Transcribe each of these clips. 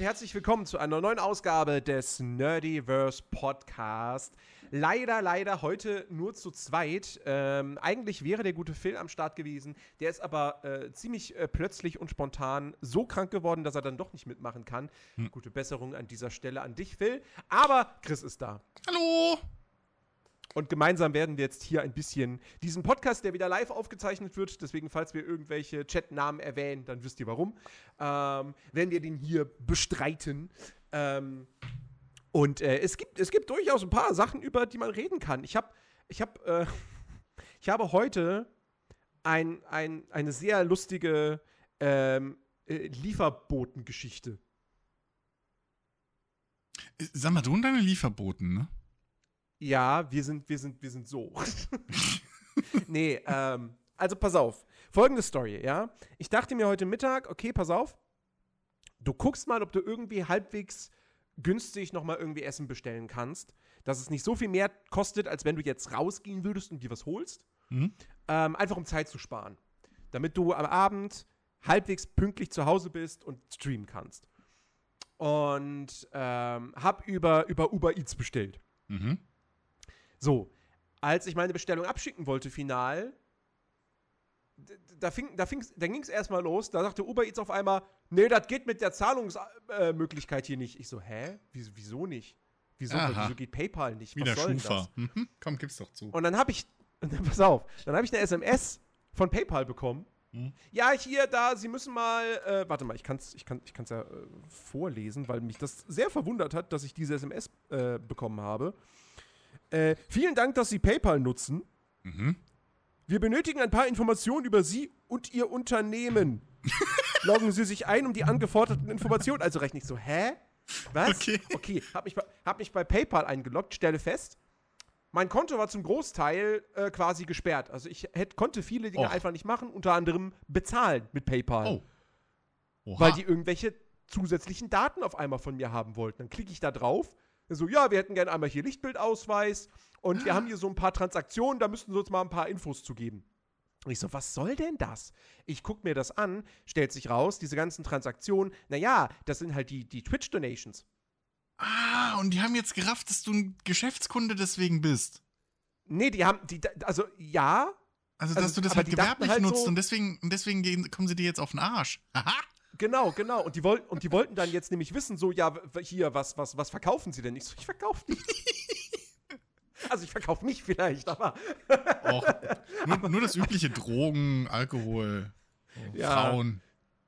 Und herzlich willkommen zu einer neuen Ausgabe des Nerdiverse Podcast. Leider, leider heute nur zu zweit. Ähm, eigentlich wäre der gute Phil am Start gewesen. Der ist aber äh, ziemlich äh, plötzlich und spontan so krank geworden, dass er dann doch nicht mitmachen kann. Hm. Gute Besserung an dieser Stelle an dich, Phil. Aber Chris ist da. Hallo! Und gemeinsam werden wir jetzt hier ein bisschen diesen Podcast, der wieder live aufgezeichnet wird, deswegen, falls wir irgendwelche Chatnamen erwähnen, dann wisst ihr warum, ähm, werden wir den hier bestreiten. Ähm, und äh, es, gibt, es gibt durchaus ein paar Sachen, über die man reden kann. Ich, hab, ich, hab, äh, ich habe heute ein, ein, eine sehr lustige ähm, äh, Lieferbotengeschichte. Sag mal, du und deine Lieferboten, ne? Ja, wir sind, wir sind, wir sind so. nee, ähm, also pass auf. Folgende Story, ja. Ich dachte mir heute Mittag, okay, pass auf. Du guckst mal, ob du irgendwie halbwegs günstig nochmal irgendwie Essen bestellen kannst. Dass es nicht so viel mehr kostet, als wenn du jetzt rausgehen würdest und dir was holst. Mhm. Ähm, einfach um Zeit zu sparen. Damit du am Abend halbwegs pünktlich zu Hause bist und streamen kannst. Und ähm, hab über, über Uber Eats bestellt. Mhm. So, als ich meine Bestellung abschicken wollte, final, da, fing, da, da ging es erstmal los. Da sagte Uber Eats auf einmal: Nee, das geht mit der Zahlungsmöglichkeit äh, hier nicht. Ich so: Hä? Wieso, nicht? Wieso, wieso geht PayPal nicht? Was Wieder soll Schufa. Das? Mhm. Komm, gib's doch zu. Und dann habe ich, pass auf, dann habe ich eine SMS von PayPal bekommen. Mhm. Ja, hier, da, Sie müssen mal, äh, warte mal, ich kann es ich kann, ich ja äh, vorlesen, weil mich das sehr verwundert hat, dass ich diese SMS äh, bekommen habe. Äh, vielen Dank, dass Sie PayPal nutzen. Mhm. Wir benötigen ein paar Informationen über Sie und Ihr Unternehmen. Loggen Sie sich ein, um die angeforderten Informationen. Also rechne ich so, hä? Was? Okay. Okay, hab mich, hab mich bei PayPal eingeloggt, stelle fest, mein Konto war zum Großteil äh, quasi gesperrt. Also ich hätte, konnte viele Dinge Och. einfach nicht machen, unter anderem bezahlen mit PayPal. Oh. Weil die irgendwelche zusätzlichen Daten auf einmal von mir haben wollten. Dann klicke ich da drauf, so, ja, wir hätten gerne einmal hier Lichtbildausweis und wir haben hier so ein paar Transaktionen, da müssten sie uns mal ein paar Infos zu geben. Und ich so, was soll denn das? Ich guck mir das an, stellt sich raus, diese ganzen Transaktionen, naja, das sind halt die, die Twitch-Donations. Ah, und die haben jetzt gerafft, dass du ein Geschäftskunde deswegen bist. Nee, die haben, die, also ja. Also, dass also, du das halt gewerblich halt nutzt so, und deswegen, deswegen kommen sie dir jetzt auf den Arsch. Aha. Genau, genau. Und die, woll und die wollten dann jetzt nämlich wissen, so, ja, hier, was, was, was verkaufen sie denn? Ich so, ich verkaufe nicht. also ich verkaufe mich vielleicht, aber. Och, nur, nur, das übliche Drogen, Alkohol, oh, ja. Frauen.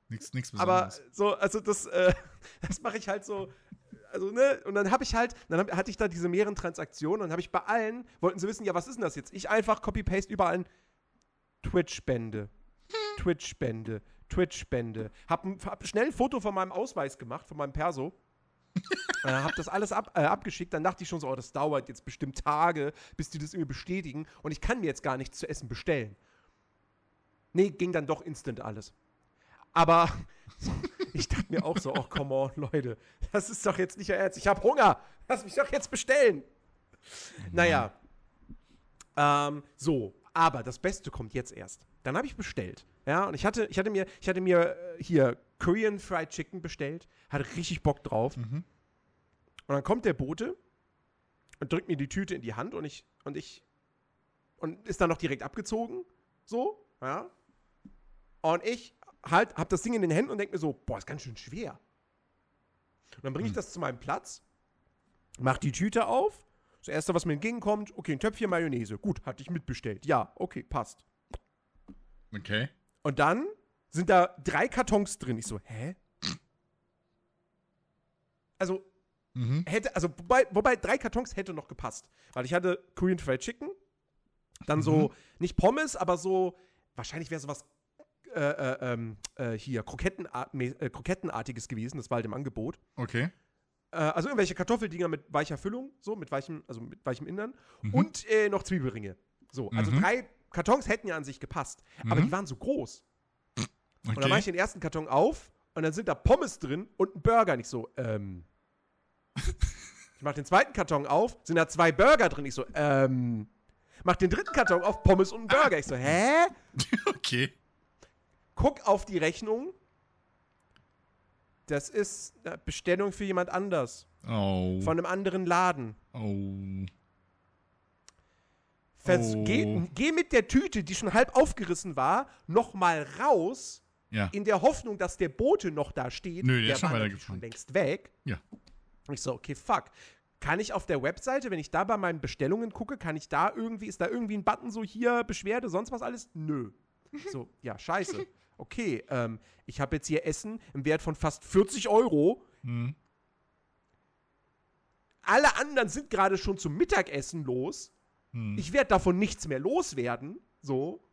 Nichts, nichts Besonderes. Aber so, also das, äh, das mache ich halt so. Also, ne, und dann habe ich halt, dann hab, hatte ich da diese mehreren Transaktionen und habe ich bei allen, wollten sie wissen, ja, was ist denn das jetzt? Ich einfach Copy-Paste überall Twitch-Spende. Twitch-Spende. Twitch-Spende. Hab, hab schnell ein Foto von meinem Ausweis gemacht, von meinem Perso. äh, hab das alles ab, äh, abgeschickt, dann dachte ich schon so, oh, das dauert jetzt bestimmt Tage, bis die das irgendwie bestätigen und ich kann mir jetzt gar nichts zu essen bestellen. Nee, ging dann doch instant alles. Aber ich dachte mir auch so, oh, come on, Leute, das ist doch jetzt nicht euer Ernst. Ich habe Hunger, lass mich doch jetzt bestellen. Naja, ähm, so, aber das Beste kommt jetzt erst. Dann habe ich bestellt. Ja, und ich hatte, ich hatte mir, ich hatte mir äh, hier Korean Fried Chicken bestellt, hatte richtig Bock drauf. Mhm. Und dann kommt der Bote und drückt mir die Tüte in die Hand und ich, und ich, und ist dann noch direkt abgezogen. So, ja. Und ich halt, hab das Ding in den Händen und denke mir so, boah, ist ganz schön schwer. Und dann bringe ich mhm. das zu meinem Platz, mach die Tüte auf. Das erste, was mir entgegenkommt, okay, ein Töpfchen Mayonnaise. Gut, hatte ich mitbestellt. Ja, okay, passt. Okay. Und dann sind da drei Kartons drin. Ich so, hä? Also, mhm. hätte, also, wobei, wobei drei Kartons hätte noch gepasst. Weil ich hatte Korean Fried Chicken, dann mhm. so, nicht Pommes, aber so, wahrscheinlich wäre sowas äh, äh, ähm, äh, hier, Krokettenart, äh, Krokettenartiges gewesen, das war halt im Angebot. Okay. Äh, also irgendwelche Kartoffeldinger mit weicher Füllung, so, mit weichem, also mit weichem Innern. Mhm. Und äh, noch Zwiebelringe. So, also mhm. drei Kartons hätten ja an sich gepasst, mhm. aber die waren so groß. Okay. Und dann mache ich den ersten Karton auf und dann sind da Pommes drin und ein Burger. Nicht so, ähm. ich mache den zweiten Karton auf, sind da zwei Burger drin. Ich so, ähm. Mach den dritten Karton auf, Pommes und ein Burger. Ich so, hä? Okay. Guck auf die Rechnung. Das ist eine Bestellung für jemand anders. Oh. Von einem anderen Laden. oh. Vers Oh. geh, geh mit der Tüte, die schon halb aufgerissen war, noch mal raus, Ja. in der Hoffnung, dass der Bote noch da steht. Nö, der ist schon war natürlich schon längst weg. Ja. Ich so, okay, fuck. Kann ich auf der Webseite, wenn ich da bei meinen Bestellungen gucke, kann ich da irgendwie, ist da irgendwie ein Button so hier, Beschwerde, sonst was alles? Nö. So, ja, scheiße. Okay, ähm, ich habe jetzt hier Essen im Wert von fast 40 Euro. Hm. Alle anderen sind gerade schon zum Mittagessen los. Hm. Ich werde davon nichts mehr loswerden. So.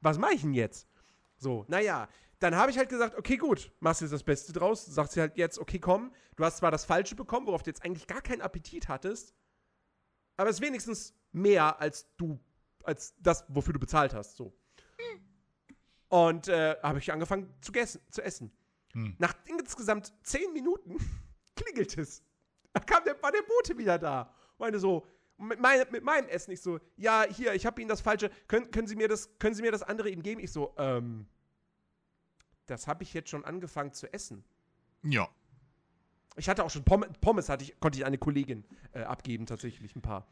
Was mache ich denn jetzt? So, naja, dann habe ich halt gesagt, okay, gut, machst jetzt das Beste draus. Sagst du halt jetzt, okay, komm, du hast zwar das Falsche bekommen, worauf du jetzt eigentlich gar keinen Appetit hattest, aber es ist wenigstens mehr als du, als das, wofür du bezahlt hast. So. Und äh, habe ich angefangen zu, gessen, zu essen. Hm. Nach insgesamt zehn Minuten klingelt es. Da kam der, war der Bote wieder da. Meine so, mit, mein, mit meinem Essen, ich so, ja, hier, ich habe Ihnen das Falsche, können, können, Sie mir das, können Sie mir das andere ihm geben? Ich so, ähm, das habe ich jetzt schon angefangen zu essen. Ja. Ich hatte auch schon Pommes, Pommes hatte ich, konnte ich eine Kollegin äh, abgeben, tatsächlich, ein paar.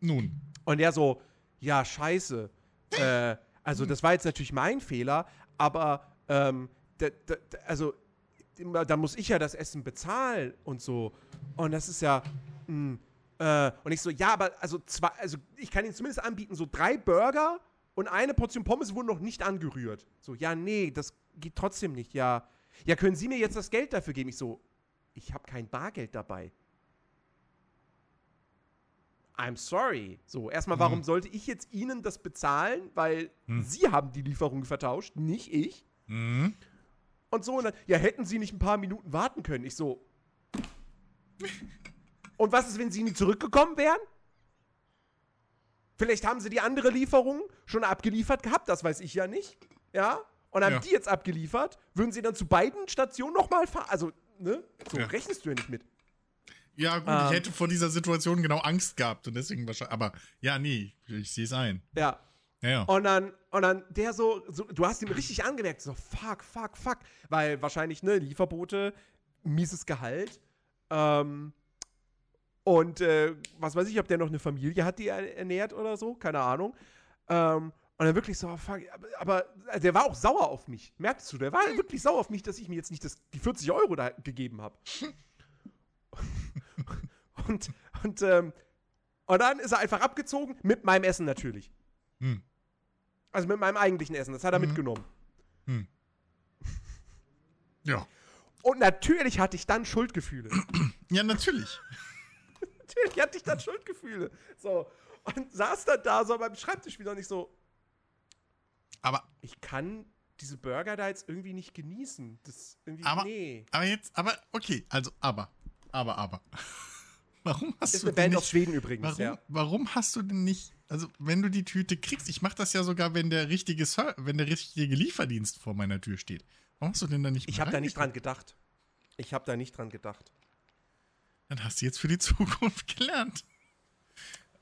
Nun. Und der so, ja, scheiße. äh, also, das war jetzt natürlich mein Fehler, aber, ähm, da, da, da- also, da muss ich ja das Essen bezahlen und so. Und das ist ja, mh, äh, und ich so, ja, aber, also, zwei, also, ich kann Ihnen zumindest anbieten, so drei Burger und eine Portion Pommes wurden noch nicht angerührt. So, ja, nee, das geht trotzdem nicht, ja. Ja, können Sie mir jetzt das Geld dafür geben? Ich so, ich habe kein Bargeld dabei. I'm sorry. So, erstmal, warum Hm. sollte ich jetzt Ihnen das bezahlen? Weil Hm. Sie haben die Lieferung vertauscht, nicht ich. Hm. Und so, und dann, ja, hätten Sie nicht ein paar Minuten warten können? Ich so. Und was ist, wenn Sie nie zurückgekommen wären? Vielleicht haben Sie die andere Lieferung schon abgeliefert gehabt, das weiß ich ja nicht. Ja? Und haben Ja. die jetzt abgeliefert, würden Sie dann zu beiden Stationen nochmal fahren? Also, ne? So Ja. rechnest du ja nicht mit. Ja, gut, Ähm. ich hätte vor dieser Situation genau Angst gehabt und deswegen wahrscheinlich. Aber ja, nee, ich sehe es ein. Ja. Ja, ja. Und dann, und dann der so, so, du hast ihm richtig angemerkt, so fuck, fuck, fuck. Weil wahrscheinlich, ne, Lieferbote, mieses Gehalt. Ähm, und äh, was weiß ich, ob der noch eine Familie hat, die er ernährt oder so, keine Ahnung. Ähm, und dann wirklich so, fuck, aber, also der war auch sauer auf mich. Merkst du, der war wirklich sauer auf mich, dass ich mir jetzt nicht das, die 40 Euro da gegeben habe. und, und, ähm, und dann ist er einfach abgezogen, mit meinem Essen natürlich. Hm. Also mit meinem eigentlichen Essen, das hat er Mhm. mitgenommen. Ja. Und natürlich hatte ich dann Schuldgefühle. Ja, natürlich. Natürlich hatte ich dann Schuldgefühle. So. Und saß dann da so beim Schreibtisch wieder und ich so, Aber, ich kann diese Burger da jetzt irgendwie nicht genießen. Das irgendwie, Aber- nee. aber jetzt, aber, okay, also, aber, aber, aber. Warum hast Ist du eine Band aus nicht, Schweden übrigens, warum, ja. warum hast du denn nicht, also, wenn du die Tüte kriegst, ich mache das ja sogar, wenn der richtige, wenn der richtige Lieferdienst vor meiner Tür steht. Warum hast du denn da nicht Ich habe da nicht dran gedacht. Ich habe da nicht dran gedacht. Dann hast du jetzt für die Zukunft gelernt.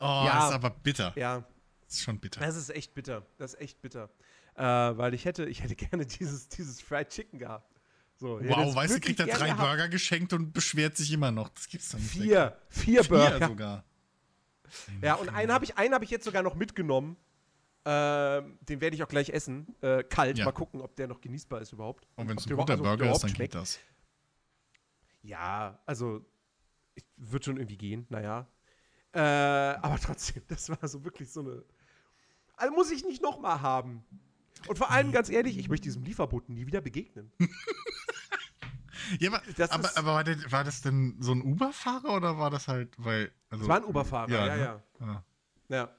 Oh, Ja. das ist aber bitter. Ja, Das ist schon bitter. das ist echt bitter. Das ist echt bitter. Äh, weil ich hätte, ich hätte gerne dieses, dieses Fried Chicken gehabt. So, Wow, weißt du, kriegt er drei gehabt. Burger geschenkt und beschwert sich immer noch. Das gibt's doch nicht. Vier. Vier Vier Burger. sogar. Ja, und einen habe ich, einen hab ich jetzt sogar noch mitgenommen. Ähm, den werde ich auch gleich essen. Äh, kalt. Ja. Mal gucken, ob der noch genießbar ist überhaupt. Und wenn es ein guter Burger ist, dann überhaupt geht das. Ja, also ich, wird schon irgendwie gehen, naja. Äh, aber trotzdem, das war so wirklich so eine. Also muss ich nicht nochmal haben. Und vor allem, ganz ehrlich, ich möchte diesem Lieferboten nie wieder begegnen. Ja, aber, Das aber, ist- aber war, der, war das denn so ein Uber-Fahrer oder war das halt, weil. Also, Es war ein Uberfahrer, ja, ja. ne? ja. Ah. ja.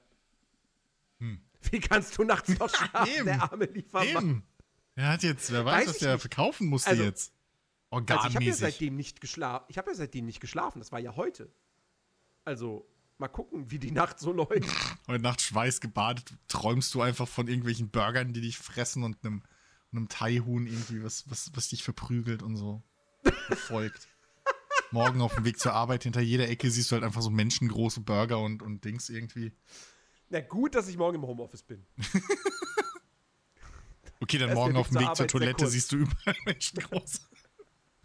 Hm. Wie kannst du nachts noch schlafen, der arme Liefermann? Eben. Er hat jetzt, wer weiß, Weiß was der nicht. verkaufen musste Also- jetzt. Also ich habe ja Organmäßig. seitdem nicht geschlafen. Ich habe ja seitdem nicht geschlafen. Das war ja heute. Also mal gucken, wie die Nacht so läuft. Heute Nacht schweißgebadet träumst du einfach von irgendwelchen Burgern, die dich fressen und einem, einem Thai-Huhn irgendwie, was, was, was dich verprügelt und so verfolgt. Morgen auf dem Weg zur Arbeit, hinter jeder Ecke siehst du halt einfach so menschengroße Burger und, und Dings irgendwie. Na gut, dass ich morgen im Homeoffice bin. Okay, dann Da ist der morgen auf dem zur Weg zur sehr Toilette siehst du überall menschengroße.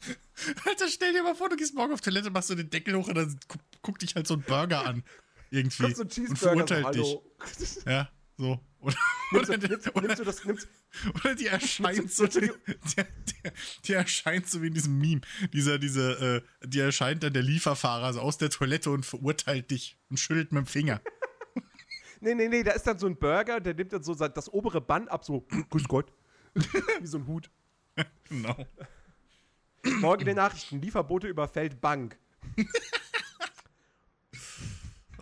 Alter, stell dir mal vor, du gehst morgen auf Toilette, machst so den Deckel hoch und dann guckt guck dich halt so ein Burger an. Irgendwie. So und verurteilt so, dich. Ja, so. Oder, Nimmst du, oder, nimmst, oder, nimmst du das, nimmst, oder die erscheint so, die, der, die erscheint so wie in diesem Meme. Dieser, diese, äh, die erscheint dann der Lieferfahrer so aus der Toilette und verurteilt dich und schüttelt mit dem Finger. Nee, nee, nee, da ist dann so ein Burger, der nimmt dann so das obere Band ab, so, grüß Gott. Wie so ein Hut. Genau. Morgen in den Nachrichten, Lieferbote überfällt Bank.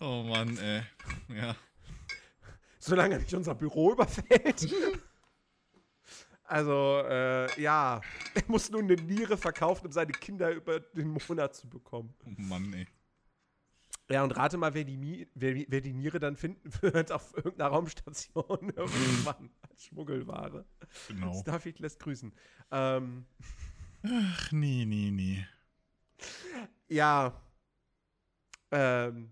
Oh Mann, ey. Ja. Solange nicht unser Büro überfällt. Also, äh, ja. Er muss nun eine Niere verkaufen, um seine Kinder über den Monat zu bekommen. Oh Mann, ey. Ja, und rate mal, wer die, wer, wer die Niere dann finden wird auf irgendeiner Raumstation irgendwann als Schmuggelware. Genau. Starfield lässt grüßen. Ähm, Ach, nee, nee, nee. ja. Ähm,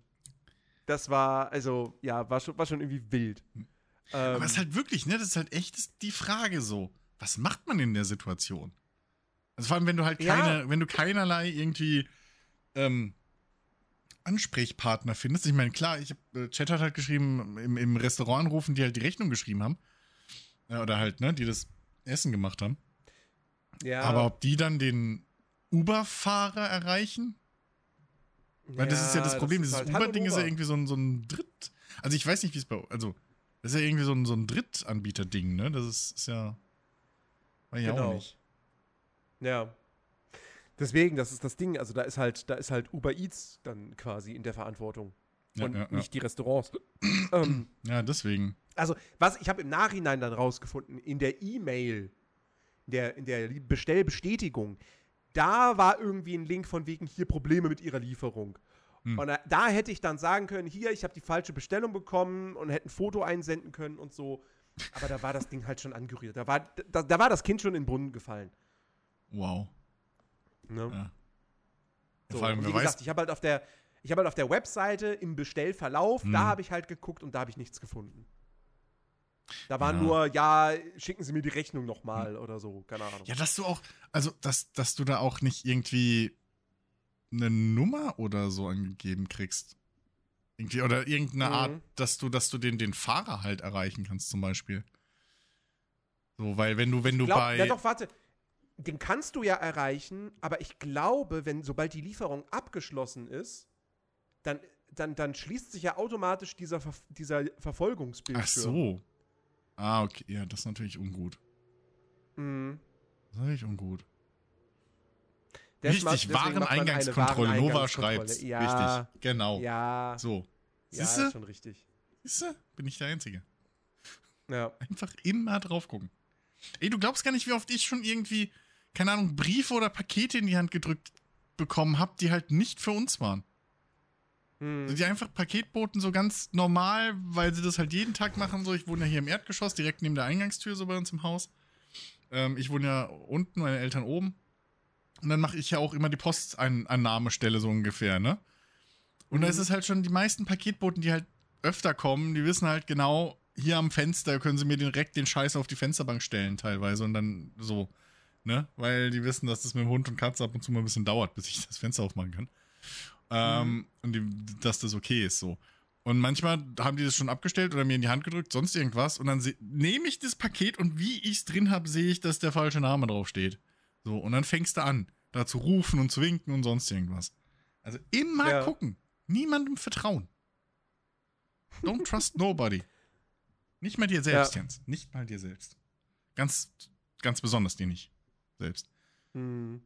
das war, also, ja, war schon, war schon irgendwie wild. Ähm, Aber es ist halt wirklich, ne, das ist halt echt die Frage so. Was macht man in der Situation? Also vor allem, wenn du halt Ja. keine, wenn du keinerlei irgendwie ähm, Ansprechpartner findest. Ich meine, klar, ich äh, Chat hat halt geschrieben, im, im Restaurant anrufen, die halt die Rechnung geschrieben haben. Äh, oder halt, ne, die das Essen gemacht haben. Ja, Aber ob die dann den Uber-Fahrer erreichen? Weil das ist ja das Problem. ist Dieses halt- Uber-Ding ist ja Uber. irgendwie so ein, so ein Dritt. Also ich weiß nicht, wie es bei. Also, das ist ja irgendwie so ein, so ein Drittanbieter-Ding, ne? Das ist, ist ja. Weiß ich Genau. auch nicht. Ja. Deswegen, das ist das Ding. Also da ist halt, da ist halt Uber Eats dann quasi in der Verantwortung. Ja, und ja, ja. nicht die Restaurants. ähm, Ja, deswegen. also, was ich habe im Nachhinein dann rausgefunden, in der E-Mail, in der, in der Bestellbestätigung, da war irgendwie ein Link von wegen hier Probleme mit ihrer Lieferung. Hm. Und da, da hätte ich dann sagen können, hier, ich habe die falsche Bestellung bekommen und hätte ein Foto einsenden können und so. Aber da war das Ding halt schon angerührt. Da war, da, da war das Kind schon in den Brunnen gefallen. Wow. Ne? Ja. So, Vor allem, wie gesagt, weiß. ich habe halt auf der, ich habe halt auf der Webseite im Bestellverlauf, Hm. da habe ich halt geguckt und da habe ich nichts gefunden. Da war Ja. nur, ja, schicken Sie mir die Rechnung nochmal oder so, keine Ahnung. Ja, dass du auch. Also, dass, dass du da auch nicht irgendwie eine Nummer oder so angegeben kriegst. Irgendwie, oder irgendeine Mhm. Art, dass du, dass du den, den Fahrer halt erreichen kannst, zum Beispiel. So, weil wenn du, wenn du Glaub, bei. ja doch, warte. Den kannst du ja erreichen, aber ich glaube, wenn, sobald die Lieferung abgeschlossen ist, dann, dann, dann schließt sich ja automatisch dieser, Ver dieser Verfolgungsbildschirm. Ach so. Ah, okay. Ja, das ist natürlich ungut. Mhm. Das ist natürlich ungut. Deswegen eine Wareneingangskontrolle. Nova schreibt's. Ja, Richtig, genau. Ja, So. ja, Siehste? ist schon richtig. Siehste? Bin ich der Einzige. Ja. Einfach immer drauf gucken. Ey, du glaubst gar nicht, wie oft ich schon irgendwie, keine Ahnung, Briefe oder Pakete in die Hand gedrückt bekommen habe, die halt nicht für uns waren. Hm. Also Die einfach Paketboten so ganz normal, weil sie das halt jeden Tag machen. So, ich wohne ja hier im Erdgeschoss, direkt neben der Eingangstür, so bei uns im Haus. Ähm, ich wohne ja unten, meine Eltern oben. Und dann mache ich ja auch immer die Postannahmestelle so ungefähr, ne? Und da Mhm. ist es halt schon die meisten Paketboten, die halt öfter kommen, die wissen halt genau, hier am Fenster können sie mir direkt den Scheiß auf die Fensterbank stellen teilweise und dann so, ne? Weil die wissen, dass das mit dem Hund und Katze ab und zu mal ein bisschen dauert, bis ich das Fenster aufmachen kann. Ähm, und die, dass das okay ist so. Und manchmal haben die das schon abgestellt oder mir in die Hand gedrückt, sonst irgendwas. Und dann nehme ich das Paket und wie ich es drin habe, sehe ich, dass der falsche Name draufsteht. So, und dann fängst du an, da zu rufen und zu winken und sonst irgendwas. Also immer Ja. gucken. Niemandem vertrauen. Don't trust nobody. Nicht mal dir selbst, Ja. Jens. Nicht mal dir selbst. Ganz, ganz besonders dir nicht selbst. Hm.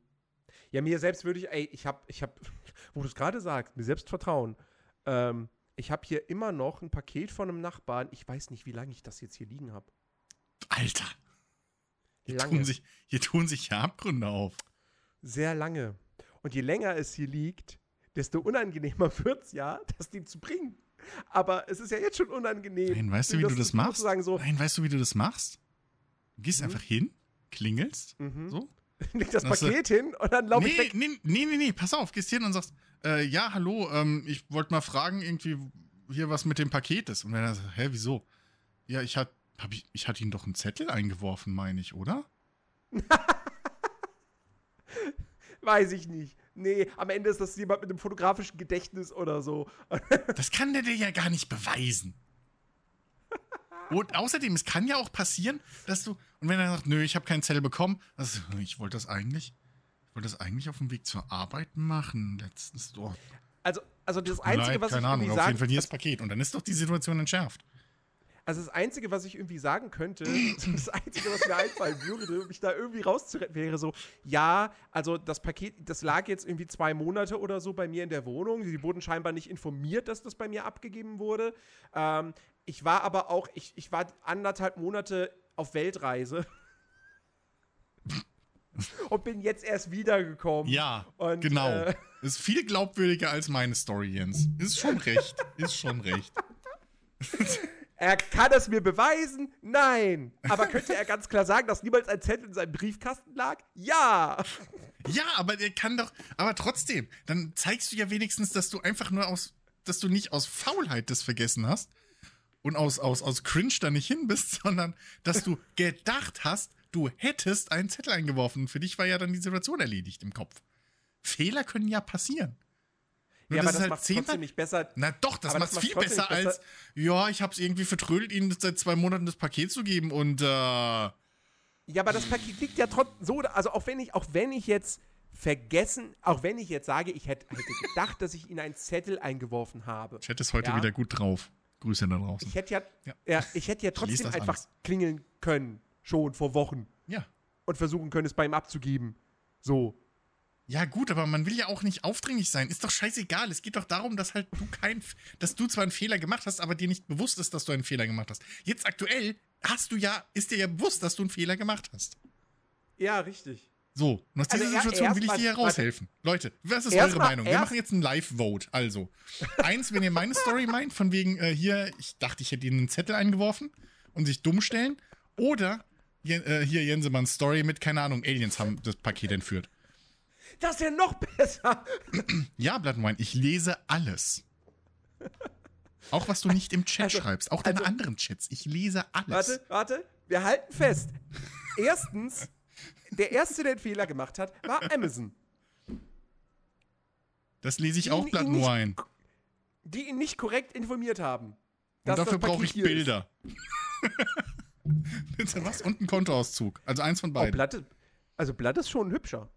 Ja, mir selbst würde ich, ey, ich hab, ich hab, wo du es gerade sagst, mir selbst vertrauen. Ähm, ich habe hier immer noch ein Paket von einem Nachbarn. Ich weiß nicht, wie lange ich das jetzt hier liegen habe. Alter, hier Lange. tun, sich, hier tun sich ja Abgründe auf. Sehr lange. Und je länger es hier liegt, desto unangenehmer wird es ja, das Ding zu bringen. Aber es ist ja jetzt schon unangenehm. Nein, weißt du, wie du das machst? So, Nein, weißt du, wie du das machst? Du gehst Mhm. einfach hin, klingelst, mhm. so. leg das Das, äh, Paket hin und dann laufe ich Nee, weg. nee, nee, nee, nee, pass auf, gehst hin und sagst, äh, ja, hallo, ähm, ich wollte mal fragen, irgendwie hier was mit dem Paket ist. Und dann sagt, hä, wieso? Ja, ich hatte hab ich, ich hatte Ihnen doch einen Zettel eingeworfen, meine ich, oder? Weiß ich nicht. Nee, am Ende ist das jemand mit einem fotografischen Gedächtnis oder so. Das kann der dir ja gar nicht beweisen. Und außerdem, es kann ja auch passieren, dass du, und wenn er sagt, nö, ich habe keinen Zettel bekommen, also, ich wollte das eigentlich, ich wollte das eigentlich auf dem Weg zur Arbeit machen, letztens dort. Also, also das Einzige, leid, was ich keine Ahnung, irgendwie auf jeden Fall hier das Paket. Und dann ist doch die Situation entschärft. also das Einzige, was ich irgendwie sagen könnte, das Einzige, was mir einfallen würde, mich da irgendwie rauszuretten, wäre so, ja, also das Paket, das lag jetzt irgendwie zwei Monate oder so bei mir in der Wohnung. Sie wurden scheinbar nicht informiert, dass das bei mir abgegeben wurde. Ähm, ich war aber auch, ich, ich war anderthalb Monate auf Weltreise. Und bin jetzt erst wiedergekommen. Ja, Und, genau. äh, ist viel glaubwürdiger als meine Story, Jens. Ist schon recht. Ist schon recht. Er kann es mir beweisen? Nein. Aber könnte er ganz klar sagen, dass niemals ein Zettel in seinem Briefkasten lag? Ja. Ja, aber der kann doch, aber trotzdem, dann zeigst du ja wenigstens, dass du einfach nur aus, dass du nicht aus Faulheit das vergessen hast und aus, aus, aus Cringe da nicht hin bist, sondern dass du gedacht hast, du hättest einen Zettel eingeworfen. Für dich war ja dann die Situation erledigt im Kopf. Fehler können ja passieren. Nur ja, aber ist das halt macht nicht besser. Na doch, das Aber macht's das macht's viel besser nicht als, besser. ja, ich hab's irgendwie vertrödelt, ihnen seit zwei Monaten das Paket zu geben und, äh, Ja, aber das Paket liegt ja trotzdem so, also auch wenn ich, auch wenn ich jetzt vergessen, auch wenn ich jetzt sage, ich hätte, hätte gedacht, dass ich Ihnen einen Zettel eingeworfen habe. Chat ist heute Ja. wieder gut drauf. Grüße da draußen. Ich hätte ja, Ja. ja. ich hätte ja trotzdem einfach alles. klingeln können, schon vor Wochen Ja. und versuchen können, es bei ihm abzugeben. So. Ja, gut, aber man will ja auch nicht aufdringlich sein. Ist doch scheißegal. Es geht doch darum, dass halt du kein, dass du zwar einen Fehler gemacht hast, aber dir nicht bewusst ist, dass du einen Fehler gemacht hast. Jetzt aktuell hast du ja, ist dir ja bewusst, dass du einen Fehler gemacht hast. Ja, richtig. So, und aus Also dieser er- Situation will ich dir ja mal- raushelfen. Leute, was ist eure Meinung? Wir machen jetzt einen Live-Vote. Also, eins, wenn ihr meine Story meint, von wegen, äh, hier, ich dachte, ich hätte ihnen einen Zettel eingeworfen und sich dumm stellen. Oder Je, äh, hier Jensemanns Story mit, keine Ahnung, Aliens haben das Paket entführt. Das ist ja noch besser. Ja, Blood Wine, ich lese alles. Auch was du nicht im Chat Also- schreibst, auch deine also- anderen Chats. Ich lese alles. Warte, warte. Wir halten fest. Erstens, der Erste, der den Fehler gemacht hat, war Amazon. Das lese ich Die auch and nicht- Wine. Die ihn nicht korrekt informiert haben. Und dafür brauche ich. Bilder. Bitte was? Und einen Kontoauszug. Also eins von Oh, beiden. Blatt ist, also Blatt ist schon hübscher.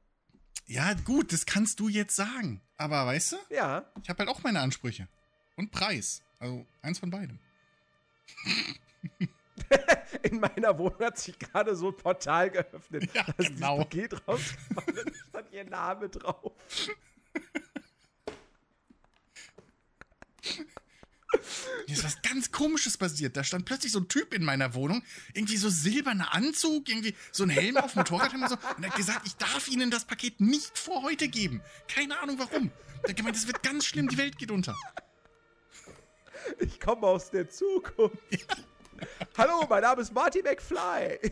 ja, gut, das kannst du jetzt sagen. Aber weißt du, Ja. ich habe halt auch meine Ansprüche. Und Preis. Also eins von beidem. In meiner Wohnung hat sich gerade so ein Portal geöffnet. Ja, da ist genau. dieses Paket rausgefallen da stand ihr Name drauf. Hier ist was ganz Komisches passiert. Da stand plötzlich so ein Typ in meiner Wohnung, irgendwie so silberner Anzug, irgendwie so ein Helm auf dem Motorrad und so. Und er hat gesagt, ich darf Ihnen das Paket nicht vor heute geben. Keine Ahnung warum. Er hat gemeint, es wird ganz schlimm, die Welt geht unter. Ich komme aus der Zukunft. Hallo, mein Name ist Marty McFly.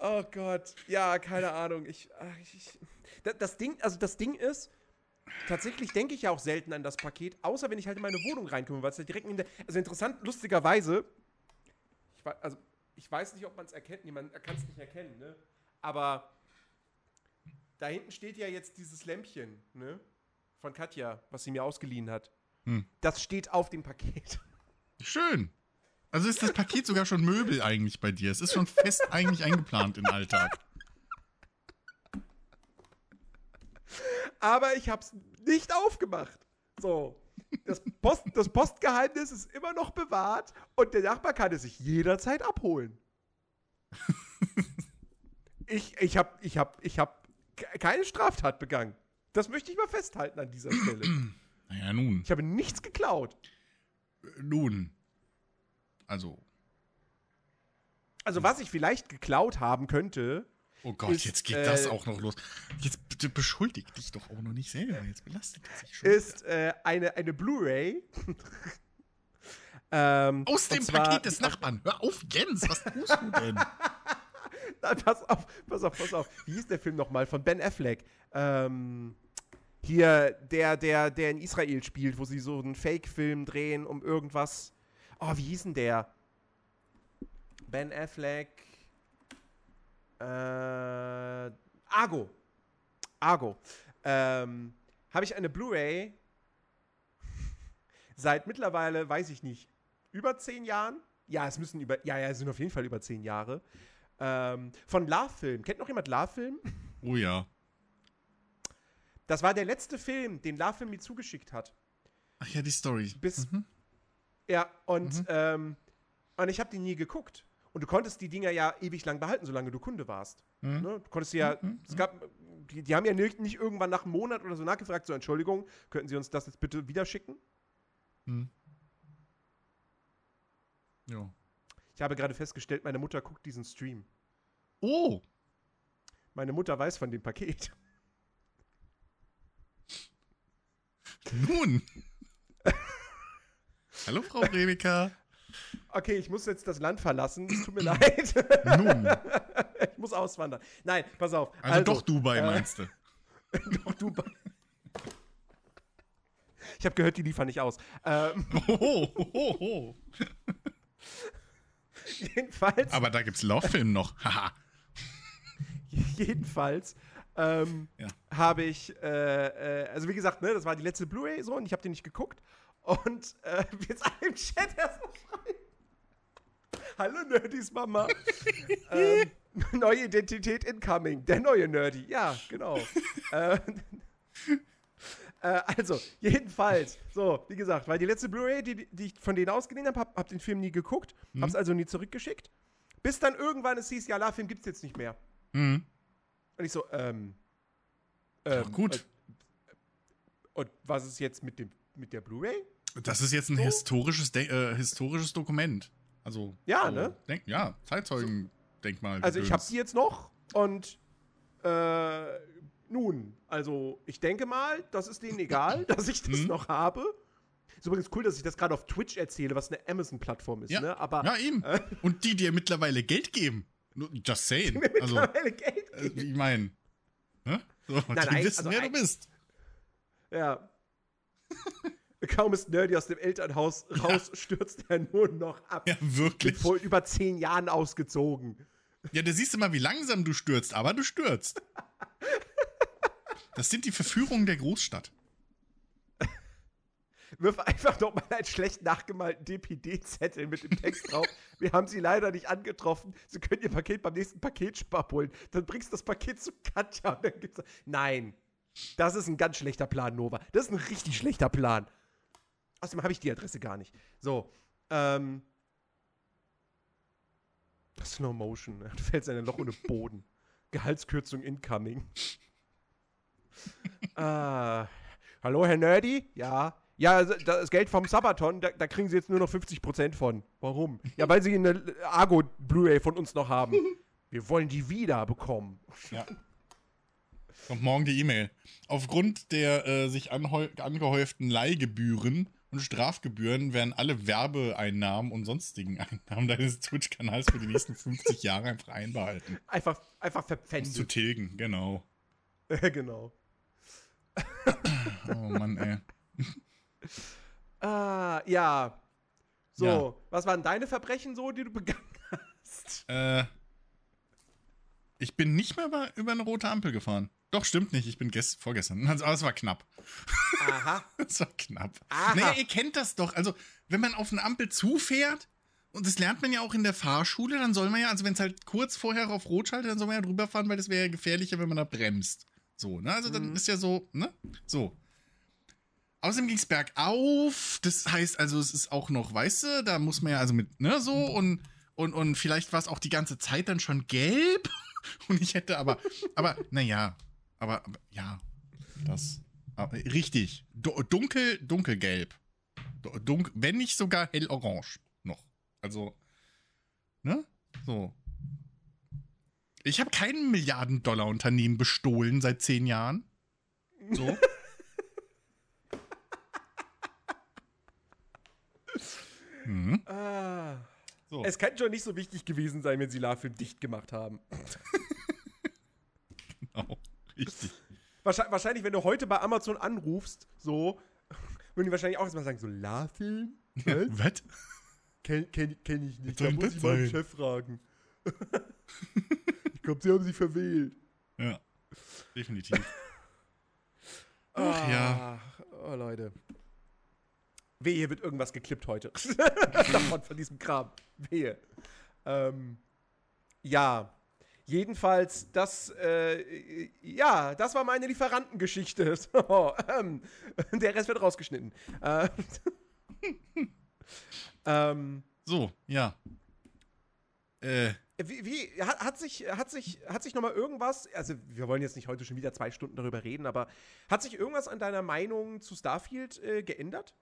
oh Gott. Ja, keine Ahnung. Ich, ich, ich Da- das Ding, also das Ding ist, tatsächlich denke ich ja auch selten an das Paket, außer wenn ich halt in meine Wohnung reinkomme, weil es ja direkt in der, also interessant, lustigerweise, ich, also ich weiß nicht, ob man es erkennt, nee, man kann es nicht erkennen, ne? Aber da hinten steht ja jetzt dieses Lämpchen, ne? Von Katja, was sie mir ausgeliehen hat. Hm. Das steht auf dem Paket. Schön. Also ist das Paket sogar schon Möbel eigentlich bei dir. Es ist schon fest eigentlich eingeplant in den Alltag. Aber ich hab's nicht aufgemacht. So. Das, Post, das Postgeheimnis ist immer noch bewahrt und der Nachbar kann es sich jederzeit abholen. Ich, ich hab, ich hab, ich hab ke- keine Straftat begangen. Das möchte ich mal festhalten an dieser Stelle. Naja, nun. Ich habe nichts geklaut. Nun. Also. Also, was ich vielleicht geklaut haben könnte, Oh Gott, Ist, jetzt geht äh, das auch noch los. Jetzt bitte beschuldig dich doch auch noch nicht selber. Jetzt belastet er sich schon. ist äh, eine, eine Blu-ray. ähm, Aus dem zwar- Paket des Nachbarn. Hör auf, Jens, was tust du denn? Nein, pass auf, pass auf, pass auf. Wie hieß der Film nochmal? Von Ben Affleck. Ähm, hier, der, der, der in Israel spielt, wo sie so einen Fake-Film drehen um irgendwas. Oh, wie hieß denn der? Ben Affleck. Äh, Argo. Argo. Ähm, habe ich eine Blu-ray seit mittlerweile, weiß ich nicht, über zehn Jahren. Ja, es müssen über, ja, ja, es sind auf jeden Fall über zehn Jahre. Ähm, von Love Film. Kennt noch jemand Love Film? Oh ja. Das war der letzte Film, den Love Film mir zugeschickt hat. Ach ja, die Story. Bis, Ja, und, ähm, und ich habe die nie geguckt. Und du konntest die Dinger ja ewig lang behalten, solange du Kunde warst. Mhm. Ne? Du konntest ja, es gab, die, die haben ja nicht, nicht irgendwann nach einem Monat oder so nachgefragt, so Entschuldigung, könnten Sie uns das jetzt bitte wieder schicken? Hm. Ja. Ich habe gerade festgestellt, meine Mutter guckt diesen Stream. Oh, Meine Mutter weiß von dem Paket. Nun. Hallo, Frau Rebeka. Okay, ich muss jetzt das Land verlassen. Es tut mir leid. Nun. ich muss auswandern. Nein, pass auf. Also, doch Dubai, äh, meinst du? Doch Dubai. Ich habe gehört, die liefern nicht aus. Ähm, Oh, oh, oh, oh. jedenfalls. Aber da gibt's Love-Film noch. Haha. Jedenfalls ähm, Ja. habe ich, äh, äh, also wie gesagt, ne, das war die letzte Blu-ray so und ich habe den nicht geguckt. Und äh, jetzt alle im Chat erstmal schreiben. Hallo Nerdys Mama. ähm, neue Identität incoming. Der neue Nerdy. Ja, genau. äh, äh, also, jedenfalls, so, wie gesagt, weil die letzte Blu-ray, die, die ich von denen ausgeliehen habe, hab, hab den Film nie geguckt, hab's also nie zurückgeschickt. Bis dann irgendwann es hieß, ja, La-Film gibt's jetzt nicht mehr. Mhm. Und ich so, ähm. Ähm, gut. Und, und was ist jetzt mit, dem, mit der Blu-ray? Das ist jetzt ein So? historisches, äh, historisches Dokument. Also. Ja, so, ne? Denk, ja, Zeitzeugen-Denkmal. Also ich habe die jetzt noch und äh, nun, also ich denke mal, das ist denen egal, dass ich das Mhm. noch habe. Ist übrigens cool, dass ich das gerade auf Twitch erzähle, was eine Amazon-Plattform ist, Ja, ne? Aber ja, eben. äh, Und die dir mittlerweile Geld geben. Just saying. Also, äh, ich meine. Ne? So, die nein, wissen, also wer du bist. Ja. Kaum ist Nerdy aus dem Elternhaus raus, stürzt er nur noch ab. Ja, Mit wirklich. vor über zehn Jahren ausgezogen. Ja, da siehst du mal, wie langsam du stürzt, aber du stürzt. Das sind die Verführungen der Großstadt. Wirf einfach noch mal einen schlecht nachgemalten DPD-Zettel mit dem Text drauf. Wir haben sie leider nicht angetroffen. Sie können ihr Paket beim nächsten Paketspar abholen. Dann bringst du das Paket zu Katja und dann gibt's. Nein. Das ist ein ganz schlechter Plan, Nova. Das ist ein richtig schlechter Plan. Außerdem habe ich die Adresse gar nicht. So. Ähm. Slow Motion. Du fällst in ein Loch ohne Boden. Gehaltskürzung incoming. ah. Hallo, Herr Nerdy? Ja. Ja, also, das Geld vom Sabaton, da, da kriegen Sie jetzt nur noch 50% von. Warum? Ja, weil Sie eine Argo-Blu-ray von uns noch haben. Wir wollen die wieder bekommen. Ja. Kommt morgen die E-Mail. Aufgrund der äh, sich angehäuften Leihgebühren und Strafgebühren werden alle Werbeeinnahmen und sonstigen Einnahmen deines Twitch-Kanals für die nächsten 50 Jahre einfach einbehalten. Einfach, einfach Zu verpfändet. tilgen, genau. genau. Oh Mann, ey. Ah, ja. So, Ja. was waren deine Verbrechen so, die du begangen hast? Äh, ich bin nicht mehr über, über eine rote Ampel gefahren. Doch, stimmt nicht. Ich bin gest vorgestern. Also, aber es war knapp. Aha. Es war knapp. Aha. Naja, ihr kennt das doch. Also, wenn man auf eine Ampel zufährt, und das lernt man ja auch in der Fahrschule, dann soll man ja, also wenn es halt kurz vorher auf Rot schaltet, dann soll man ja drüber fahren, weil das wäre ja gefährlicher, wenn man da bremst. So, ne? Also dann Mhm. ist ja so, ne? So. Außerdem ging es bergauf. Das heißt, also es ist auch noch, weißt du, da muss man ja also mit, ne, so und, und, und vielleicht war es auch die ganze Zeit dann schon gelb. Und ich hätte aber, aber, naja, aber, aber ja, das, aber, richtig. Du, dunkel, dunkelgelb. Du- Dunk, wenn nicht sogar hellorange noch. Also, ne? So. Ich habe kein Milliarden-Dollar-Unternehmen bestohlen seit zehn Jahren. So. hm, Ah. so. Es kann schon nicht so wichtig gewesen sein, wenn sie La-Film dicht gemacht haben. Genau. Richtig. Wahrscheinlich, wahrscheinlich, wenn du heute bei Amazon anrufst, so, würden die wahrscheinlich auch erstmal sagen, so, La-Film? Was? Was? Kenn, kenn, ich nicht. Da muss ich meinen? Chef fragen. glaube, sie haben sich verwählt. Ja. Definitiv. Ach ja. Oh, Leute. Wehe, hier wird irgendwas geklippt heute. Davon von diesem Kram. Wehe. Ähm, ja. Jedenfalls, das, äh, ja, das war meine Lieferantengeschichte. So, ähm, der Rest wird rausgeschnitten. Äh, ähm, So, ja. Äh, wie, wie hat, hat sich, hat sich, hat sich noch mal irgendwas, also wir wollen jetzt nicht heute schon wieder zwei Stunden darüber reden, aber hat sich irgendwas an deiner Meinung zu Starfield äh, geändert?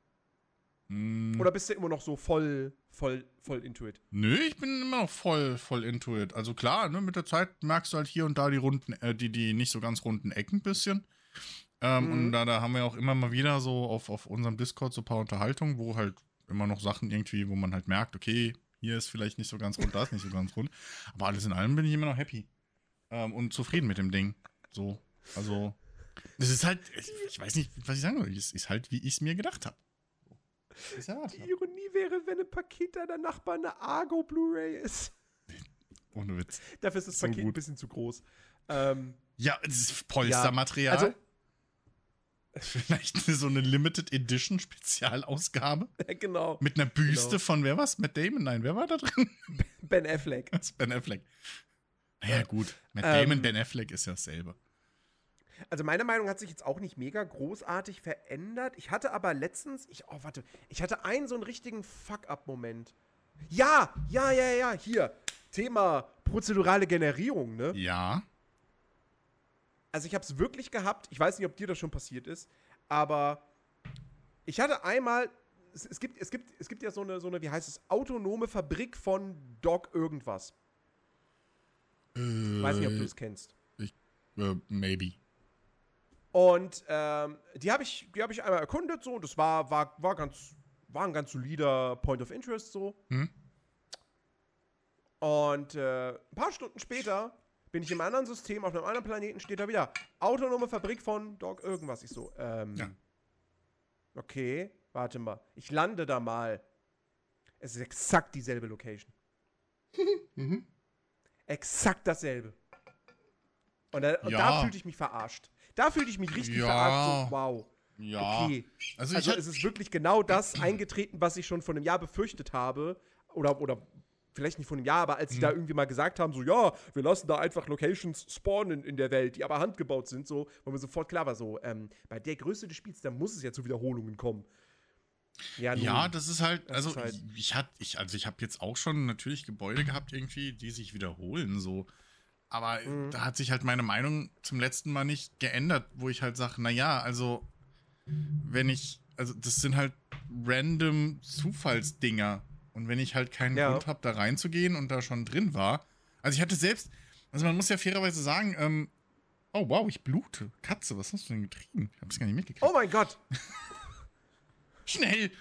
Mh, Oder bist du immer noch so voll, voll, voll into it? Nö, ich bin immer noch voll, voll into it. Also klar, ne, mit der Zeit merkst du halt hier und da die runden, äh, die, die nicht so ganz runden Ecken ein bisschen. Ähm, Mhm. Und da, da haben wir auch immer mal wieder so auf, auf unserem Discord so ein paar Unterhaltungen, wo halt immer noch Sachen irgendwie, wo man halt merkt, okay, hier ist vielleicht nicht so ganz rund, da ist nicht so ganz rund. Aber alles in allem bin ich immer noch happy. Ähm, und zufrieden mit dem Ding. So. Also. Das ist halt, ich, ich weiß nicht, was ich sagen soll. Es ist halt, wie ich es mir gedacht habe. Ist erwartet Die. Ironie wäre, wenn ein Paket deiner Nachbarn eine Argo Blu-ray ist. Ohne Witz. Dafür ist das So Paket ein gut. bisschen zu groß. Ähm, Ja, es ist Polstermaterial. also, Vielleicht so eine Limited Edition Spezialausgabe genau. mit einer Büste Genau. von wer was? Matt Damon? Nein, wer war da drin? Ben Affleck. Das ist Ben Affleck. Naja, gut. Matt Ähm, Damon, Ben Affleck ist ja dasselbe. Also meine Meinung hat sich jetzt auch nicht mega großartig verändert. Ich hatte aber letztens, ich, oh warte, ich hatte einen so einen richtigen Fuck-up-Moment. Ja, ja, ja, ja, hier. Thema prozedurale Generierung, ne? Ja. Also ich habe es wirklich gehabt. Ich weiß nicht, ob dir das schon passiert ist, aber ich hatte einmal, es, es, gibt, es, gibt, es gibt ja so eine, so eine, wie heißt es, autonome Fabrik von Dog irgendwas. Äh, Weiß nicht, ob du es kennst. äh, maybe. Und ähm, die habe ich, die hab ich einmal erkundet so und das war, war, war, ganz, war ein ganz solider Point of Interest so. Hm? Und äh, ein paar Stunden später bin ich im anderen System, auf einem anderen Planeten steht da wieder autonome Fabrik von Dog irgendwas. Ich so, ähm, Ja. okay, warte mal. Ich lande da mal. Es ist exakt dieselbe Location. Mhm. Exakt dasselbe. Und, da, und Ja. da fühlte ich mich verarscht. Da fühlte ich mich richtig Ja. verarscht. So, wow. Ja. Okay. Also, Also es ist wirklich genau das eingetreten, was ich schon vor einem Jahr befürchtet habe. Oder, oder vielleicht nicht vor einem Jahr, aber als sie Mhm. da irgendwie mal gesagt haben, so, ja, wir lassen da einfach Locations spawnen in der Welt, die aber handgebaut sind, so, wo mir sofort klar war, so, ähm, bei der Größe des Spiels, da muss es ja zu Wiederholungen kommen. Ja, nun. Ja, das ist halt, Das also ist halt- ich, ich hat, ich, also ich habe jetzt auch schon natürlich Gebäude gehabt irgendwie, die sich wiederholen so. Aber Mhm. da hat sich halt meine Meinung zum letzten Mal nicht geändert, wo ich halt sage, naja, also wenn ich, also das sind halt random Zufallsdinger. Und wenn ich halt keinen Ja. Grund habe, da reinzugehen und da schon drin war. Also ich hatte selbst, also man muss ja fairerweise sagen, ähm, oh wow, ich blute. Katze, was hast du denn getrieben? Ich hab's gar nicht mitgekriegt. Oh mein Gott! Schnell!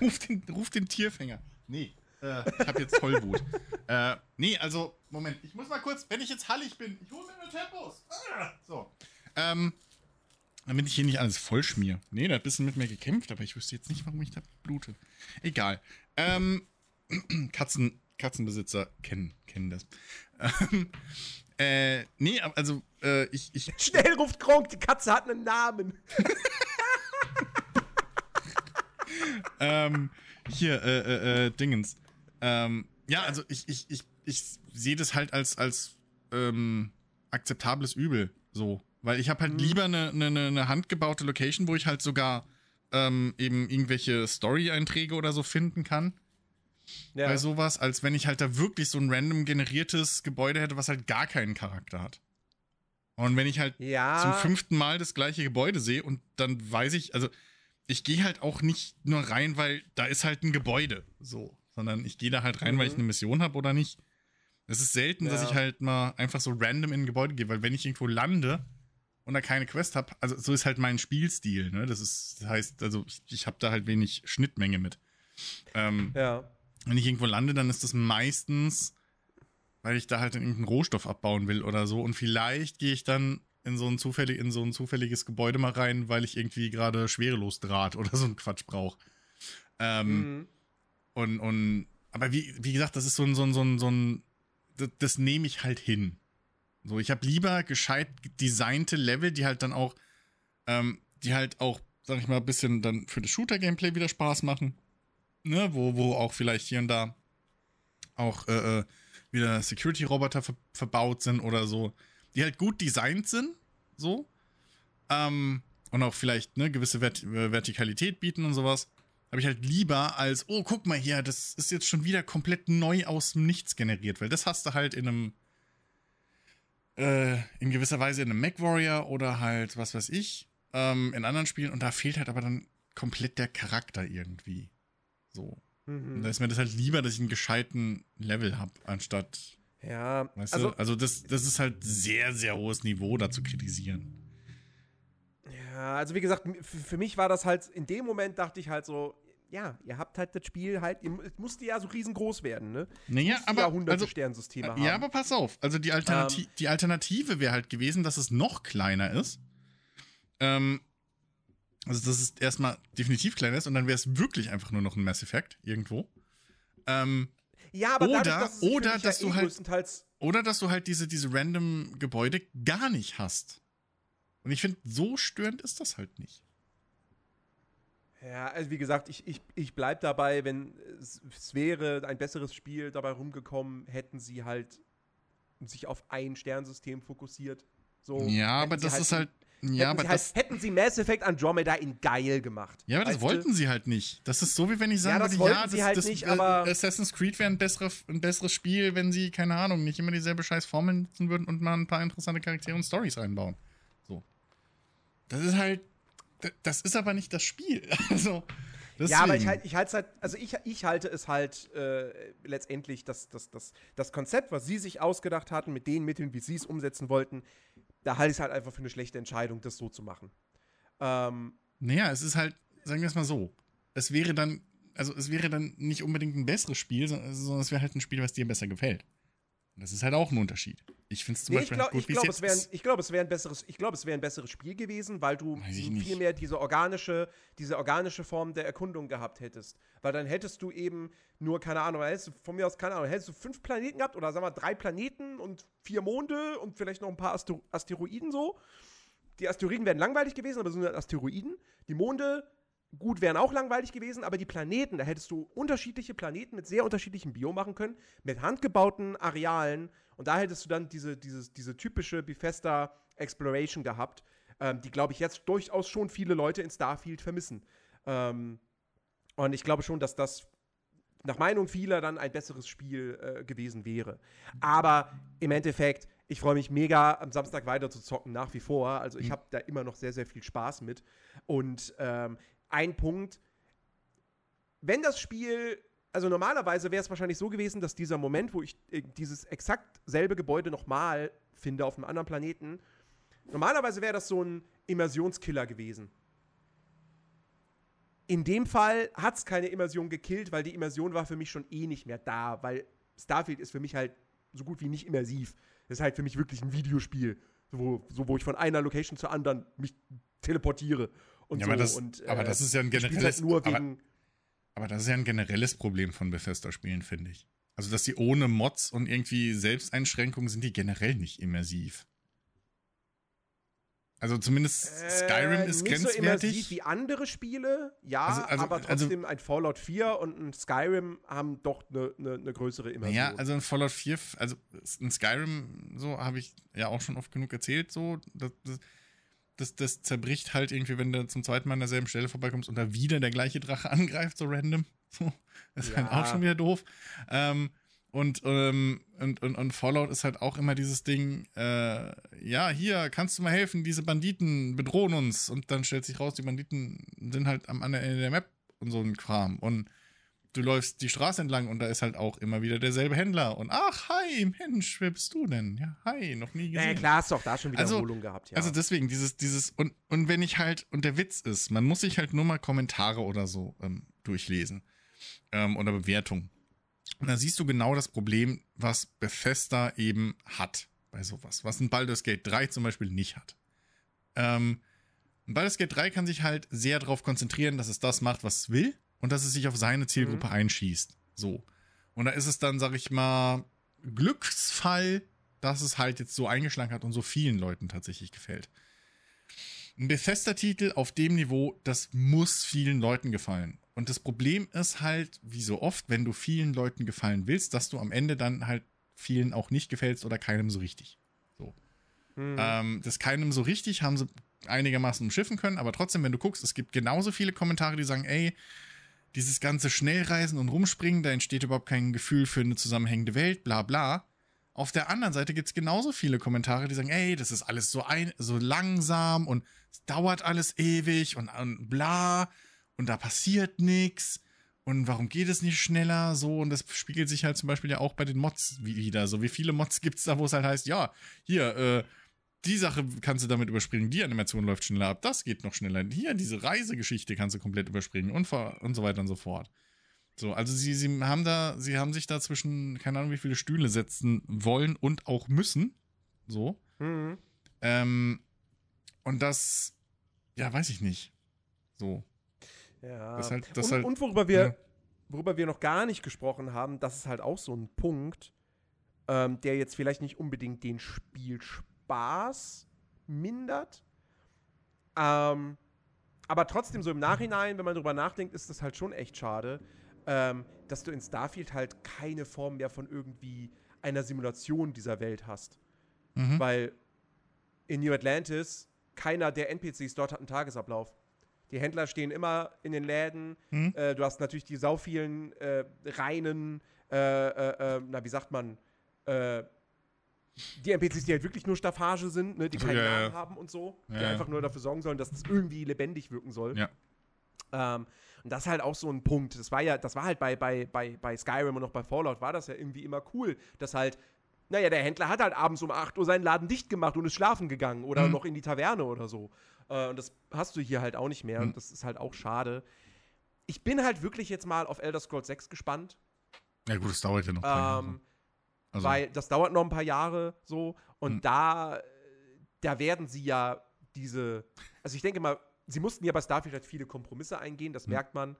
Ruf den, ruf den Tierfänger. Nee, äh, ich hab jetzt Tollwut. äh, nee, also, Moment, ich muss mal kurz, wenn ich jetzt hallig bin, ich hole mir nur Tempos. Ah, so. Ähm, damit ich hier nicht alles vollschmier. Nee, da hat ein bisschen mit mir gekämpft, aber ich wüsste jetzt nicht, warum ich da blute. Egal. Ähm, Katzen, Katzenbesitzer kennen, kennen das. Ähm, äh, nee, also, äh, ich, ich, Schnell ruft Kronk, die Katze hat einen Namen. ähm, hier, äh, äh, äh, Dingens. Ähm, ja, also ich, ich, ich, ich sehe das halt als, als ähm, akzeptables Übel so. Weil ich habe halt Mhm. lieber eine ne, ne, handgebaute Location, wo ich halt sogar ähm, eben irgendwelche Story-Einträge oder so finden kann Ja. bei sowas, als wenn ich halt da wirklich so ein random generiertes Gebäude hätte, was halt gar keinen Charakter hat. Und wenn ich halt ja. zum fünften Mal das gleiche Gebäude sehe und dann weiß ich, also ich gehe halt auch nicht nur rein, weil da ist halt ein Gebäude, so, sondern ich gehe da halt rein, weil ich Mhm. eine Mission habe oder nicht. Es ist selten, dass Ja. ich halt mal einfach so random in ein Gebäude gehe, weil wenn ich irgendwo lande und da keine Quest habe, also so ist halt mein Spielstil, ne? Das ist, das heißt, also ich, ich habe da halt wenig Schnittmenge mit. Ähm, Ja. wenn ich irgendwo lande, dann ist das meistens, weil ich da halt irgendeinen Rohstoff abbauen will oder so. Und vielleicht gehe ich dann in so ein, zufällig, in so ein zufälliges Gebäude mal rein, weil ich irgendwie gerade Schwerelosdraht oder so ein Quatsch brauche. Ähm, Mhm. Und, und, aber wie, wie gesagt, das ist so ein, so ein, so ein, so ein das, das nehme ich halt hin. So, ich habe lieber gescheit designte Level, die halt dann auch, ähm, die halt auch, sag ich mal, ein bisschen dann für das Shooter-Gameplay wieder Spaß machen. Ne, wo, wo auch vielleicht hier und da auch äh, äh wieder Security-Roboter ver verbaut sind oder so, die halt gut designt sind, so. Ähm, und auch vielleicht eine gewisse Vert Vertikalität bieten und sowas. Habe ich halt lieber als, oh, guck mal hier, das ist jetzt schon wieder komplett neu aus dem Nichts generiert, weil das hast du halt in einem, äh, in gewisser Weise in einem MacWarrior oder halt, was weiß ich, ähm, in anderen Spielen und da fehlt halt aber dann komplett der Charakter irgendwie. So. Mhm. Da ist mir das halt lieber, dass ich einen gescheiten Level habe, anstatt. Ja, weißt also, du? also das, das ist halt sehr, sehr hohes Niveau, da zu kritisieren. Ja, also wie gesagt, für mich war das halt, in dem Moment dachte ich halt so, ja, ihr habt halt das Spiel halt, es musste ja so riesengroß werden, ne? Naja, aber. Jahrhunderte also, Sternsysteme haben. Ja, aber pass auf. Also die, Alternati ähm, die Alternative wäre halt gewesen, dass es noch kleiner ist. Ähm, also, dass es erstmal definitiv kleiner ist und dann wäre es wirklich einfach nur noch ein Mass Effect irgendwo. Ähm, ja, aber oder, dadurch, dass oder dass ja du halt oder dass du halt diese diese random Gebäude gar nicht hast. Und ich finde, so störend ist das halt nicht. Ja, also wie gesagt, ich, ich, ich bleib dabei, wenn es, es wäre ein besseres Spiel dabei rumgekommen, hätten sie halt sich auf ein Sternsystem fokussiert. So, ja, aber das halt ist halt ja, aber das, halt, hätten sie Mass Effect Andromeda in geil gemacht. Ja, aber das wollten du? sie halt nicht. Das ist so, wie wenn ich sagen ja, das würde, ja, das, halt das, nicht, äh, Assassin's Creed wäre ein, bessere, ein besseres Spiel, wenn sie, keine Ahnung, nicht immer dieselbe scheiß Formel nutzen würden und mal ein paar interessante Charaktere und Stories einbauen. So. Das ist halt, das ist aber nicht das Spiel. Also, Deswegen. Ja, aber ich, halt, ich halte halt, also ich, ich halte es halt äh, letztendlich, das, das, das, das Konzept, was sie sich ausgedacht hatten, mit den Mitteln, wie sie es umsetzen wollten, da halte ich es halt einfach für eine schlechte Entscheidung, das so zu machen. Ähm, naja, es ist halt, sagen wir es mal so, es wäre dann, also es wäre dann nicht unbedingt ein besseres Spiel, sondern es wäre halt ein Spiel, was dir besser gefällt. Das ist halt auch ein Unterschied. Ich finde es zum nee, Beispiel halt ich glaub, gut, ich glaube, es wäre glaub, es wär ein besseres, ich glaube, es wäre ein besseres Spiel gewesen, weil du viel mehr diese organische, diese organische Form der Erkundung gehabt hättest. Weil dann hättest du eben nur, keine Ahnung, hättest du von mir aus, keine Ahnung, hättest du fünf Planeten gehabt oder sagen wir drei Planeten und vier Monde und vielleicht noch ein paar Aster Asteroiden so. Die Asteroiden wären langweilig gewesen, aber so sind Asteroiden. Die Monde gut, wären auch langweilig gewesen, aber die Planeten, da hättest du unterschiedliche Planeten mit sehr unterschiedlichen Bio machen können, mit handgebauten Arealen und da hättest du dann diese, dieses, diese typische Bethesda Exploration gehabt, ähm, die, glaube ich, jetzt durchaus schon viele Leute in Starfield vermissen. Ähm, und ich glaube schon, dass das nach Meinung vieler dann ein besseres Spiel äh, gewesen wäre. Aber im Endeffekt, ich freue mich mega, am Samstag weiter zu zocken, nach wie vor. Also ich mhm. habe da immer noch sehr, sehr viel Spaß mit. Und ähm, ein Punkt. Wenn das Spiel, also normalerweise wäre es wahrscheinlich so gewesen, dass dieser Moment, wo ich äh, dieses exakt selbe Gebäude nochmal finde auf einem anderen Planeten, normalerweise wäre das so ein Immersionskiller gewesen. In dem Fall hat es keine Immersion gekillt, weil die Immersion war für mich schon eh nicht mehr da, weil Starfield ist für mich halt so gut wie nicht immersiv. Das ist halt für mich wirklich ein Videospiel, wo, so, wo ich von einer Location zur anderen mich teleportiere und ja, so. Aber das, und, äh, aber das ist ja ein generelles halt nur wegen aber, aber das ist ja ein generelles Problem von Bethesda-Spielen, finde ich. Also, dass sie ohne Mods und irgendwie Selbsteinschränkungen sind die generell nicht immersiv. Also zumindest äh, Skyrim ist nicht grenzwertig. So immersiv wie andere Spiele, ja, also, also, aber also trotzdem also, ein Fallout 4 und ein Skyrim haben doch eine ne, ne größere Immersion. Ja, also ein Fallout 4, also ein Skyrim, so habe ich ja auch schon oft genug erzählt, so, das, das, das, das zerbricht halt irgendwie, wenn du zum zweiten Mal an derselben Stelle vorbeikommst und da wieder der gleiche Drache angreift, so random. So, das ist ja. halt auch schon wieder doof. Ähm, und, ähm, und, und, und Fallout ist halt auch immer dieses Ding, äh, ja, hier, kannst du mal helfen, diese Banditen bedrohen uns. Und dann stellt sich raus, die Banditen sind halt am anderen Ende der Map und so ein Kram. Und du läufst die Straße entlang und da ist halt auch immer wieder derselbe Händler. Und ach, hi, Mensch, wer bist du denn? Ja, hi, noch nie gesehen. Ja, klar, hast du auch da schon wieder also, gehabt, ja. Also deswegen, dieses, dieses, und, und wenn ich halt, und der Witz ist, man muss sich halt nur mal Kommentare oder so ähm, durchlesen. Ähm, oder Bewertungen. Und da siehst du genau das Problem, was Bethesda eben hat bei sowas. Was ein Baldur's Gate 3 zum Beispiel nicht hat. Ähm, Baldur's Gate 3 kann sich halt sehr darauf konzentrieren, dass es das macht, was es will und dass es sich auf seine Zielgruppe mhm. einschießt. So. Und da ist es dann, sag ich mal, Glücksfall, dass es halt jetzt so eingeschlagen hat und so vielen Leuten tatsächlich gefällt. Ein Bethesda-Titel auf dem Niveau, das muss vielen Leuten gefallen. Und das Problem ist halt, wie so oft, wenn du vielen Leuten gefallen willst, dass du am Ende dann halt vielen auch nicht gefällst oder keinem so richtig. So. Mhm. Ähm, das keinem so richtig haben sie einigermaßen umschiffen können, aber trotzdem, wenn du guckst, es gibt genauso viele Kommentare, die sagen, ey, dieses ganze Schnellreisen und Rumspringen, da entsteht überhaupt kein Gefühl für eine zusammenhängende Welt, bla bla. Auf der anderen Seite gibt es genauso viele Kommentare, die sagen, ey, das ist alles so, ein, so langsam und es dauert alles ewig und, und bla und da passiert nichts und warum geht es nicht schneller so und das spiegelt sich halt zum Beispiel ja auch bei den Mods wieder. So wie viele Mods gibt es da, wo es halt heißt, ja, hier, äh, die Sache kannst du damit überspringen, die Animation läuft schneller ab, das geht noch schneller. Hier, diese Reisegeschichte kannst du komplett überspringen und, und so weiter und so fort. So, also sie, sie haben da, sie haben sich da zwischen, keine Ahnung, wie viele Stühle setzen wollen und auch müssen. So. Mhm. Ähm, und das, ja, weiß ich nicht. So. Ja. Das halt, das und, halt, und worüber wir, ja. worüber wir noch gar nicht gesprochen haben, das ist halt auch so ein Punkt, ähm, der jetzt vielleicht nicht unbedingt den Spielspaß mindert. Ähm, aber trotzdem, so im Nachhinein, wenn man drüber nachdenkt, ist das halt schon echt schade, ähm, dass du in Starfield halt keine Form mehr von irgendwie einer Simulation dieser Welt hast. Mhm. Weil in New Atlantis keiner der NPCs dort hat einen Tagesablauf. Die Händler stehen immer in den Läden. Mhm. Äh, du hast natürlich die sau vielen äh, reinen, äh, äh, äh na, wie sagt man, äh, die NPCs, die halt wirklich nur Staffage sind, ne, die keinen ja, Namen ja. haben und so, ja, die einfach nur dafür sorgen sollen, dass das irgendwie lebendig wirken soll. Ja. Ähm, und das ist halt auch so ein Punkt. Das war ja, das war halt bei, bei, bei, bei Skyrim und noch bei Fallout war das ja irgendwie immer cool, dass halt, naja, der Händler hat halt abends um 8 Uhr seinen Laden dicht gemacht und ist schlafen gegangen oder mhm. noch in die Taverne oder so. Äh, und das hast du hier halt auch nicht mehr. Mhm. Und das ist halt auch schade. Ich bin halt wirklich jetzt mal auf Elder Scrolls 6 gespannt. Ja, gut, das dauert ja noch. Ähm, also. Weil das dauert noch ein paar Jahre so. Und mhm. da, da werden sie ja diese. Also ich denke mal, sie mussten ja bei Starfield halt viele Kompromisse eingehen, das mhm. merkt man.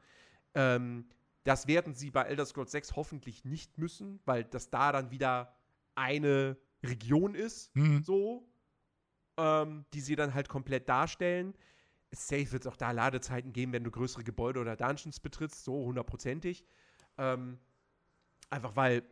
Ähm, das werden sie bei Elder Scrolls 6 hoffentlich nicht müssen, weil das da dann wieder eine Region ist, mhm. so, ähm, die sie dann halt komplett darstellen. Safe wird es auch da Ladezeiten geben, wenn du größere Gebäude oder Dungeons betrittst, so hundertprozentig. Ähm, einfach weil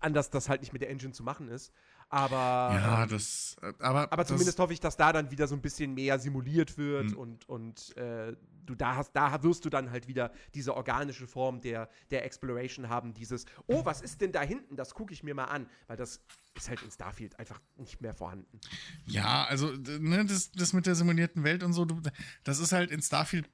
anders das halt nicht mit der Engine zu machen ist. Aber, ja, ähm, das, äh, aber, aber zumindest hoffe ich, dass da dann wieder so ein bisschen mehr simuliert wird mhm. und, und äh, du da hast, da wirst du dann halt wieder diese organische Form der, der Exploration haben, dieses, oh, was ist denn da hinten? Das gucke ich mir mal an, weil das ist halt in Starfield einfach nicht mehr vorhanden. Ja, also, ne, das, das mit der simulierten Welt und so, du, das ist halt in Starfield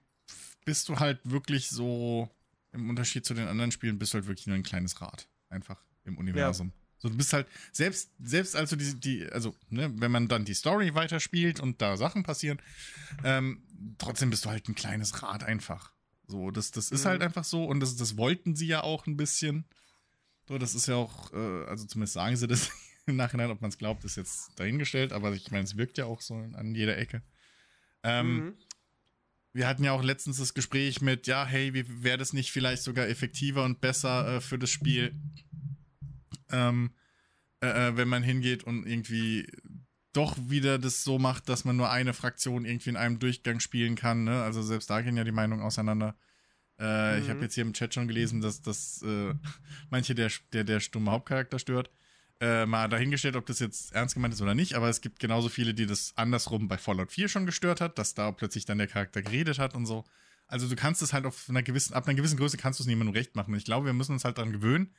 bist du halt wirklich so, im Unterschied zu den anderen Spielen, bist du halt wirklich nur ein kleines Rad. Einfach im Universum. Ja. So, du bist halt, selbst, selbst also die, die, also, ne, wenn man dann die Story weiterspielt und da Sachen passieren, ähm, trotzdem bist du halt ein kleines Rad einfach. So, das, das ist mhm. halt einfach so und das, das wollten sie ja auch ein bisschen. So, das ist ja auch, äh, also zumindest sagen sie das im Nachhinein, ob man es glaubt, ist jetzt dahingestellt, aber ich meine, es wirkt ja auch so an jeder Ecke. Ähm, mhm. Wir hatten ja auch letztens das Gespräch mit, ja, hey, wäre das nicht vielleicht sogar effektiver und besser äh, für das Spiel, ähm, äh, äh, wenn man hingeht und irgendwie doch wieder das so macht, dass man nur eine Fraktion irgendwie in einem Durchgang spielen kann. Ne? Also selbst da gehen ja die Meinungen auseinander. Äh, mhm. Ich habe jetzt hier im Chat schon gelesen, dass, dass äh, manche der, der, der stumme Hauptcharakter stört. Äh, mal dahingestellt, ob das jetzt ernst gemeint ist oder nicht, aber es gibt genauso viele, die das andersrum bei Fallout 4 schon gestört hat, dass da plötzlich dann der Charakter geredet hat und so. Also du kannst es halt auf einer gewissen, ab einer gewissen Größe kannst du es niemandem recht machen. Ich glaube, wir müssen uns halt daran gewöhnen,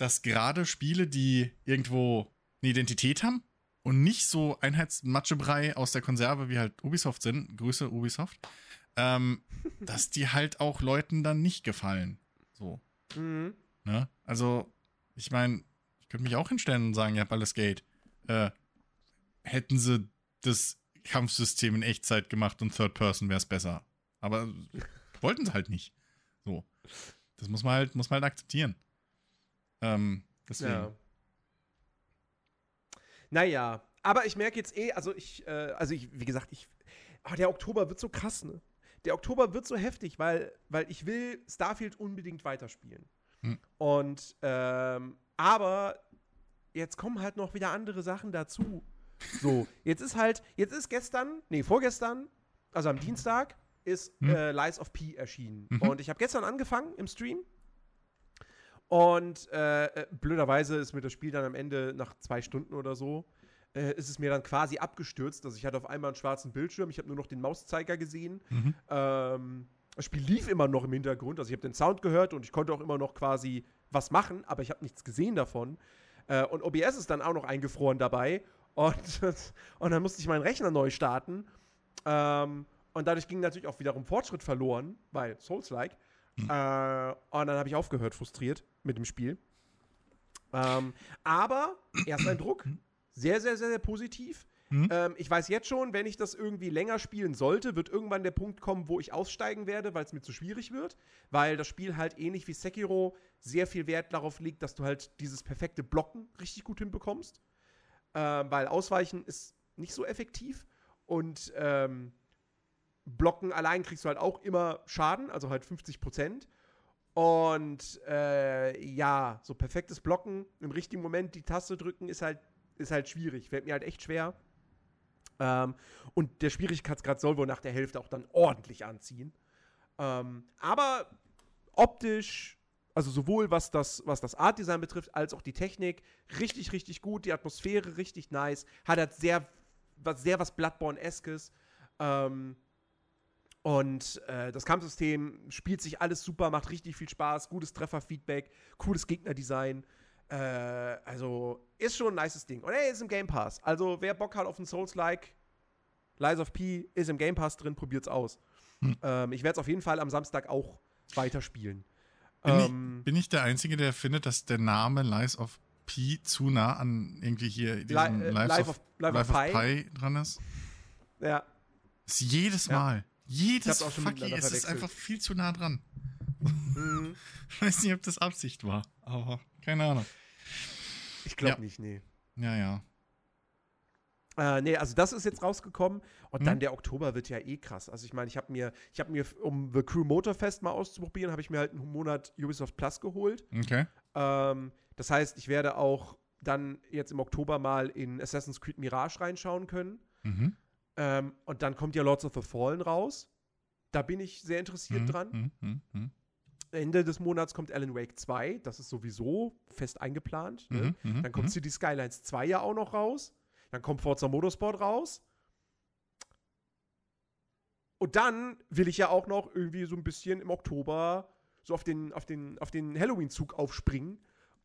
dass gerade Spiele, die irgendwo eine Identität haben und nicht so Einheitsmatschebrei aus der Konserve wie halt Ubisoft sind, Grüße Ubisoft, ähm, dass die halt auch Leuten dann nicht gefallen. So. Mhm. Ne? Also, ich meine, ich könnte mich auch hinstellen und sagen, ja, alles Gate. Äh, hätten sie das Kampfsystem in Echtzeit gemacht und Third Person wäre es besser. Aber wollten sie halt nicht. So. Das muss man halt, muss man halt akzeptieren. Ähm, deswegen. Ja. Naja, aber ich merke jetzt eh, also ich, äh, also ich, wie gesagt, ich, oh, der Oktober wird so krass, ne? Der Oktober wird so heftig, weil, weil ich will Starfield unbedingt weiterspielen. Hm. Und, ähm, aber jetzt kommen halt noch wieder andere Sachen dazu. So, jetzt ist halt, jetzt ist gestern, nee, vorgestern, also am Dienstag, ist Hm. äh, Lies of P erschienen. Mhm. Und ich habe gestern angefangen im Stream. Und äh, äh, blöderweise ist mir das Spiel dann am Ende nach zwei Stunden oder so, äh, ist es mir dann quasi abgestürzt. Also ich hatte auf einmal einen schwarzen Bildschirm, ich habe nur noch den Mauszeiger gesehen. Mhm. Ähm, das Spiel lief immer noch im Hintergrund, also ich habe den Sound gehört und ich konnte auch immer noch quasi was machen, aber ich habe nichts gesehen davon. Äh, und OBS ist dann auch noch eingefroren dabei und, und dann musste ich meinen Rechner neu starten. Ähm, und dadurch ging natürlich auch wiederum Fortschritt verloren, weil Souls-like. Mhm. Äh, und dann habe ich aufgehört, frustriert mit dem Spiel. Ähm, aber Ersteindruck, sehr, sehr, sehr, sehr positiv. Mhm. Ähm, ich weiß jetzt schon, wenn ich das irgendwie länger spielen sollte, wird irgendwann der Punkt kommen, wo ich aussteigen werde, weil es mir zu schwierig wird. Weil das Spiel halt ähnlich wie Sekiro sehr viel Wert darauf legt, dass du halt dieses perfekte Blocken richtig gut hinbekommst. Ähm, weil Ausweichen ist nicht so effektiv. Und ähm, Blocken allein kriegst du halt auch immer Schaden, also halt 50 Prozent. Und äh, ja, so perfektes Blocken, im richtigen Moment die Taste drücken, ist halt, ist halt schwierig. Fällt mir halt echt schwer. Ähm, und der Schwierigkeitsgrad soll wohl nach der Hälfte auch dann ordentlich anziehen. Ähm, aber optisch, also sowohl was das, was das Art-Design betrifft, als auch die Technik, richtig, richtig gut. Die Atmosphäre richtig nice. Hat halt sehr, was, sehr was Bloodborne-eskes. Ähm, und äh, das Kampfsystem spielt sich alles super, macht richtig viel Spaß, gutes Trefferfeedback, cooles Gegnerdesign. Äh, also ist schon ein nices Ding. Und ey, ist im Game Pass. Also wer Bock hat auf ein Souls-like, Lies of P ist im Game Pass drin, probiert's aus. Hm. Ähm, ich werde es auf jeden Fall am Samstag auch weiterspielen. Bin, Ähm, ich, bin ich der Einzige, der findet, dass der Name Lies of P zu nah an irgendwie hier Li- äh, Lives Life of, of- Life of Life Pi? Pi dran ist? ja. ist jedes Ja. Jedes miteinander es ist einfach viel zu nah dran. Mhm. Ich weiß nicht, ob das Absicht war, aber keine Ahnung. Ich glaube Ja. nicht, nee. Ja, ja. Äh, nee, also das ist jetzt rausgekommen und Mhm. dann der Oktober wird ja eh krass. Also ich meine, ich habe mir, ich habe mir, um The Crew Motorfest mal auszuprobieren, habe ich mir halt einen Monat Ubisoft Plus geholt. Okay. Ähm, das heißt, ich werde auch dann jetzt im Oktober mal in Assassin's Creed Mirage reinschauen können. Mhm. Ähm, und dann kommt ja Lords of the Fallen raus. Da bin ich sehr interessiert Mhm. dran. Mhm. Mhm. Ende des Monats kommt Alan Wake 2. Das ist sowieso fest eingeplant. Ne? Mhm. Mhm. Dann kommt Mhm. City Skylines 2 ja auch noch raus. Dann kommt Forza Motorsport raus. Und dann will ich ja auch noch irgendwie so ein bisschen im Oktober so auf den, auf den, auf den Halloween-Zug aufspringen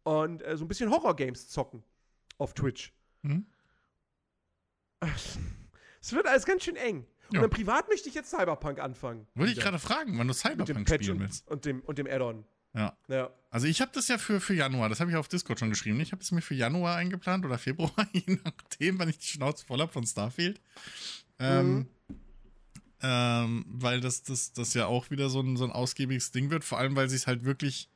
und äh, so ein bisschen Horror-Games zocken auf Twitch. Mhm. Es wird alles ganz schön eng. Und dann privat möchte ich jetzt Cyberpunk anfangen. Wollte ich gerade fragen, wann du Cyberpunk spielen willst. und dem, und dem Add-on. Ja. Ja. Also ich habe das ja für, für Januar, das habe ich auf Discord schon geschrieben. Ich habe es mir für Januar eingeplant oder Februar, je nachdem, wann ich die Schnauze voll habe von Starfield. Ähm, Mhm. ähm, weil das, das, das ja auch wieder so ein, so ein ausgiebiges Ding wird, vor allem weil sie es halt wirklich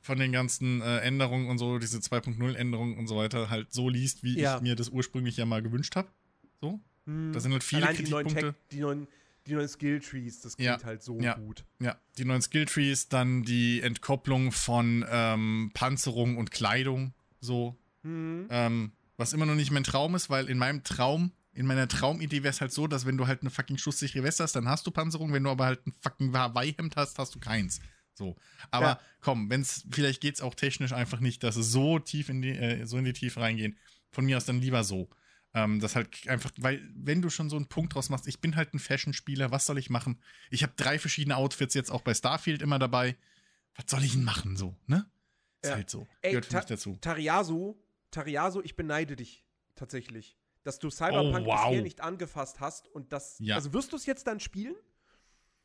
von den ganzen äh, Änderungen und so, diese 2.0 Änderungen und so weiter, halt so liest, wie Ja. ich mir das ursprünglich ja mal gewünscht habe. So. Hm. Da sind halt viele Allein die neuen, Kritikpunkte. Tech, die neuen, die neuen Skill-Trees, das klingt Ja. halt so Ja. gut. Ja, die neuen Skilltrees, dann die Entkopplung von ähm, Panzerung und Kleidung, so. Hm. Ähm, was immer noch nicht mein Traum ist, weil in meinem Traum, in meiner Traumidee wäre es halt so, dass wenn du halt eine fucking schusssichere Weste hast, dann hast du Panzerung. Wenn du aber halt ein fucking Hawaii-Hemd hast, hast du keins. So. Aber Ja. komm, wenn's, vielleicht geht's auch technisch einfach nicht, dass es so tief in die, äh, so in die Tiefe reingehen. Von mir aus dann lieber so. Ähm, das halt einfach, weil, wenn du schon so einen Punkt draus machst, ich bin halt ein Fashion-Spieler, was soll ich machen? Ich habe drei verschiedene Outfits jetzt auch bei Starfield immer dabei. Was soll ich denn machen, so, ne? Ist Ja. halt so. Ey, Gehört für mich dazu. Tariasu, Tariasu, ich beneide dich tatsächlich, dass du Cyberpunk Oh, wow. bisher nicht angefasst hast und das. Ja. Also wirst du es jetzt dann spielen?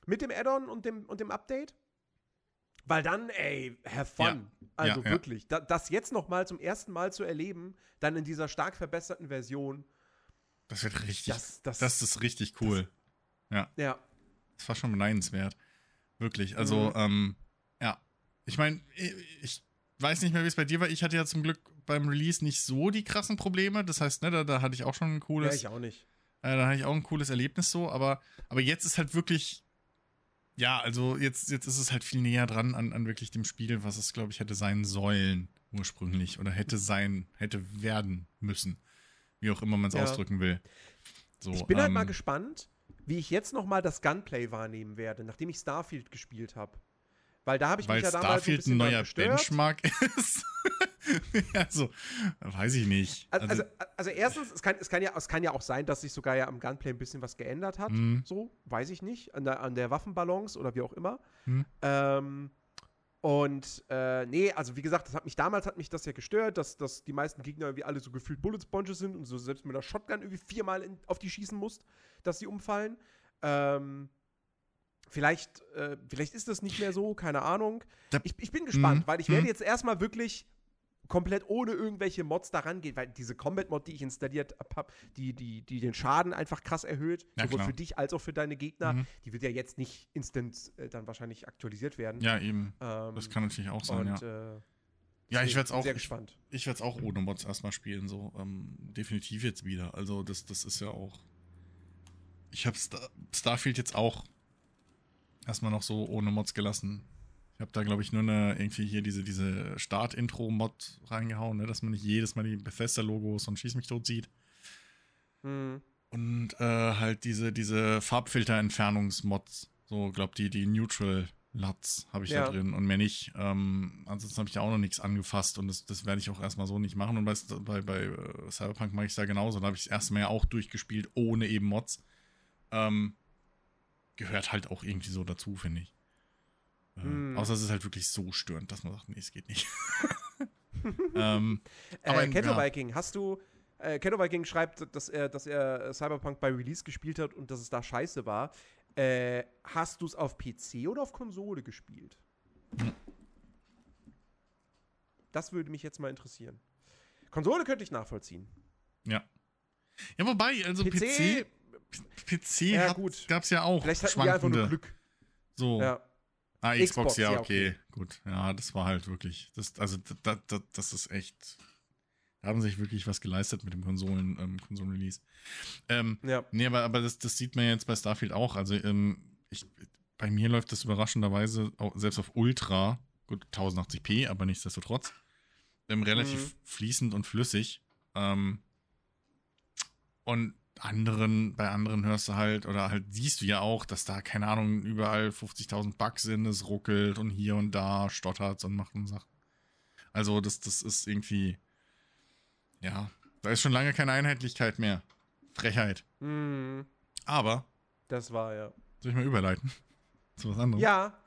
Mit dem Add-on und dem, und dem Update? Weil dann, ey, have fun. Also Ja, ja. wirklich. Da, das jetzt noch mal zum ersten Mal zu erleben, dann in dieser stark verbesserten Version, Das wird richtig. das, das, Das ist richtig cool. ja. Das war schon beneidenswert. Wirklich. Also, Mhm. ähm, ja. Ich meine, ich weiß nicht mehr, wie es bei dir war. Ich hatte ja zum Glück beim Release nicht so die krassen Probleme. Das heißt, ne, da, da hatte ich auch schon ein Ja, cooles, ich auch nicht. äh, da hatte ich auch ein cooles Erlebnis so. Aber, aber jetzt ist halt wirklich, ja, also jetzt, jetzt ist es halt viel näher dran an, an wirklich dem Spiel, was es, glaube ich, hätte sein sollen. ursprünglich oder hätte sein, hätte werden müssen. Wie auch immer man es Ja. ausdrücken will. So, ich bin halt mal ähm, gespannt, wie ich jetzt noch mal das Gunplay wahrnehmen werde, nachdem ich Starfield gespielt habe. Weil da habe ich Weil mich ja damals ein Starfield ein dran neuer. Benchmark ist. also, weiß ich nicht. Also, also, also erstens, es kann, es, kann ja, es kann ja auch sein, dass sich sogar ja am Gunplay ein bisschen was geändert hat. Mhm. So, weiß ich nicht. An der, an der Waffenbalance oder wie auch immer. Mhm. Ähm, und äh, nee, also wie gesagt, das hat mich damals hat mich das ja gestört, dass, dass die meisten Gegner irgendwie alle so gefühlt Bullet Sponges sind und so selbst mit einer Shotgun irgendwie viermal in, auf die schießen musst, dass sie umfallen. Ähm, vielleicht, äh, vielleicht ist das nicht mehr so, keine Ahnung. Ich, ich bin gespannt, Mhm. weil ich werde Mhm. jetzt erstmal wirklich komplett ohne irgendwelche Mods daran gehen, weil diese Combat-Mod, die ich installiert habe, die, die, die den Schaden einfach krass erhöht, Ja, sowohl klar. für dich als auch für deine Gegner, Mhm. die wird ja jetzt nicht instant äh, dann wahrscheinlich aktualisiert werden. ja, eben. Ähm, Das kann natürlich auch sein, und, ja. Äh, Ja, ich werde es auch. sehr Ich, gespannt. ich werde es auch ohne Mods erstmal spielen, so. Ähm, definitiv jetzt wieder. Also, das, das ist ja auch. Ich habe Star Starfield jetzt auch erstmal noch so ohne Mods gelassen. Ich habe da, glaube ich, nur eine, irgendwie hier diese, diese Start-Intro-Mod reingehauen, ne, dass man nicht jedes Mal die Bethesda-Logos und Schieß mich tot sieht. Mhm. Und äh, halt diese, diese Farbfilter-Entfernungsmods. So, glaub die, die Neutral LUTs habe ich Ja. da drin und mehr nicht. Ähm, ansonsten habe ich da auch noch nichts angefasst und das, das werde ich auch erstmal so nicht machen. Und bei, bei, bei äh, Cyberpunk mache ich es da genauso. Da habe ich das erste Mal ja auch durchgespielt, ohne eben Mods. Ähm, gehört halt auch irgendwie so dazu, finde ich. Äh, Hm. Außer es ist halt wirklich so störend, dass man sagt, nee, es geht nicht. ähm, Äh, Aber, Keto ja. Viking, hast du. Äh, Keto Viking schreibt, dass er, dass er Cyberpunk bei Release gespielt hat und dass es da scheiße war. Äh, hast du es auf PC oder auf Konsole gespielt? Hm. Das würde mich jetzt mal interessieren. Konsole könnte ich nachvollziehen. ja. Ja, wobei, also PC, PC ja, hat, gut. gab's ja auch Vielleicht hatten die einfach schwankende. nur Glück. So. Ja. Ah, Xbox, Xbox, ja, ja, okay. Gut. Ja, das war halt wirklich. Das, also, da, da, das ist echt. Da haben sich wirklich was geleistet mit dem Konsolen, ähm, Konsolen-Release. Ähm, ja. nee, aber, aber das, das sieht man jetzt bei Starfield auch. Also, ähm, ich, bei mir läuft das überraschenderweise auch, selbst auf Ultra, gut, 1080p, aber nichtsdestotrotz, ähm, relativ Mhm. fließend und flüssig. Ähm, und anderen, bei anderen hörst du halt, oder halt siehst du ja auch, dass da, keine Ahnung, überall 50.000 Bugs sind, es ruckelt und hier und da stottert und macht und Sachen. Also, das, das ist irgendwie, ja, da ist schon lange keine Einheitlichkeit mehr. Frechheit. Mhm. Aber, Das war ja. soll ich mal überleiten? Zu was anderem? Ja.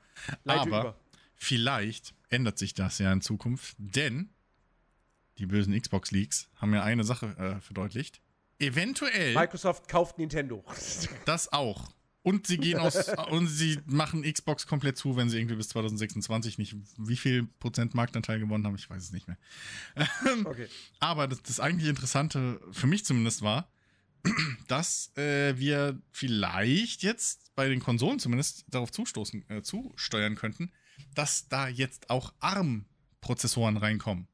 Aber- über. Vielleicht ändert sich das ja in Zukunft, denn die bösen Xbox-Leaks haben ja eine Sache äh, verdeutlicht. Eventuell Microsoft kauft Nintendo. das auch. Und sie gehen aus und sie machen Xbox komplett zu, wenn sie irgendwie bis 2026 nicht wie viel Prozent Marktanteil gewonnen haben, ich weiß es nicht mehr. okay. Aber das, das eigentlich Interessante, für mich zumindest, war, dass äh, wir vielleicht jetzt bei den Konsolen zumindest darauf zustoßen, äh, zusteuern könnten, dass da jetzt auch ARM-Prozessoren reinkommen.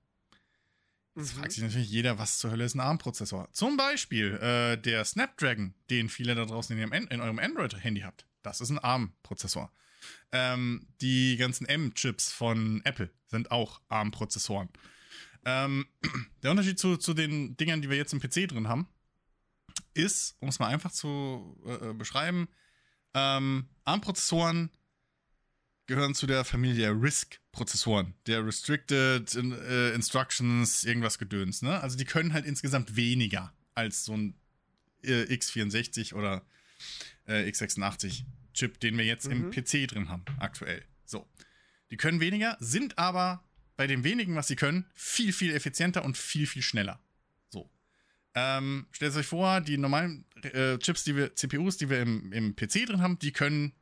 Jetzt Mhm. fragt sich natürlich jeder, was zur Hölle ist ein ARM-Prozessor? Zum Beispiel äh, der Snapdragon, den viele da draußen in, ihrem in eurem Android-Handy habt. Das ist ein ARM-Prozessor. Ähm, die ganzen M-Chips von Apple sind auch ARM-Prozessoren. Ähm, der Unterschied zu, zu den Dingern, die wir jetzt im PC drin haben, ist, um es mal einfach zu äh, äh, beschreiben, ähm, ARM-Prozessoren gehören zu der Familie RISC-Prozessoren, der Restricted in, äh, Instructions, irgendwas Gedöns. Ne? Also die können halt insgesamt weniger als so ein äh, x64 oder äh, x86-Chip, den wir jetzt im Mhm. PC drin haben, aktuell. So. Die können weniger, sind aber bei dem wenigen, was sie können, viel, viel effizienter und viel, viel schneller. So. Ähm, stellt euch vor, die normalen äh, Chips, die wir, CPUs, die wir im, im PC drin haben, die können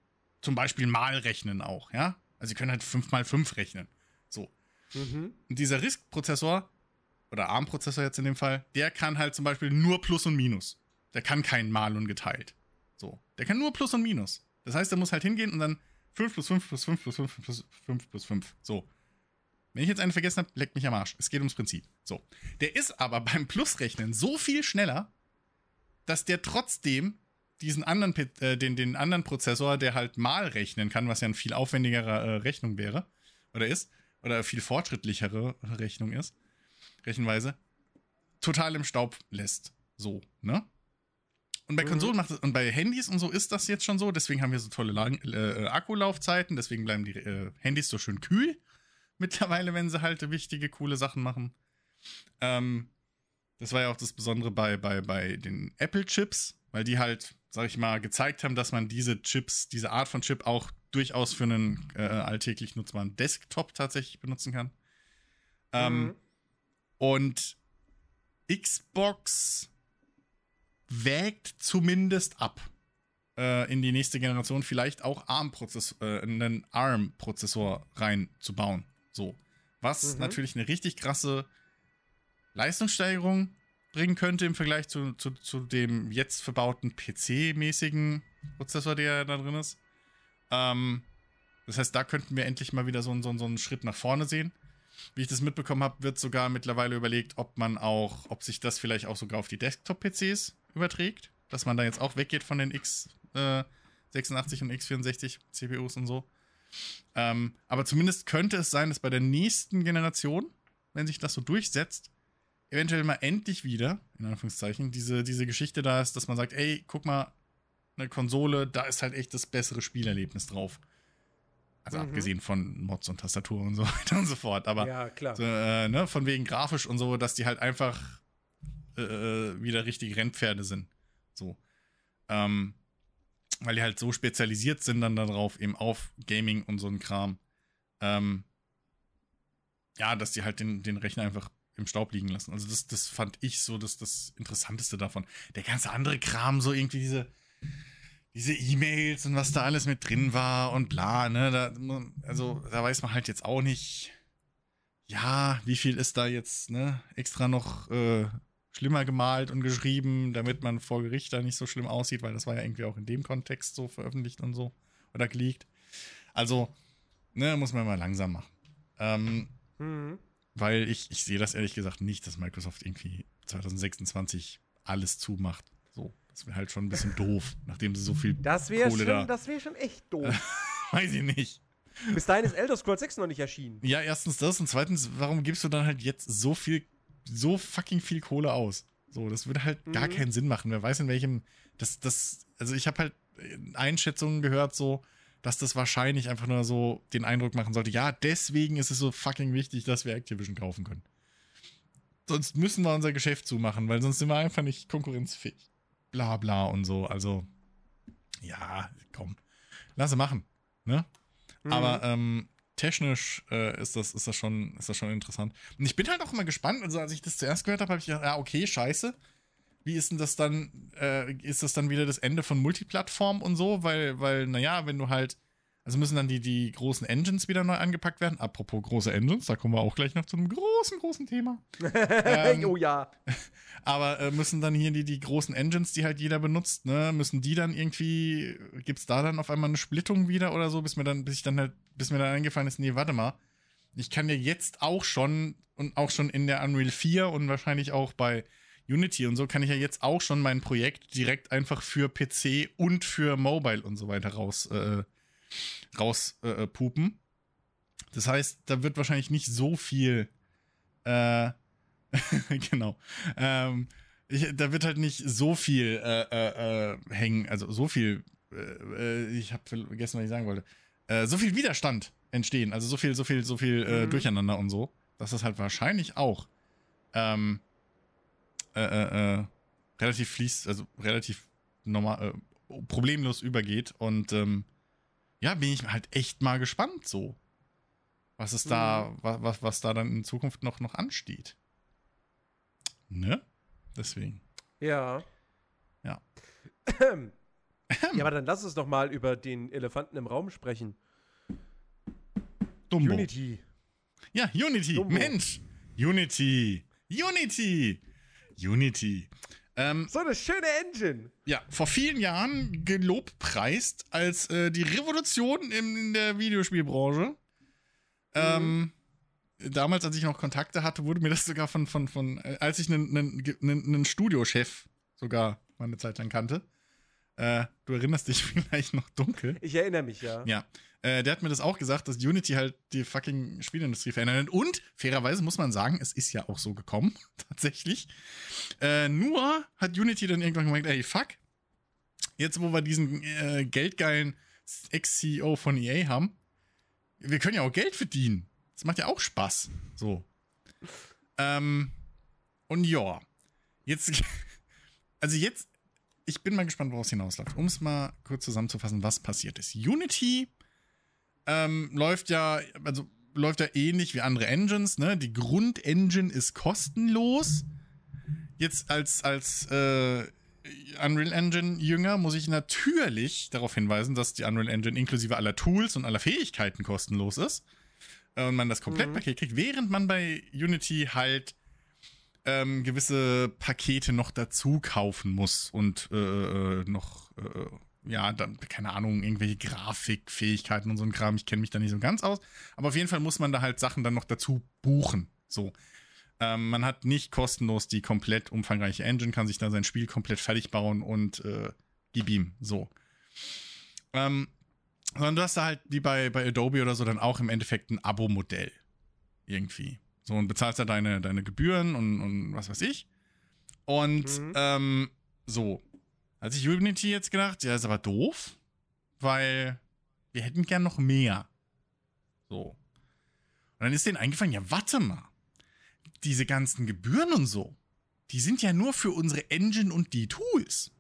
zum Beispiel mal rechnen auch, ja? Also sie können halt 5 mal 5 rechnen. So. Mhm. Und dieser RISC-Prozessor, oder ARM-Prozessor jetzt in dem Fall, der kann halt zum Beispiel nur Plus und Minus. Der kann kein Mal und geteilt. So. Der kann nur Plus und Minus. Das heißt, er muss halt hingehen und dann 5 plus 5 plus 5 plus 5 plus 5 plus 5. So. Wenn ich jetzt einen vergessen habe, leckt mich am Arsch. Es geht ums Prinzip. So. Der ist aber beim Plusrechnen so viel schneller, dass der trotzdem diesen anderen, äh, den, den anderen Prozessor, der halt mal rechnen kann, was ja eine viel aufwendigere äh, Rechnung wäre, oder ist, oder viel fortschrittlichere Rechnung ist, Rechenweise, total im Staub lässt. So, ne? Und bei Mhm. Konsolen macht es, und bei Handys und so ist das jetzt schon so, deswegen haben wir so tolle Lang äh, Akkulaufzeiten, deswegen bleiben die äh, Handys so schön kühl mittlerweile, wenn sie halt wichtige, coole Sachen machen. Ähm, das war ja auch das Besondere bei, bei, bei den Apple-Chips, weil die halt, sag ich mal, gezeigt haben, dass man diese Chips, diese Art von Chip auch durchaus für einen äh, alltäglich nutzbaren Desktop tatsächlich benutzen kann. Ähm, Mhm. und Xbox wägt zumindest ab, äh, in die nächste Generation vielleicht auch ARM-Prozess, äh, einen ARM-Prozessor reinzubauen. So. Was Mhm. natürlich eine richtig krasse Leistungssteigerung bringen könnte im Vergleich zu, zu, zu dem jetzt verbauten PC-mäßigen Prozessor, der da drin ist. Ähm, das heißt, da könnten wir endlich mal wieder so, einen- so, so einen Schritt nach vorne sehen. Wie ich das mitbekommen habe, wird sogar mittlerweile überlegt, ob man auch, ob sich das vielleicht auch sogar auf die Desktop-PCs überträgt. Dass man da jetzt auch weggeht von den x86 und x64 CPUs und so. Ähm, aber zumindest könnte es sein, dass bei der nächsten Generation, wenn sich das so durchsetzt, eventuell mal endlich wieder, in Anführungszeichen, diese, diese Geschichte da ist, dass man sagt, ey, guck mal, eine Konsole, da ist halt echt das bessere Spielerlebnis drauf. Also Mhm. abgesehen von Mods und Tastatur und so weiter und so fort. Aber ja, klar. so, äh, ne, von wegen grafisch und so, dass die halt einfach äh, äh, wieder richtige Rennpferde sind. So. Ähm, weil die halt so spezialisiert sind dann darauf, eben auf Gaming und so ein Kram. Ähm, ja, dass die halt den, den Rechner einfach im Staub liegen lassen. Also das, das fand ich so das, das Interessanteste davon. Der ganze andere Kram, so irgendwie diese, diese E-Mails und was da alles mit drin war und bla, ne, da, also da weiß man halt jetzt auch nicht, ja, wie viel ist da jetzt, ne, extra noch äh, schlimmer gemalt und geschrieben, damit man vor Gericht da nicht so schlimm aussieht, weil das war ja irgendwie auch in dem Kontext so veröffentlicht und so oder geleakt. Also, ne, muss man mal langsam machen. Ähm, Mhm. Weil ich, ich sehe das ehrlich gesagt nicht, dass Microsoft irgendwie 2026 alles zumacht. So, das wäre halt schon ein bisschen doof, nachdem sie so viel Das wäre Kohle schon, da. das wär schon echt doof. Weiß ich nicht. Bis dahin ist Elder Scrolls 6 noch nicht erschienen. Ja, erstens das und zweitens, warum gibst du dann halt jetzt so viel, so fucking viel Kohle aus? So, das würde halt gar Mhm. keinen Sinn machen. Wer weiß in welchem, das, das, also ich habe halt Einschätzungen gehört, so, dass das wahrscheinlich einfach nur so den Eindruck machen sollte, ja, deswegen ist es so fucking wichtig, dass wir Activision kaufen können. Sonst müssen wir unser Geschäft zumachen, weil sonst sind wir einfach nicht konkurrenzfähig. Bla bla und so. Also, ja, komm. Lass sie machen. Ne? Mhm. Aber ähm, technisch äh, ist, das, ist, das schon, ist das schon interessant. Und ich bin halt auch immer gespannt. Also, als ich das zuerst gehört habe, habe ich gedacht, ja, okay, scheiße. Wie ist denn das dann? Äh, ist das dann wieder das Ende von Multiplattform und so? Weil, weil, naja, wenn du halt. Also müssen dann die, die großen Engines wieder neu angepackt werden. Apropos große Engines, da kommen wir auch gleich noch zu einem großen, großen Thema. ähm, oh ja. Aber äh, müssen dann hier die, die großen Engines, die halt jeder benutzt, ne, müssen die dann irgendwie, gibt's da dann auf einmal eine Splittung wieder oder so, bis mir dann, bis ich dann halt, bis mir dann eingefallen ist, nee, warte mal. Ich kann ja jetzt auch schon und auch schon in der Unreal 4 und wahrscheinlich auch bei Unity und so kann ich ja jetzt auch schon mein Projekt direkt einfach für PC und für Mobile und so weiter raus, äh, raus äh, äh, pupen. Das heißt, da wird wahrscheinlich nicht so viel äh, genau. Ähm, ich, da wird halt nicht so viel äh, äh, äh, hängen, also so viel, äh, äh, ich habe vergessen, was ich sagen wollte, äh, so viel Widerstand entstehen, also so viel, so viel, so viel äh, Mhm. Durcheinander und so, das halt wahrscheinlich auch ähm, äh, äh, äh, relativ fließt, also relativ normal, äh, problemlos übergeht und ähm, ja, bin ich halt echt mal gespannt so. Was es da, was, was, was da dann in Zukunft noch, noch ansteht. Ne? Deswegen. Ja. Ja. ja, aber dann lass uns doch mal über den Elefanten im Raum sprechen. Dumbo. Unity. Ja, Unity. Dumbo. Mensch. Unity. Unity. Unity. Ähm, So eine schöne Engine. ja, vor vielen Jahren gelobpreist als äh, die Revolution in, in der Videospielbranche. Ähm, damals, als ich noch Kontakte hatte, wurde mir das sogar von, von, von äh, als ich einen, einen, einen, einen Studiochef sogar mal eine Zeit lang kannte, Äh, du erinnerst dich vielleicht noch dunkel. Ich erinnere mich, ja. Ja. Äh, der hat mir das auch gesagt, dass Unity halt die fucking Spielindustrie verändert. Und fairerweise muss man sagen, es ist ja auch so gekommen, tatsächlich. Äh, nur hat Unity dann irgendwann gemeint, ey, fuck, jetzt wo wir diesen äh, geldgeilen Ex-CEO von EA haben, wir können ja auch Geld verdienen. Das macht ja auch Spaß. So. Ähm, und ja, jetzt, also jetzt, ich bin mal gespannt, woraus hinausläuft. Um es mal kurz zusammenzufassen, was passiert ist. Unity ähm, läuft ja, also läuft ja ähnlich wie andere Engines, ne? Die Grundengine ist kostenlos. Jetzt als, als äh, Unreal Engine Jünger muss ich natürlich darauf hinweisen, dass die Unreal Engine inklusive aller Tools und aller Fähigkeiten kostenlos ist. Äh, und man das Komplettpaket kriegt, während man bei Unity halt ähm, gewisse Pakete noch dazu kaufen muss und äh, äh, noch, äh, ja, dann, keine Ahnung, irgendwelche Grafikfähigkeiten und so ein Kram. Ich kenne mich da nicht so ganz aus. Aber auf jeden Fall muss man da halt Sachen dann noch dazu buchen. So. Ähm, man hat nicht kostenlos die komplett umfangreiche Engine, kann sich da sein Spiel komplett fertig bauen und äh, gib ihm. So. Ähm, sondern du hast da halt, wie bei, bei Adobe oder so, dann auch im Endeffekt ein Abo-Modell. Irgendwie. So, und bezahlst da deine, deine Gebühren und, und was weiß ich. Und Mhm. ähm, so. Hat sich Unity jetzt gedacht, ja, ist aber doof, weil wir hätten gern noch mehr. So. Und dann ist denen eingefallen, ja, warte mal. Diese ganzen Gebühren und so, die sind ja nur für unsere Engine und die Tools.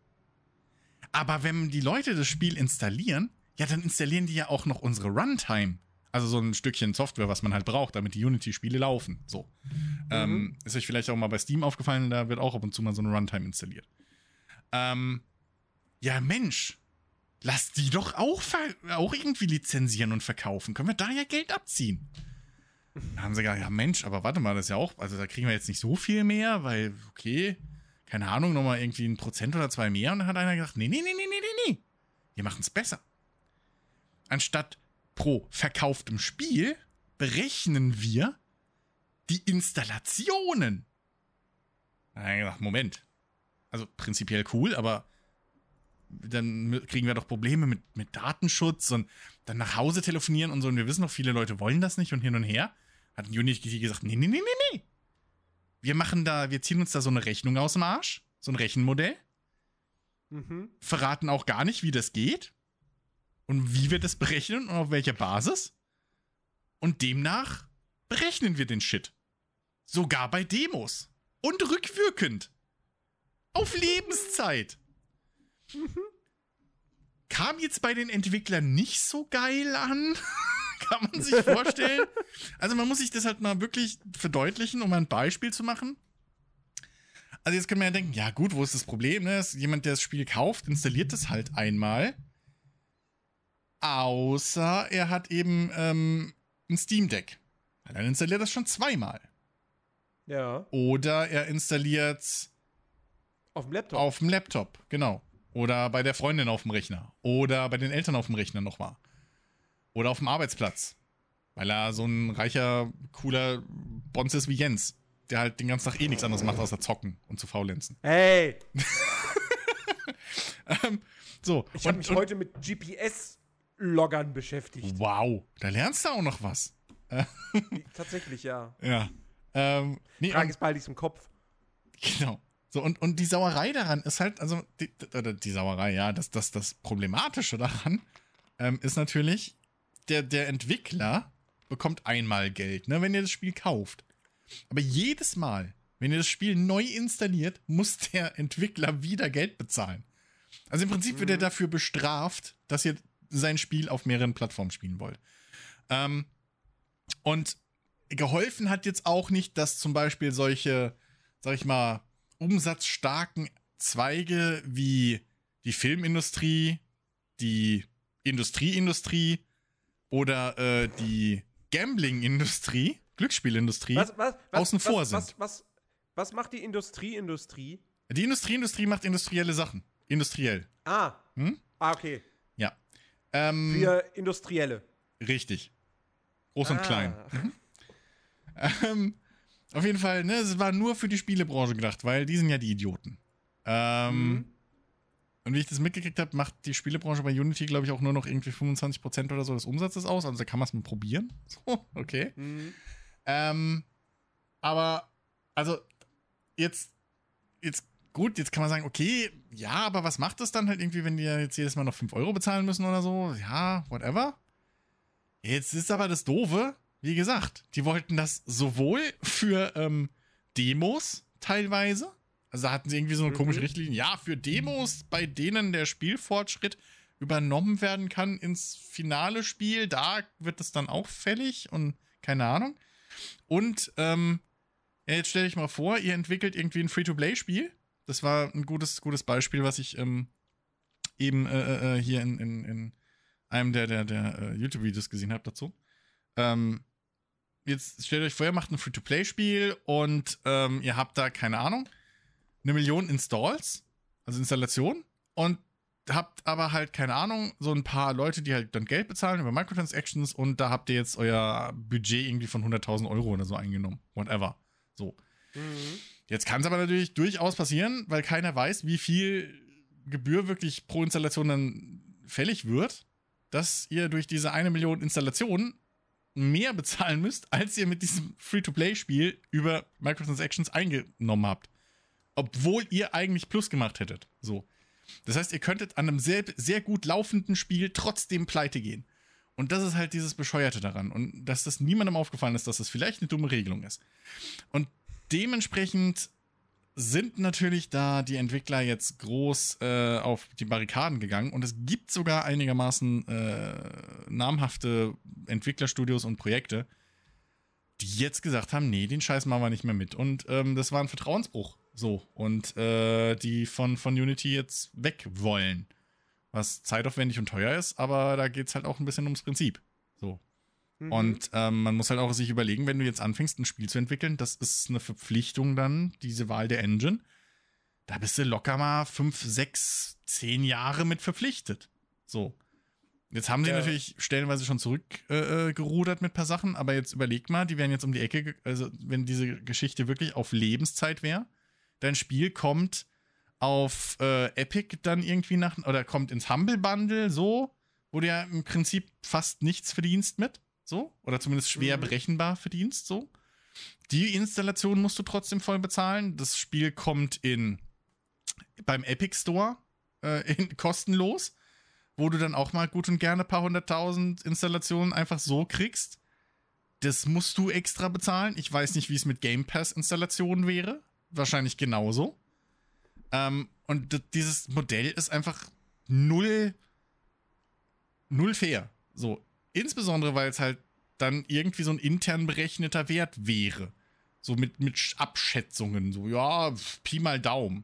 Aber wenn die Leute das Spiel installieren, ja, dann installieren die ja auch noch unsere Runtime. Also so ein Stückchen Software, was man halt braucht, damit die Unity-Spiele laufen. So. Ähm, ist euch vielleicht auch mal bei Steam aufgefallen, da wird auch ab und zu mal so eine Runtime installiert. Ähm, ja, Mensch, lass die doch auch, auch irgendwie lizenzieren und verkaufen. Können wir da ja Geld abziehen? Da haben sie gesagt, ja Mensch, aber warte mal, das ist ja auch, also da kriegen wir jetzt nicht so viel mehr, weil, okay, keine Ahnung, nochmal irgendwie ein Prozent oder zwei mehr. Und dann hat einer gesagt, nee, nee, nee, nee, nee, nee, nee. Wir machen es besser. Anstatt pro verkauftem Spiel berechnen wir die Installationen. Moment. Also prinzipiell cool, aber dann kriegen wir doch Probleme mit, mit Datenschutz und dann nach Hause telefonieren und so. Und wir wissen noch, viele Leute wollen das nicht und hin und her. Hat Unity gesagt, nee, nee, nee, nee, nee. Wir machen da, wir ziehen uns da so eine Rechnung aus dem Arsch, so ein Rechenmodell, Mhm. verraten auch gar nicht, wie das geht und wie wir das berechnen und auf welcher Basis. Und demnach berechnen wir den Shit. Sogar bei Demos. Und rückwirkend. Auf Lebenszeit. Kam jetzt bei den Entwicklern nicht so geil an. Kann man sich vorstellen. Also man muss sich das halt mal wirklich verdeutlichen, um ein Beispiel zu machen. Also jetzt können wir ja denken, ja gut, wo ist das Problem? Ne? Ist jemand, der das Spiel kauft, installiert das halt einmal. Außer er hat eben ähm, ein Steam Deck. Dann installiert er das schon zweimal. Ja. Oder er installiert Auf dem Laptop. auf dem Laptop, genau. Oder bei der Freundin auf dem Rechner. Oder bei den Eltern auf dem Rechner nochmal. Oder auf dem Arbeitsplatz. Weil er so ein reicher, cooler Bonz ist wie Jens. Der halt den ganzen Tag eh nichts anderes macht, außer zocken und zu faulenzen. Hey, Ähm, so. ich habe mich und- heute mit GPS-Loggern beschäftigt. Wow, da lernst du auch noch was. Tatsächlich, ja. Ja. Ähm, nee, Frage ist bald im Kopf. genau. So, und, und die Sauerei daran ist halt, also die, die Sauerei, ja, das, das, das Problematische daran ähm, ist natürlich, der, der Entwickler bekommt einmal Geld, ne, wenn ihr das Spiel kauft. Aber jedes Mal, wenn ihr das Spiel neu installiert, muss der Entwickler wieder Geld bezahlen. Also im Prinzip wird er dafür bestraft, dass ihr sein Spiel auf mehreren Plattformen spielen wollt. Ähm, und geholfen hat jetzt auch nicht, dass zum Beispiel solche, sag ich mal, umsatzstarken Zweige wie die Filmindustrie, die Industrieindustrie oder äh, die Gambling-Industrie, Glücksspielindustrie, Was, was, was, außen vor sind. Was, was, was macht die Industrieindustrie? die Industrieindustrie macht industrielle Sachen. Industriell. Ah. Hm? Ah, okay. Ähm, Für Industrielle. Richtig. Groß und Ah. klein. Ähm, auf jeden Fall, ne, es war nur für die Spielebranche gedacht, weil die sind ja die Idioten. Ähm, Mhm. Und wie ich das mitgekriegt habe, macht die Spielebranche bei Unity, glaube ich, auch nur noch irgendwie 25% oder so des Umsatzes aus. Also da kann man es mal probieren. So, okay. Mhm. Ähm, aber, also, jetzt, jetzt, gut, jetzt kann man sagen, okay, ja, aber was macht das dann halt irgendwie, wenn die jetzt jedes Mal noch 5 Euro bezahlen müssen oder so? Ja, whatever. Jetzt ist aber das Doofe, wie gesagt, die wollten das sowohl für ähm, Demos teilweise, also da hatten sie irgendwie so eine Mhm. komische Richtlinie, ja, für Demos, bei denen der Spielfortschritt übernommen werden kann ins finale Spiel, da wird es dann auch fällig und keine Ahnung. Und ähm, jetzt stelle ich mal vor, ihr entwickelt irgendwie ein Free-to-Play-Spiel. Das war ein gutes, gutes Beispiel, was ich ähm, eben äh, äh, hier in, in, in einem der, der, der äh, YouTube-Videos gesehen habe dazu. Ähm, jetzt stellt euch vor, ihr macht ein Free-to-Play-Spiel und ähm, ihr habt da, keine Ahnung, eine Million Installs, also Installationen, und habt aber halt, keine Ahnung, so ein paar Leute, die halt dann Geld bezahlen über Microtransactions und da habt ihr jetzt euer Budget irgendwie von 100.000 Euro oder so eingenommen. Whatever. So. Mhm. Jetzt kann es aber natürlich durchaus passieren, weil keiner weiß, wie viel Gebühr wirklich pro Installation dann fällig wird, dass ihr durch diese eine Million Installationen mehr bezahlen müsst, als ihr mit diesem Free-to-Play-Spiel über Microtransactions eingenommen habt. Obwohl ihr eigentlich Plus gemacht hättet. So. Das heißt, ihr könntet an einem sehr, sehr gut laufenden Spiel trotzdem pleite gehen. Und das ist halt dieses Bescheuerte daran. Und dass das niemandem aufgefallen ist, dass das vielleicht eine dumme Regelung ist. Und dementsprechend sind natürlich da die Entwickler jetzt groß äh, auf die Barrikaden gegangen und es gibt sogar einigermaßen äh, namhafte Entwicklerstudios und Projekte, die jetzt gesagt haben, nee, den Scheiß machen wir nicht mehr mit. Und ähm, das war ein Vertrauensbruch. So. Und äh, die von, von Unity jetzt weg wollen. Was zeitaufwendig und teuer ist, aber da geht es halt auch ein bisschen ums Prinzip. So. Mhm. Und ähm, man muss halt auch sich überlegen, wenn du jetzt anfängst, ein Spiel zu entwickeln, das ist eine Verpflichtung dann, diese Wahl der Engine. Da bist du locker mal fünf, sechs, zehn Jahre mit verpflichtet. So. Jetzt haben sie Ja. natürlich stellenweise schon zurückgerudert äh, gerudert mit ein paar Sachen, aber jetzt überleg mal, die wären jetzt um die Ecke, also wenn diese Geschichte wirklich auf Lebenszeit wäre, dein Spiel kommt auf äh, Epic dann irgendwie nach, oder kommt ins Humble Bundle so, wo du ja im Prinzip fast nichts verdienst mit, so, oder zumindest schwer Mhm. berechenbar verdienst, so. Die Installation musst du trotzdem voll bezahlen. Das Spiel kommt in beim Epic Store äh, in, kostenlos, wo du dann auch mal gut und gerne ein paar hunderttausend Installationen einfach so kriegst. Das musst du extra bezahlen. Ich weiß nicht, wie es mit Game Pass Installationen wäre. Wahrscheinlich genauso. Ähm, und dieses Modell ist einfach null, null fair. So. Insbesondere, weil es halt dann irgendwie so ein intern berechneter Wert wäre. So mit, mit Sch- Abschätzungen. So, ja, Pi mal Daumen.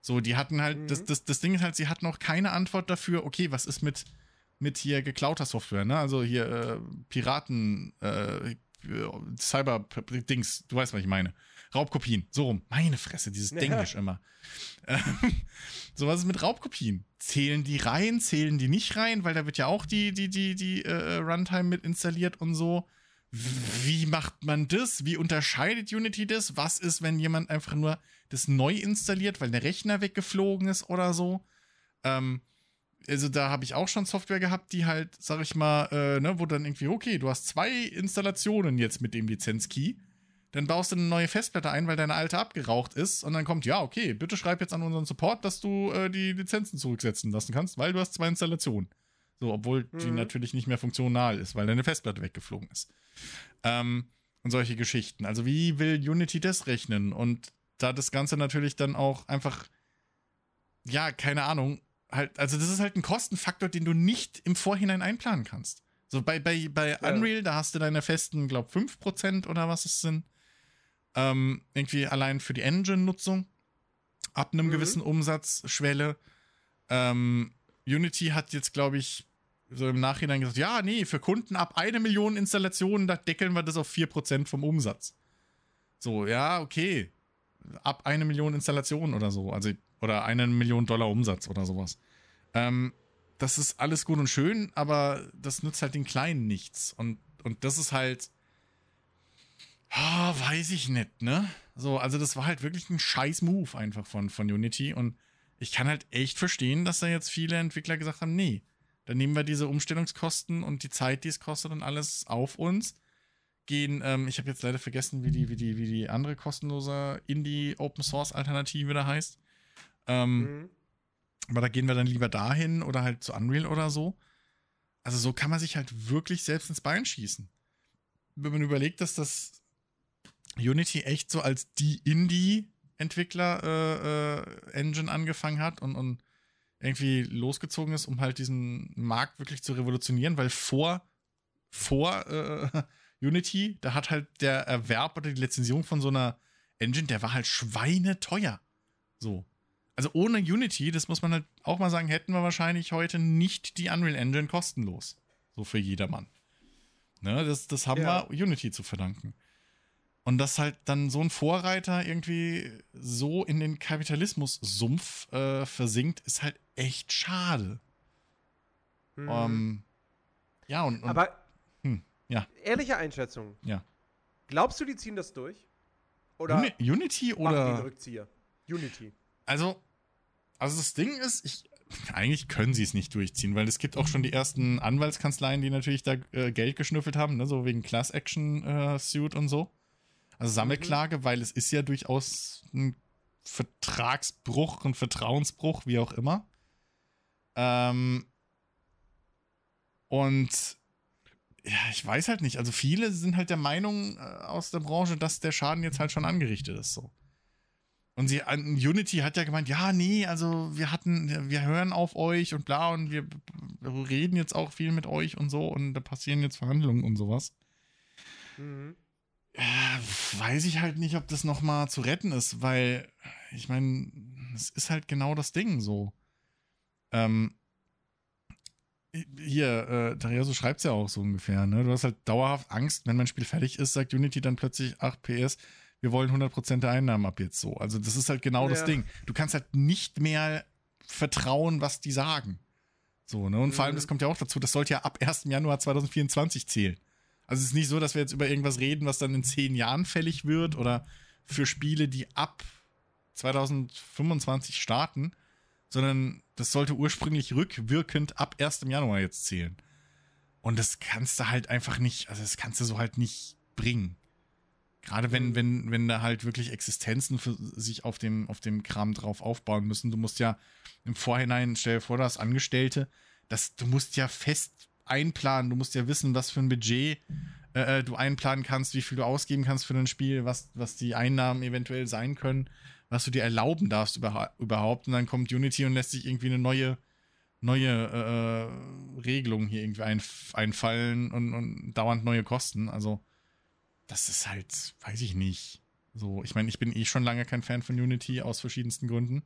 So, die hatten halt, Mhm. das, das, das Ding ist halt, sie hatten noch keine Antwort dafür, okay, was ist mit, mit hier geklauter Software, ne? Also hier äh, Piraten, äh, Cyber-Dings, du weißt, was ich meine. Raubkopien, so rum. Meine Fresse, dieses Ja. Denglisch immer. Ähm, so, was ist mit Raubkopien? Zählen die rein, zählen die nicht rein? Weil da wird ja auch die, die, die, die äh, Runtime mit installiert und so. Wie macht man das? Wie unterscheidet Unity das? Was ist, wenn jemand einfach nur das neu installiert, weil der Rechner weggeflogen ist oder so? Ähm, also da habe ich auch schon Software gehabt, die halt, sag ich mal, äh, ne, wo dann irgendwie, okay, du hast zwei Installationen jetzt mit dem Lizenzkey. Dann baust du eine neue Festplatte ein, weil deine alte abgeraucht ist. Und dann kommt, ja, okay, bitte schreib jetzt an unseren Support, dass du äh, die Lizenzen zurücksetzen lassen kannst, weil du hast zwei Installationen. So, obwohl die Mhm. natürlich nicht mehr funktional ist, weil deine Festplatte weggeflogen ist. Ähm, und solche Geschichten. Also, wie will Unity das rechnen? Und da das Ganze natürlich dann auch einfach, ja, keine Ahnung, halt, also das ist halt ein Kostenfaktor, den du nicht im Vorhinein einplanen kannst. So bei, bei, bei Ja. Unreal, da hast du deine festen, glaub 5% oder was es sind. Ähm, irgendwie allein für die Engine-Nutzung. Ab einem Mhm. gewissen Umsatzschwelle. Ähm, Unity hat jetzt, glaube ich, so im Nachhinein gesagt, ja, nee, für Kunden ab eine Million Installationen, da deckeln wir das auf 4% vom Umsatz. So, ja, okay. Ab eine Million Installationen oder so. Also, oder eine Million Dollar Umsatz oder sowas. Ähm, das ist alles gut und schön, aber das nützt halt den Kleinen nichts. Und, und das ist halt. Ah, weiß ich nicht, ne? So, also das war halt wirklich ein scheiß Move einfach von, von Unity. Und ich kann halt echt verstehen, dass da jetzt viele Entwickler gesagt haben, nee, dann nehmen wir diese Umstellungskosten und die Zeit, die es kostet und alles auf uns. Gehen, ähm, ich habe jetzt leider vergessen, wie die, wie die, wie die andere kostenlose Indie-Open-Source-Alternative da heißt. Ähm, mhm. Aber da gehen wir dann lieber dahin oder halt zu Unreal oder so. Also so kann man sich halt wirklich selbst ins Bein schießen. Wenn man überlegt, dass das Unity echt so als die Indie-Entwickler-Engine äh, äh, angefangen hat und, und irgendwie losgezogen ist, um halt diesen Markt wirklich zu revolutionieren, weil vor, vor äh, Unity, da hat halt der Erwerb oder die Lizenzierung von so einer Engine, der war halt schweineteuer. So. Also ohne Unity, das muss man halt auch mal sagen, hätten wir wahrscheinlich heute nicht die Unreal Engine kostenlos. So für jedermann. Ne, das, das haben ja. wir Unity zu verdanken. Und dass halt dann so ein Vorreiter irgendwie so in den Kapitalismus-Sumpf äh, versinkt, ist halt echt schade. Mhm. Um, ähm, ja, und, und Aber hm, ja. ehrliche Einschätzung. Ja. Glaubst du, die ziehen das durch? Oder Uni Unity oder Rückzieher? Unity. Also, also das Ding ist, ich, eigentlich können sie es nicht durchziehen, weil es gibt auch schon die ersten Anwaltskanzleien, die natürlich da äh, Geld geschnüffelt haben, ne, so wegen Class Action äh, Suit und so. Also Sammelklage, mhm. weil es ist ja durchaus ein Vertragsbruch, ein Vertrauensbruch, wie auch immer. Ähm, und ja, ich weiß halt nicht. Also viele sind halt der Meinung äh, aus der Branche, dass der Schaden jetzt halt schon angerichtet ist. So. Und sie, Unity hat ja gemeint, ja, nee, also wir hatten, wir hören auf euch und bla und wir reden jetzt auch viel mit euch und so und da passieren jetzt Verhandlungen und sowas. Mhm weiß ich halt nicht, ob das noch mal zu retten ist, weil ich meine, es ist halt genau das Ding so. Ähm, hier, äh, so schreibt es ja auch so ungefähr, ne? Du hast halt dauerhaft Angst, wenn mein Spiel fertig ist, sagt Unity dann plötzlich 8 PS, wir wollen 100% der Einnahmen ab jetzt so. Also das ist halt genau ja. das Ding. Du kannst halt nicht mehr vertrauen, was die sagen. So, ne? Und mhm. vor allem, mhm. das kommt ja auch dazu, das sollte ja ab 1. Januar 2024 zählen. Also es ist nicht so, dass wir jetzt über irgendwas reden, was dann in zehn Jahren fällig wird oder für Spiele, die ab 2025 starten, sondern das sollte ursprünglich rückwirkend ab 1. Januar jetzt zählen. Und das kannst du halt einfach nicht, also das kannst du so halt nicht bringen. Gerade wenn, mhm. wenn, wenn da halt wirklich Existenzen für sich auf dem, auf dem Kram drauf aufbauen müssen. Du musst ja im Vorhinein, stell dir vor, das Angestellte, das, du musst ja fest einplanen. Du musst ja wissen, was für ein Budget äh, äh, du einplanen kannst, wie viel du ausgeben kannst für ein Spiel, was, was die Einnahmen eventuell sein können, was du dir erlauben darfst über, überhaupt. Und dann kommt Unity und lässt sich irgendwie eine neue, neue äh, äh Regelung hier irgendwie ein, einfallen und, und dauernd neue Kosten. Also, das ist halt, weiß ich nicht. So, ich meine, ich bin eh schon lange kein Fan von Unity aus verschiedensten Gründen.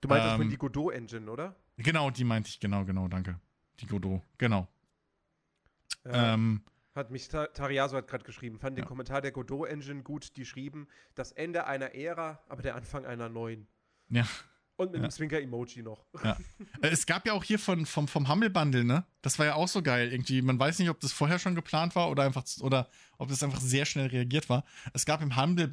Du meintest ähm, die Godot-Engine, oder? Genau, die meinte ich, genau, genau, danke. Die Godot, genau. Ja, ähm, hat mich Tariaso hat gerade geschrieben, fand ja. den Kommentar der Godot-Engine gut, die schrieben, das Ende einer Ära, aber der Anfang einer neuen. Ja. Und mit ja. einem Zwinker-Emoji noch. Ja. Äh, es gab ja auch hier von, vom, vom Humble Bundle, ne? Das war ja auch so geil. Irgendwie, man weiß nicht, ob das vorher schon geplant war oder einfach oder ob das einfach sehr schnell reagiert war. Es gab im Humble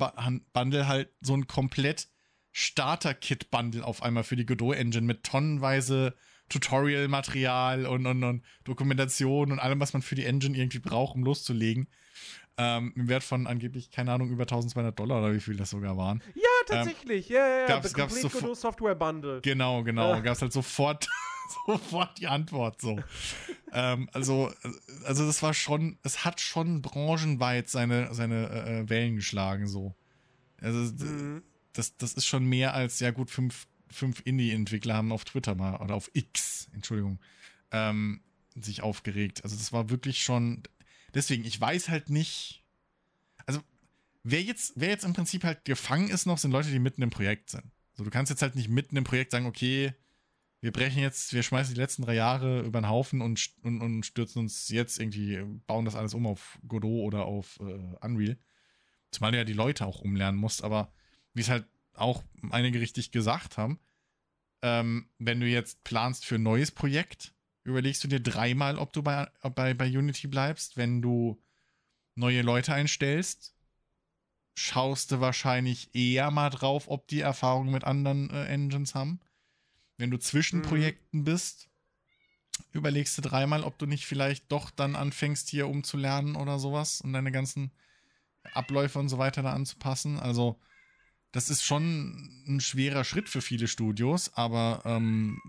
Bundle halt so ein komplett Starter-Kit-Bundle auf einmal für die Godot-Engine mit tonnenweise Tutorial-Material und, und, und Dokumentation und allem, was man für die Engine irgendwie braucht, um loszulegen. Ähm, Im Wert von angeblich, keine Ahnung, über 1200 Dollar oder wie viel das sogar waren. Ja, tatsächlich. Ähm, ja, ja, ja. Gab's, gab's sofort, Software Bundle. Genau, genau. Gab es halt sofort, sofort die Antwort so. ähm, also, also das war schon, es hat schon branchenweit seine, seine äh, Wellen geschlagen so. Also mhm. das, das ist schon mehr als, ja gut, fünf fünf Indie-Entwickler haben auf Twitter mal, oder auf X, Entschuldigung, ähm, sich aufgeregt. Also das war wirklich schon. Deswegen, ich weiß halt nicht. Also, wer jetzt, wer jetzt im Prinzip halt gefangen ist noch, sind Leute, die mitten im Projekt sind. So, du kannst jetzt halt nicht mitten im Projekt sagen, okay, wir brechen jetzt, wir schmeißen die letzten drei Jahre über den Haufen und, und, und stürzen uns jetzt irgendwie, bauen das alles um auf Godot oder auf äh, Unreal. Zumal du ja die Leute auch umlernen musst, aber wie es halt auch einige richtig gesagt haben, ähm, wenn du jetzt planst für ein neues Projekt, überlegst du dir dreimal, ob du bei, bei, bei Unity bleibst. Wenn du neue Leute einstellst, schaust du wahrscheinlich eher mal drauf, ob die Erfahrungen mit anderen äh, Engines haben. wenn du zwischen Mhm. Projekten bist, überlegst du dreimal, ob du nicht vielleicht doch dann anfängst, hier umzulernen oder sowas und deine ganzen Abläufe und so weiter da anzupassen. Also, das ist schon ein schwerer Schritt für viele Studios, aber ähm,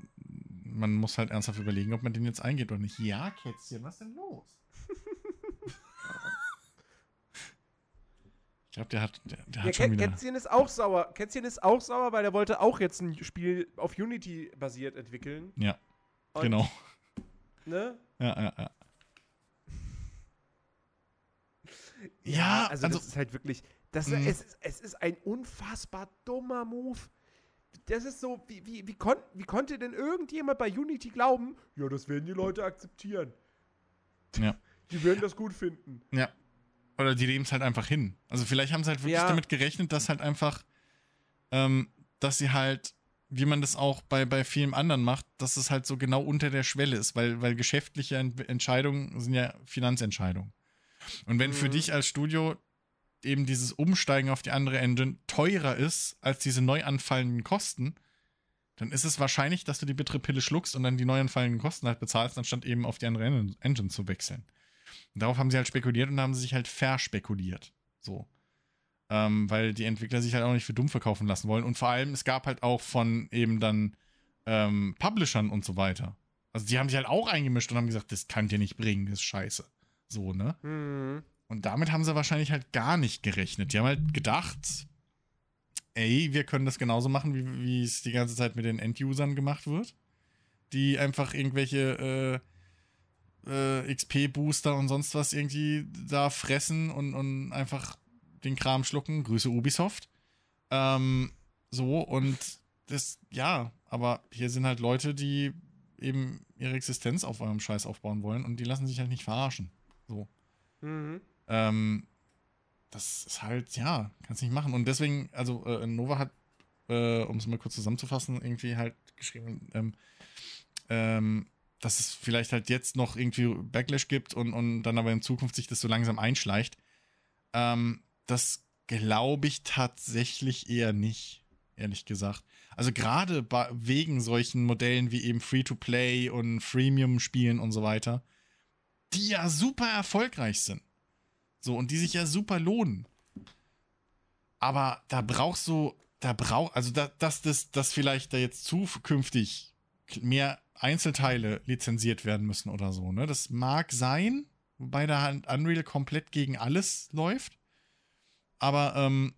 man muss halt ernsthaft überlegen, ob man den jetzt eingeht oder nicht. Ja, Kätzchen, was denn los? ich glaube, der hat, der, der Ja, hat schon Kä- wieder. Kätzchen ist auch sauer. Kätzchen ist auch sauer, weil er wollte auch jetzt ein Spiel auf Unity basiert entwickeln. Ja, Und, genau. Ne? Ja, ja, ja. Ja, also, also- das ist halt wirklich. Das, Mhm. es, ist- es ist ein unfassbar dummer Move. Das ist so, wie, wie, wie, kon, wie konnte denn irgendjemand bei Unity glauben, ja, das werden die Leute akzeptieren. Ja. Die werden das gut finden. Ja. Oder die leben es halt einfach hin. Also vielleicht haben sie halt wirklich Ja. damit gerechnet, dass halt einfach, ähm, dass sie halt, wie man das auch bei, bei vielen anderen macht, dass es halt so genau unter der Schwelle ist, weil, weil geschäftliche Ent Entscheidungen sind ja Finanzentscheidungen. Und wenn für Mhm. dich als Studio eben dieses Umsteigen auf die andere Engine teurer ist als diese neu anfallenden Kosten, dann ist es wahrscheinlich, dass du die bittere Pille schluckst und dann die neu anfallenden Kosten halt bezahlst, anstatt eben auf die andere En- Engine zu wechseln. Und darauf haben sie halt spekuliert und haben sie sich halt verspekuliert. So. Ähm, weil die Entwickler sich halt auch nicht für dumm verkaufen lassen wollen. Und vor allem, es gab halt auch von eben dann ähm, Publishern und so weiter. Also die haben sich halt auch eingemischt und haben gesagt, das könnt ihr nicht bringen, das ist scheiße. So, ne? Mhm. Und damit haben sie wahrscheinlich halt gar nicht gerechnet. Die haben halt gedacht, ey, wir können das genauso machen, wie, wie es die ganze Zeit mit den End-Usern gemacht wird. Die einfach irgendwelche äh, äh, XP-Booster und sonst was irgendwie da fressen und, und einfach den Kram schlucken. Grüße Ubisoft. Ähm, so, und das, ja, aber hier sind halt Leute, die eben ihre Existenz auf eurem Scheiß aufbauen wollen und die lassen sich halt nicht verarschen. So. Mhm. Ähm, das ist halt, ja, kannst nicht machen. Und deswegen, also äh, Nova hat, äh, um es mal kurz zusammenzufassen, irgendwie halt geschrieben, ähm, ähm, dass es vielleicht halt jetzt noch irgendwie Backlash gibt und, und dann aber in Zukunft sich das so langsam einschleicht. Ähm, das glaube ich tatsächlich eher nicht, ehrlich gesagt. Also gerade wegen solchen Modellen wie eben Free-to-Play und Freemium-Spielen und so weiter, die ja super erfolgreich sind. So, und die sich ja super lohnen. Aber da brauchst du, da brauch, also da, dass das, dass vielleicht da jetzt zukünftig mehr Einzelteile lizenziert werden müssen oder so, ne? Das mag sein, wobei da halt Unreal komplett gegen alles läuft. Aber ähm,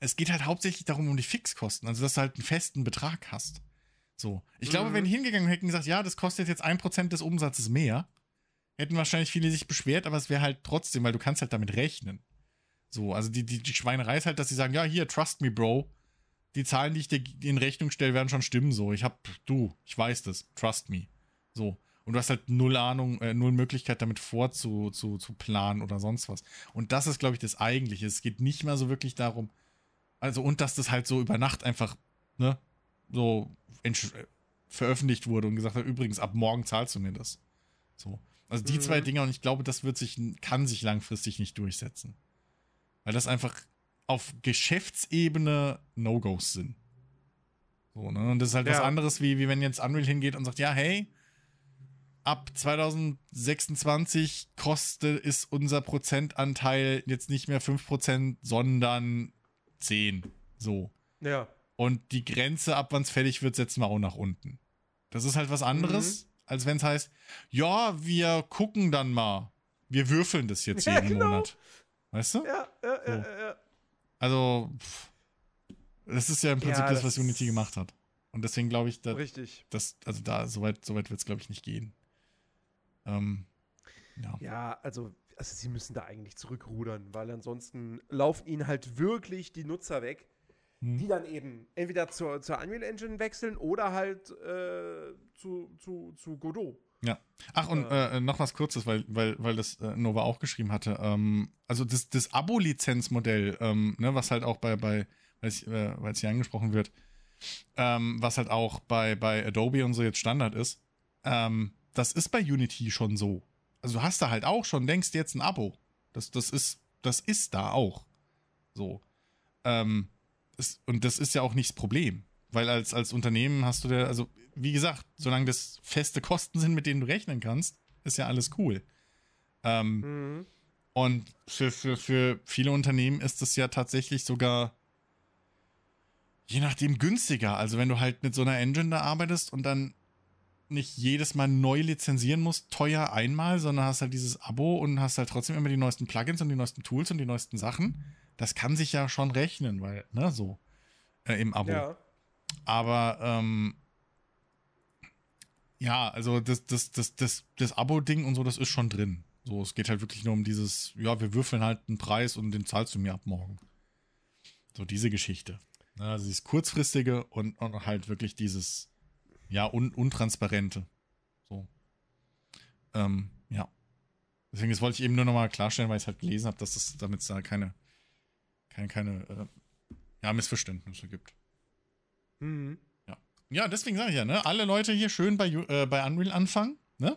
es geht halt hauptsächlich darum, um die Fixkosten, also dass du halt einen festen Betrag hast. So. Ich glaube, Mhm. wenn die hingegangen hätten und gesagt, ja, das kostet jetzt 1% des Umsatzes mehr, hätten wahrscheinlich viele sich beschwert, aber es wäre halt trotzdem, weil du kannst halt damit rechnen. So, also die, die, die Schweinerei ist halt, dass sie sagen, ja, hier, trust me, Bro. Die Zahlen, die ich dir in Rechnung stelle, werden schon stimmen. So, ich hab, du, ich weiß das, trust me. So. Und du hast halt null Ahnung, äh, null Möglichkeit, damit vorzu zu, zu planen oder sonst was. Und das ist, glaube ich, das Eigentliche. Es geht nicht mehr so wirklich darum, also, und dass das halt so über Nacht einfach, ne, so äh, veröffentlicht wurde und gesagt hat, übrigens, ab morgen zahlst du mir das. So. Also die Mhm. zwei Dinge und ich glaube, das wird sich, kann sich langfristig nicht durchsetzen. Weil das einfach auf Geschäftsebene No-Gos sind. So, ne? Und das ist halt was Ja. anderes, wie, wie wenn jetzt Unreal hingeht und sagt, ja, hey, ab 2026 kostet ist unser Prozentanteil jetzt nicht mehr 5%, sondern 10. So. Ja. Und die Grenze, ab wann es fertig wird, setzen wir auch nach unten. Das ist halt was anderes, als wenn es heißt, ja, wir gucken dann mal. Wir würfeln das jetzt Ja, jeden genau. Monat. Weißt du? Ja, ja, ja, So. ja, ja. Also, pff, das ist ja im Prinzip Ja, das, das was Unity gemacht hat. Und deswegen glaube ich, da, Richtig. das, also da, soweit, soweit wird es, glaube ich, nicht gehen. Ähm, ja. Ja, also, also sie müssen da eigentlich zurückrudern, weil ansonsten laufen ihnen halt wirklich die Nutzer weg, Hm. die dann eben entweder zur, zur Unreal Engine wechseln oder halt äh, zu, zu, zu Godot. Ja. Ach, und äh, noch was Kurzes, weil, weil, weil das äh, Nova auch geschrieben hatte. Ähm, also das, das Abo-Lizenzmodell, ähm, ne, was halt auch bei, bei weil es äh, hier angesprochen wird, ähm, was halt auch bei, bei Adobe und so jetzt Standard ist, ähm, das ist bei Unity schon so. Also du hast da halt auch schon, denkst jetzt ein Abo. Das, das, ist, das ist da auch. So. Ähm, das, und das ist ja auch nicht das Problem. Weil als, als Unternehmen hast du da, also wie gesagt, solange das feste Kosten sind, mit denen du rechnen kannst, ist ja alles cool. Ähm, Mhm. Und für, für, für viele Unternehmen ist es ja tatsächlich sogar je nachdem günstiger. Also wenn du halt mit so einer Engine da arbeitest und dann nicht jedes Mal neu lizenzieren musst, teuer einmal, sondern hast halt dieses Abo und hast halt trotzdem immer die neuesten Plugins und die neuesten Tools und die neuesten Sachen. Das kann sich ja schon rechnen, weil, ne, so äh, im Abo. Ja. Aber ähm, ja, also das, das, das, das, das Abo-Ding und so, das ist schon drin. So, es geht halt wirklich nur um dieses, ja, wir würfeln halt einen Preis und den zahlst du mir ab morgen. So diese Geschichte. Ne, Also dieses kurzfristige und, und halt wirklich dieses, ja, un, untransparente. So. Ähm, ja. Deswegen, das wollte ich eben nur nochmal klarstellen, weil ich es halt gelesen habe, dass es damit es da keine, keine, keine, äh, ja, Missverständnisse gibt. Mhm. Ja, deswegen sage ich ja, ne? Alle Leute hier schön bei, äh, bei Unreal anfangen, ne?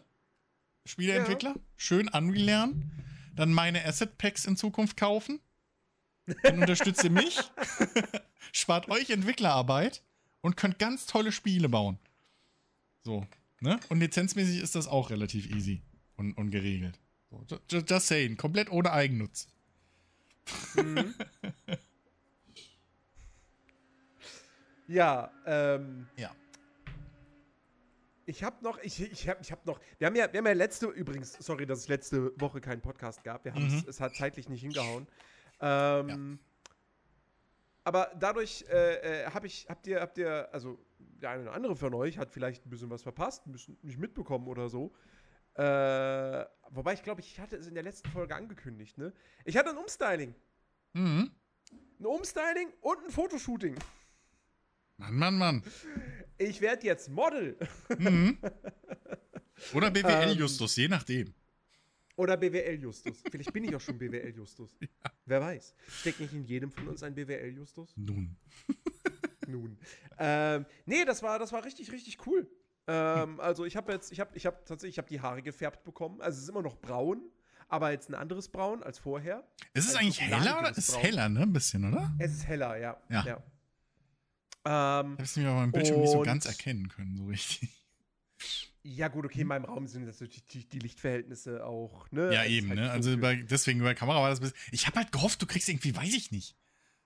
Spieleentwickler, schön Unreal lernen, dann meine Asset Packs in Zukunft kaufen. Dann unterstützt ihr mich, spart euch Entwicklerarbeit und könnt ganz tolle Spiele bauen. So, ne? Und lizenzmäßig ist das auch relativ easy und, und geregelt. So, ju- ju- just saying, komplett ohne Eigennutz. Mhm. ja, ähm. Ja. Ich habe noch, ich, ich habe ich hab noch, wir haben, ja, wir haben ja letzte, übrigens, sorry, dass es letzte Woche keinen Podcast gab, wir haben Mhm. es, es hat zeitlich nicht hingehauen. Ähm, Aber dadurch äh, äh, habe ich, habt ihr, habt ihr, also der eine oder andere von euch hat vielleicht ein bisschen was verpasst, ein bisschen nicht mitbekommen oder so. Äh, wobei ich glaube, ich hatte es in der letzten Folge angekündigt, ne? Ich hatte ein Umstyling. Mhm. Ein Umstyling und ein Fotoshooting. Mann, Mann, Mann. Ich werde jetzt Model. Mhm. Oder BWL Ähm. Justus, je nachdem. Oder BWL-Justus. Vielleicht bin ich auch schon BWL-Justus. Wer weiß. Steckt nicht in jedem von uns ein BWL-Justus? Nun. Nun. Ähm, nee, das war, das war richtig, richtig cool. Ähm, also ich habe jetzt, ich habe, ich habe tatsächlich, ich habe die Haare gefärbt bekommen. Also es ist immer noch braun, aber jetzt ein anderes Braun als vorher. Ist es Also eigentlich heller oder? Ist Braun. heller, ne? Ein bisschen, oder? Es ist heller, ja. Ja. Ähm, Ich habe es mir auf meinem Bildschirm nicht so ganz erkennen können, so richtig. ja, gut, okay, in meinem Raum sind das natürlich die, die Lichtverhältnisse auch, ne? Ja, eben, halt ne? Also bei, deswegen bei Kamera war das ein bisschen. Ich habe halt gehofft, du kriegst irgendwie, weiß ich nicht.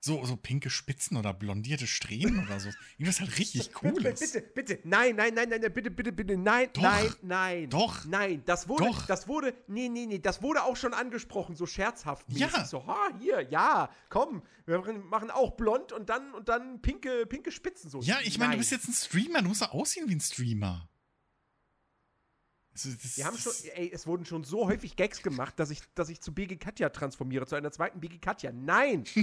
So, so pinke Spitzen oder blondierte Strähnen oder so. Irgendwas halt richtig cooles. Bitte, bitte, nein, nein, nein, nein, bitte, bitte, bitte, nein, Doch. nein, nein. Doch. Nein, das wurde, Doch. das wurde, nee, nee, nee, das wurde auch schon angesprochen, so scherzhaft. Ja. So, ha, hier, ja, komm, wir machen auch blond und dann, und dann pinke, pinke Spitzen. So. Ja, ich meine, du bist jetzt ein Streamer, du musst doch aussehen wie ein Streamer. Also, das- Wir haben schon, ey, es wurden schon so häufig Gags gemacht, dass ich, dass ich zu BG Katja transformiere, zu einer zweiten BG Katja. Nein!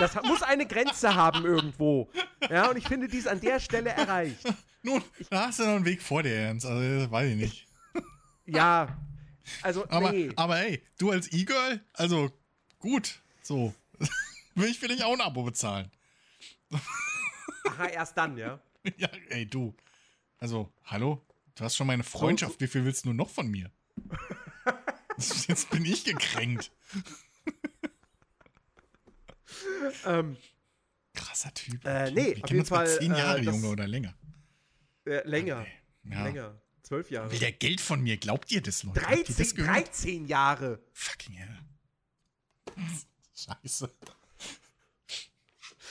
Das muss eine Grenze haben irgendwo. Ja, und ich finde, die ist an der Stelle erreicht. Nun, da hast du noch einen Weg vor dir, Ernst. Also, das weiß ich nicht. Ja, also, Aber, nee. aber ey, du als E-Girl, also gut, so. Will ich für dich auch ein Abo bezahlen. Aha, erst dann, ja. Ja, ey, du. Also, hallo? Du hast schon meine Freundschaft. Wie viel willst du noch von mir? Jetzt bin ich gekränkt. Ähm, Krasser Typ. Äh, nee, Wir auf kennen jeden Fall, zehn äh, Jahre, das- Junge, oder länger. äh, länger. Ja. Länger. Zwölf Jahre. Will der Geld von mir? Glaubt ihr das, Leute? Habt ihr 13, das gehört? 13 Jahre. Fucking hell. Scheiße.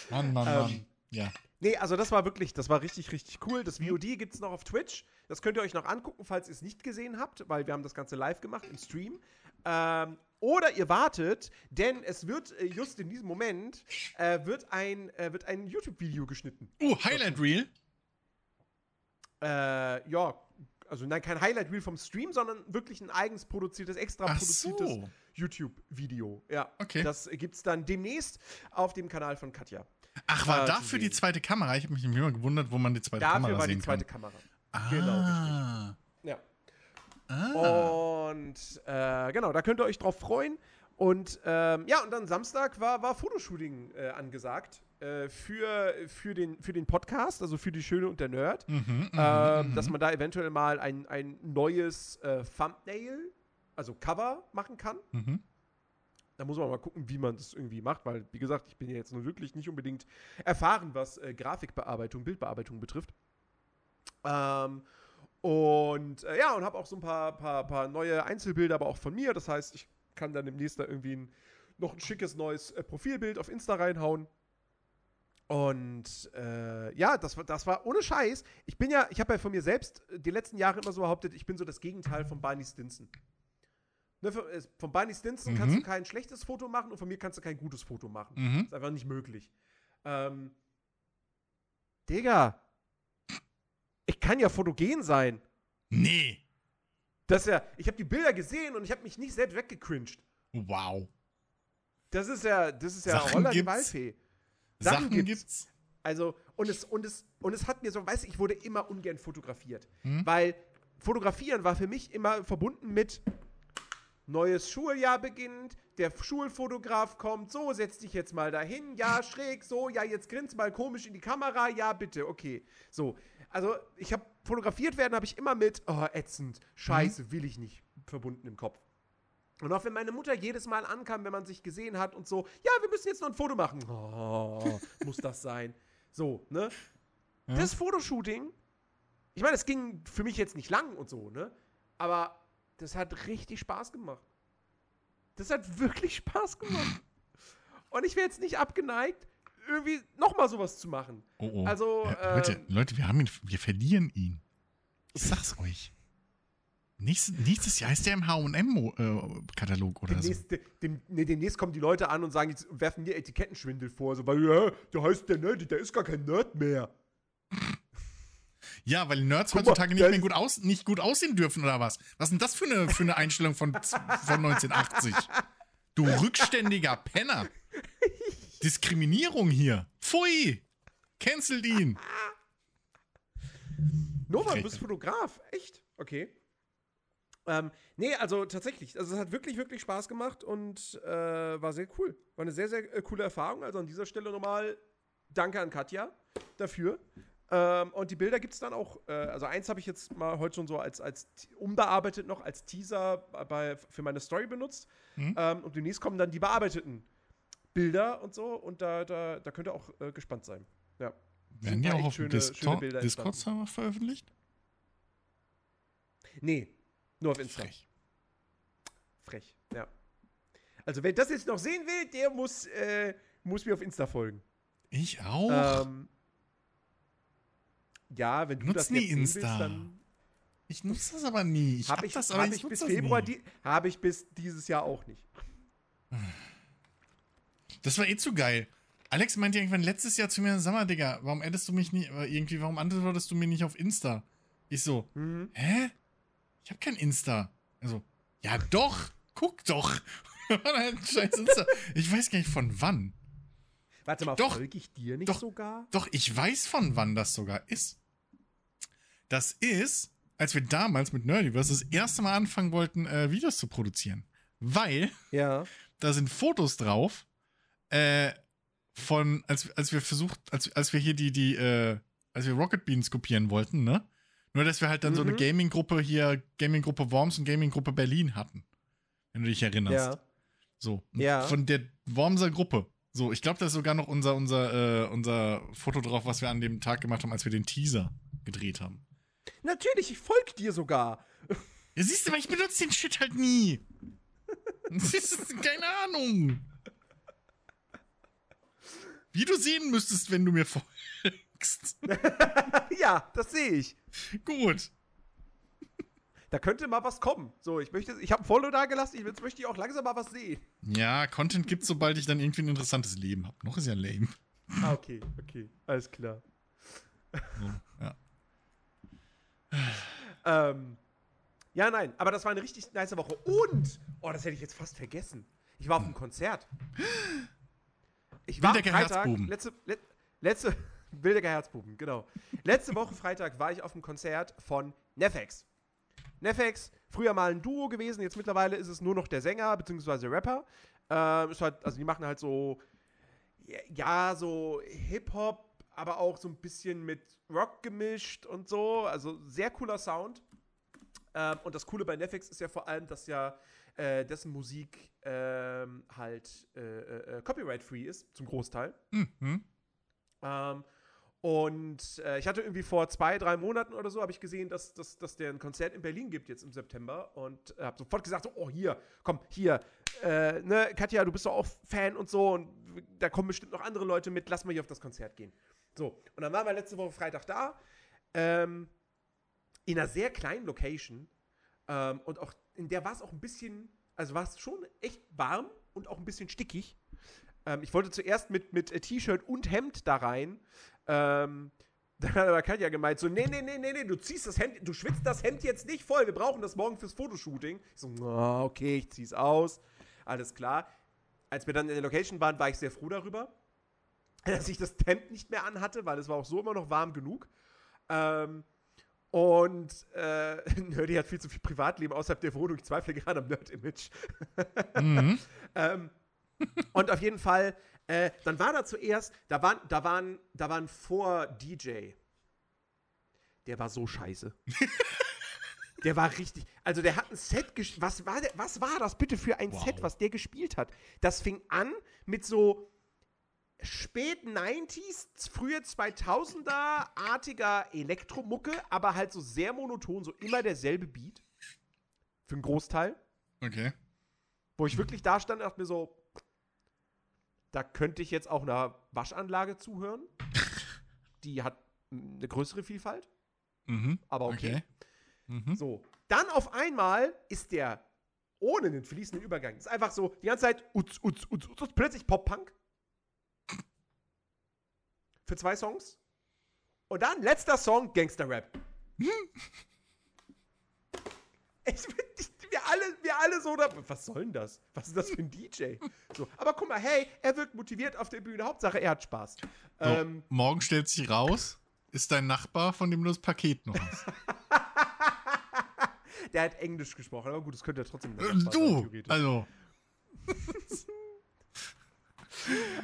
Mann, Mann, Mann. Ähm, Ja. Nee, also das war wirklich, das war richtig, richtig cool. Das VOD gibt es noch auf Twitch. Das könnt ihr euch noch angucken, falls ihr es nicht gesehen habt, weil wir haben das Ganze live gemacht im Stream. Ähm, oder ihr wartet, denn es wird äh, just in diesem Moment äh, wird ein, äh, wird ein YouTube-Video geschnitten. Oh, Highlight Reel. Äh, ja, also nein, kein Highlight-Reel vom Stream, sondern wirklich ein eigens produziertes, extra Ach produziertes so. YouTube-Video. Ja, Okay. das gibt es dann demnächst auf dem Kanal von Katja. Ach, war äh, dafür die sehen. zweite Kamera? Ich habe mich immer gewundert, wo man die zweite Dafür Kamera war die sehen zweite kann. Kamera. Ah. Genau, Ja. Ah. Und äh, genau, da könnt ihr euch drauf freuen. Und ähm, ja, und dann Samstag war, war Fotoshooting äh, angesagt äh, für, für, den, für den Podcast, also für die Schöne und der Nerd. Mhm, mhm, ähm, mhm. Dass man da eventuell mal ein, ein neues äh, Thumbnail, also Cover machen kann. Mhm. da muss man mal gucken, wie man das irgendwie macht, weil, wie gesagt, ich bin ja jetzt nun wirklich nicht unbedingt erfahren, was äh, Grafikbearbeitung, Bildbearbeitung betrifft. Ähm, und äh, ja, und habe auch so ein paar, paar, paar neue Einzelbilder, aber auch von mir. Das heißt, ich kann dann demnächst da irgendwie ein, noch ein schickes neues äh, Profilbild auf Insta reinhauen. Und äh, ja, das, das war ohne Scheiß. Ich bin ja, ich habe ja von mir selbst die letzten Jahre immer so behauptet, ich bin so das Gegenteil von Barney Stinson. Ne, von, äh, von Barney Stinson Mhm. kannst du kein schlechtes Foto machen und von mir kannst du kein gutes Foto machen. Mhm. Ist einfach nicht möglich. Ähm, Digga, kann ja fotogen sein. Nee. Das ist ja, ich habe die Bilder gesehen und ich habe mich nicht selbst weggecringed. Wow. Das ist ja, das ist ja Sachen Holla die gibt's. Waldfee. Sachen, Sachen gibt's. gibt's. Also, und es, und es, und es hat mir so, weißt du, ich wurde immer ungern fotografiert. Hm? Weil fotografieren war für mich immer verbunden mit neues Schuljahr beginnt, der Schulfotograf kommt, so, setz dich jetzt mal dahin, ja, schräg, so, ja, jetzt grinst mal komisch in die Kamera, ja, bitte, okay. So, also ich habe fotografiert werden, habe ich immer mit, oh, ätzend, scheiße, will ich nicht, verbunden im Kopf. Und auch wenn meine Mutter jedes Mal ankam, wenn man sich gesehen hat und so, ja, wir müssen jetzt noch ein Foto machen. Oh, muss das sein. So, ne? Ja. Das Fotoshooting, ich meine, es ging für mich jetzt nicht lang und so, ne? Aber das hat richtig Spaß gemacht. Das hat wirklich Spaß gemacht. Und ich wäre jetzt nicht abgeneigt, irgendwie nochmal sowas zu machen. Oh, oh. Also, ja, Leute, ähm, Leute, wir haben ihn, wir verlieren ihn. Ich sag's euch. Nächstes, nächstes Jahr ist der im HM-Katalog oder so. Demnächst, de- dem, nee, demnächst kommen die Leute an und sagen, jetzt werfen mir Etikettenschwindel vor, so, weil, ja, der heißt der Nerd, der ist gar kein Nerd mehr. Ja, weil Nerds mal, heutzutage nicht mehr gut, aus, nicht gut aussehen dürfen oder was? Was ist denn das für eine, für eine Einstellung von, von 1980? Du rückständiger Penner. Diskriminierung hier. Pfui. Cancelt ihn. Norman, Okay. du bist Fotograf. Echt? Okay. Ähm, nee, also tatsächlich. Also es hat wirklich, wirklich Spaß gemacht und äh, war sehr cool. War eine sehr, sehr äh, coole Erfahrung. Also an dieser Stelle nochmal Danke an Katja dafür. Ähm, und die Bilder gibt es dann auch. Äh, also eins habe ich jetzt mal heute schon so als, als umbearbeitet noch als Teaser bei, für meine Story benutzt. Mhm. Ähm, und demnächst kommen dann die bearbeiteten Bilder und so. Und da, da, da könnt ihr auch äh, gespannt sein. Ja. Werden die auch auf schöne- schöne Discord- Bilder Discord-Server veröffentlicht? Nee, nur auf Insta. Frech. Frech, ja. Also, wer das jetzt noch sehen will, der muss, äh, muss mir auf Insta folgen. Ich auch. Ähm, ja, wenn du Nutz das nie jetzt Insta. willst, dann ich nutze das aber nie. Ich habe hab ich, das, aber hab ich ich bis Februar, die, habe ich bis dieses Jahr auch nicht. Das war eh zu geil. Alex meinte irgendwann letztes Jahr zu mir, sag mal, Digga, warum addest du mich nicht, äh, irgendwie, warum antwortest du mir nicht auf Insta? Ich so, Mhm. hä? Ich hab kein Insta. Also, ja doch, guck doch. Scheiß Insta. Ich weiß gar nicht von wann. Warte mal, Doch. folge ich dir nicht Doch. sogar? Doch, ich weiß von wann das sogar ist. Das ist, als wir damals mit Nerdiverse das erste Mal anfangen wollten, äh, Videos zu produzieren. Weil Ja. da sind Fotos drauf, äh, von, als, als wir versucht, als, als wir hier die, die, äh, als wir Rocket Beans kopieren wollten, ne? Nur, dass wir halt dann so eine Mhm. Gaming-Gruppe hier, Gaming-Gruppe Worms und Gaming-Gruppe Berlin hatten. Wenn du dich erinnerst. Ja. So. Ja. Von der Wormser Gruppe. So, ich glaube, da ist sogar noch unser, unser, äh, unser Foto drauf, was wir an dem Tag gemacht haben, als wir den Teaser gedreht haben. Natürlich, ich folge dir sogar. Ja, siehst du, aber ich benutze den Shit halt nie. Keine Ahnung. Wie du sehen müsstest, wenn du mir folgst. ja, das sehe ich. Gut. Da könnte mal was kommen. So, ich möchte, ich habe ein Follow da gelassen, ich, jetzt möchte ich auch langsam mal was sehen. Ja, Content gibt's, sobald ich dann irgendwie ein interessantes Leben habe. Noch ist ja lame. Ah, okay, okay, alles klar. So, ja. Ähm, ja, nein, aber das war eine richtig nice Woche. Und, oh, das hätte ich jetzt fast vergessen. Ich war auf einem Konzert. Ich war am Wildecker Freitag, Herzbuben. letzte, let, letzte, Wildecker Herzbuben, genau. Letzte Woche Freitag war ich auf einem Konzert von Nefex. Nefex, früher mal ein Duo gewesen, jetzt mittlerweile ist es nur noch der Sänger bzw. Rapper. Ähm, ist halt, also die machen halt so, ja, so Hip-Hop, aber auch so ein bisschen mit Rock gemischt und so. Also sehr cooler Sound. Ähm, und das Coole bei Netflix ist ja vor allem, dass ja äh, dessen Musik ähm, halt äh, äh, copyright-free ist, zum Großteil. Mhm. Ähm, und äh, ich hatte irgendwie vor zwei, drei Monaten oder so, habe ich gesehen, dass, dass, dass der ein Konzert in Berlin gibt jetzt im September. Und habe sofort gesagt, so, oh hier, komm, hier, äh, ne, Katja, du bist doch auch Fan und so. Und da kommen bestimmt noch andere Leute mit, lass mal hier auf das Konzert gehen. So, und dann waren wir letzte Woche Freitag da. Ähm, in einer sehr kleinen Location. Ähm, und auch in der war es auch ein bisschen, also war es schon echt warm und auch ein bisschen stickig. Ähm, ich wollte zuerst mit, mit äh, T-Shirt und Hemd da rein. Ähm, dann hat aber Katja gemeint, so, nee, nee, nee, nee, nee, du ziehst das Hemd, du schwitzt das Hemd jetzt nicht voll, wir brauchen das morgen fürs Fotoshooting. Ich so, oh, okay, ich zieh's aus. Alles klar. Als wir dann in der Location waren, war ich sehr froh darüber, dass ich das Hemd nicht mehr anhatte, weil es war auch so immer noch warm genug. Ähm, und äh, Nerdy hat viel zu viel Privatleben außerhalb der Wohnung. Ich zweifle gerade am Nerd-Image. Mhm. ähm, und auf jeden Fall, äh, dann war da zuerst, da waren, da waren, da waren vor DJ. Der war so scheiße. der war richtig. Also der hat ein Set gespielt. Was war der, was war das bitte für ein wow. Set, was der gespielt hat? Das fing an mit so spät 90s, frühe 2000er-artiger Elektromucke, aber halt so sehr monoton, so immer derselbe Beat. Für einen Großteil. Okay. Wo ich wirklich da stand und dachte mir so, da könnte ich jetzt auch einer Waschanlage zuhören. Die hat eine größere Vielfalt. Mhm, aber okay. okay. Mhm. So. Dann auf einmal ist der ohne einen fließenden Übergang. Ist einfach so die ganze Zeit utz, utz, utz, utz, plötzlich Pop-Punk. Für zwei Songs. Und dann letzter Song Gangster-Rap. ich, ich, wir alle, wir alle so, da, was soll denn das? Was ist das für ein DJ? So, aber guck mal, hey, er wirkt motiviert auf der Bühne. Hauptsache, er hat Spaß. So, ähm, morgen stellt sich raus, ist dein Nachbar, von dem du das Paket noch hast. der hat Englisch gesprochen, aber gut, das könnte ja trotzdem. Äh, du, sein, also.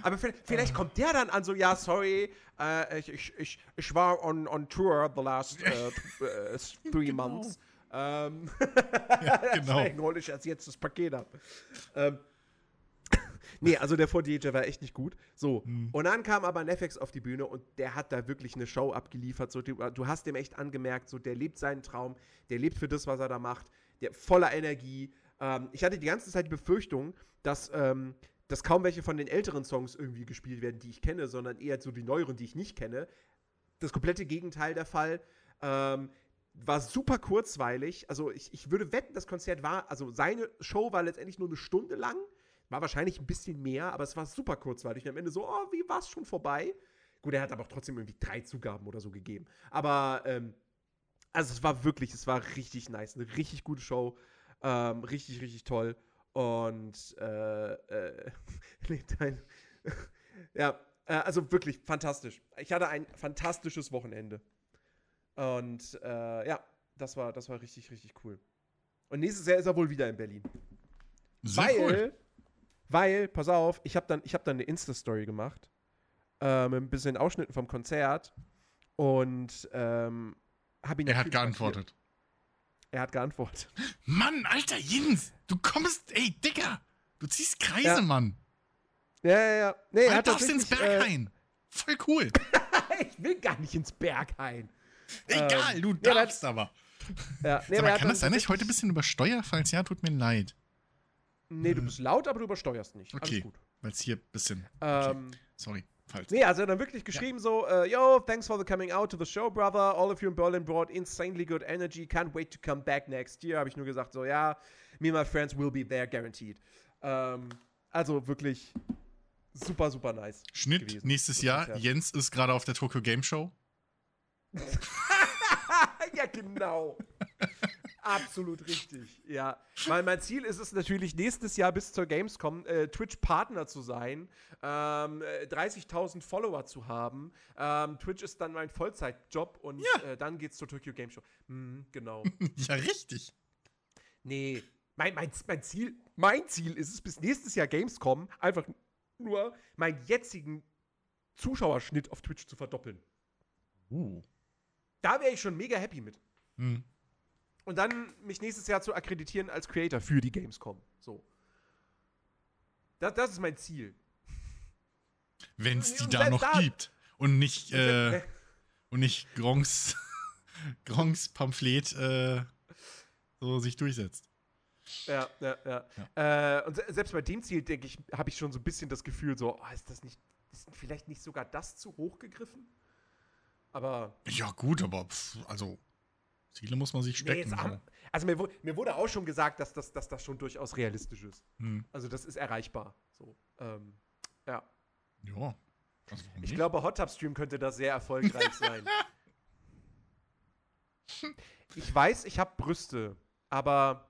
Aber vielleicht, kommt der dann an, so, ja, sorry, äh, ich, ich, ich, ich war on, on tour the last uh, three genau. months. Ähm, ja, genau. Deswegen hole ich erst jetzt das Paket ab. Ähm, nee, also der 4DJ war echt nicht gut. So, mhm. und dann kam aber Nefex auf die Bühne und der hat da wirklich eine Show abgeliefert. So, du, du, hast dem echt angemerkt, so, der lebt seinen Traum, der lebt für das, was er da macht, der voller Energie. Ähm, ich hatte die ganze Zeit die Befürchtung, dass, ähm, dass kaum welche von den älteren Songs irgendwie gespielt werden, die ich kenne, sondern eher so die neueren, die ich nicht kenne. Das komplette Gegenteil der Fall. Ähm, war super kurzweilig. Also ich, ich würde wetten, das Konzert war, also seine Show war letztendlich nur eine Stunde lang. War wahrscheinlich ein bisschen mehr, aber es war super kurzweilig. Und am Ende so, oh, wie war es schon vorbei? Gut, er hat aber auch trotzdem irgendwie drei Zugaben oder so gegeben. Aber, ähm, also es war wirklich, es war richtig nice. Eine richtig gute Show. Ähm, richtig, richtig toll. Und, äh, äh, lebt ein. ja, äh, also wirklich fantastisch. Ich hatte ein fantastisches Wochenende. Und äh, ja, das war, das war richtig, richtig cool. Und nächstes Jahr ist er wohl wieder in Berlin. Sehr weil, cool. weil, pass auf, ich habe dann, hab dann eine Insta-Story gemacht. Äh, mit ein bisschen Ausschnitten vom Konzert. Und ähm, habe ihn. Er hat geantwortet. Er hat geantwortet. Mann, alter Jens, du kommst, ey, Digga, du ziehst Kreise, ja. Mann. Ja, ja, ja. Nee, er hat darfst ins Berghain. Äh, Voll cool. ich will gar nicht ins Berghain. Egal, ähm, du darfst ja, aber. Ja, nee, aber kann das sein, dass ich heute ein bisschen übersteuere? Falls ja, tut mir leid. Nee, du bist laut, aber du übersteuerst nicht. Okay, weil es hier ein bisschen. Okay. Ähm, Sorry. Falls. Nee, also dann wirklich geschrieben ja. so, uh, yo, thanks for the coming out to the show, brother. All of you in Berlin brought insanely good energy. Can't wait to come back next year. Habe ich nur gesagt so, ja, me and my friends will be there, guaranteed. Ähm, also wirklich super, super nice. Schnitt gewesen. nächstes Jahr. Jens ist gerade auf der Tokyo Game Show. ja, genau. Absolut richtig, ja. Weil mein Ziel ist es natürlich, nächstes Jahr bis zur Gamescom äh, Twitch-Partner zu sein, ähm, 30.000 äh, Follower zu haben. Ähm, Twitch ist dann mein Vollzeitjob und ja. äh, dann geht's zur Tokyo Game Show. Mhm, genau. ja, richtig. Nee, mein, mein, mein, Ziel, mein Ziel ist es, bis nächstes Jahr Gamescom einfach nur meinen jetzigen Zuschauerschnitt auf Twitch zu verdoppeln. Uh. Da wäre ich schon mega happy mit. Mhm. Und dann mich nächstes Jahr zu akkreditieren als Creator für die Gamescom. So. Das, das ist mein Ziel. Wenn es die da noch da- gibt. Und nicht, äh, und nicht Gronks, Gronks Pamphlet äh, so sich durchsetzt. Ja, ja, ja. Äh, und se selbst bei dem Ziel, denke ich, habe ich schon so ein bisschen das Gefühl, so, oh, ist das nicht, ist vielleicht nicht sogar das zu hoch gegriffen? Aber Ja, gut, aber pff, also Ziele muss man sich nee, stecken. so. am, also mir, mir wurde auch schon gesagt, dass das, dass das schon durchaus realistisch ist. Hm. Also das ist erreichbar. So, ähm, ja. Ja. Also Ich glaube, Hot Tub Stream könnte da sehr erfolgreich sein. Ich weiß, ich habe Brüste, aber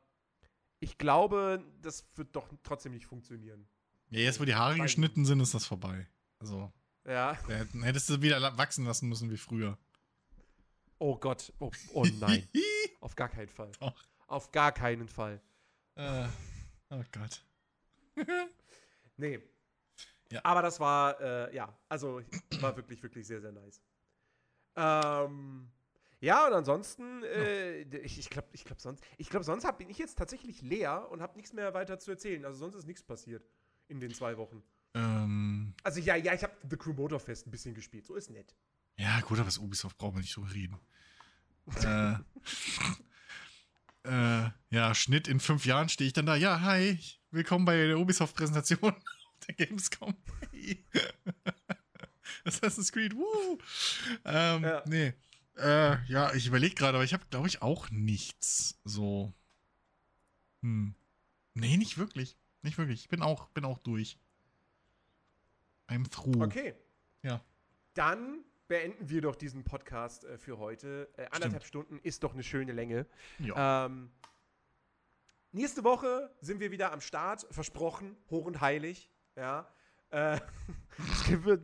ich glaube, das wird doch trotzdem nicht funktionieren. Ja, jetzt, wo die Haare geschnitten sind, ist das vorbei. Also, Ja. hättest du wieder wachsen lassen müssen wie früher. Oh Gott. Oh, oh nein. Auf gar keinen Fall. Doch. Auf gar keinen Fall. äh, oh Gott. Nee. Ja. Aber das war, äh, ja, also war wirklich, wirklich sehr, sehr nice. Ähm, ja, und ansonsten, äh, ich, ich glaube, ich glaub, sonst, ich glaub, sonst hab, bin ich jetzt tatsächlich leer und habe nichts mehr weiter zu erzählen. Also sonst ist nichts passiert in den zwei Wochen. Ähm, Also ja, ja, ich habe The Crew Motorfest ein bisschen gespielt. So ist nett. Ja, gut, aber das Ubisoft brauchen wir nicht drüber reden. äh, äh, ja, Schnitt in fünf Jahren stehe ich dann da. Ja, hi, willkommen bei der Ubisoft-Präsentation auf der Gamescom. Assassin's Creed, woo! Ähm, Ja. nee. Äh, ja, ich überlege gerade, aber ich habe, glaube ich, auch nichts so. Hm. Nee, nicht wirklich. Nicht wirklich. Ich bin auch, bin auch durch. I'm through. Okay. Ja. Dann beenden wir doch diesen Podcast äh, für heute. Äh, anderthalb Stunden ist doch eine schöne Länge. Ja. Ähm, nächste Woche sind wir wieder am Start, versprochen, hoch und heilig. Ja. Äh,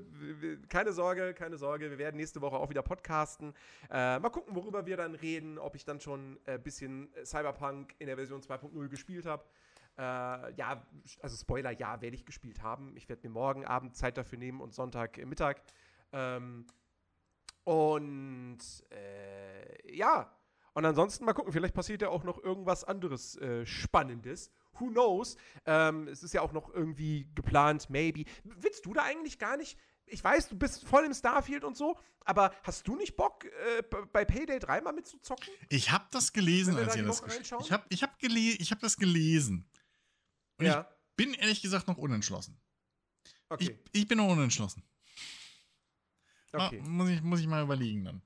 keine Sorge, keine Sorge. Wir werden nächste Woche auch wieder podcasten. Äh, mal gucken, worüber wir dann reden. Ob ich dann schon ein bisschen Cyberpunk in der Version 2.0 gespielt habe. Äh, ja, also Spoiler, ja, werde ich gespielt haben. Ich werde mir morgen Abend Zeit dafür nehmen und Sonntag äh, Mittag. Ähm, und äh, ja, und ansonsten mal gucken, vielleicht passiert ja auch noch irgendwas anderes äh, Spannendes. Who knows? Ähm, es ist ja auch noch irgendwie geplant, maybe. Willst du da eigentlich gar nicht? Ich weiß, du bist voll im Starfield und so, aber hast du nicht Bock, äh, bei Payday 3 mal mitzuzocken? Ich habe das gelesen, als da ihr das reinschauen? Ich habe ich hab gele ich hab das gelesen. Und ja, ich bin ehrlich gesagt noch unentschlossen. okay. Ich, ich bin noch unentschlossen. Okay. Ah, muss, ich, muss ich mal überlegen dann.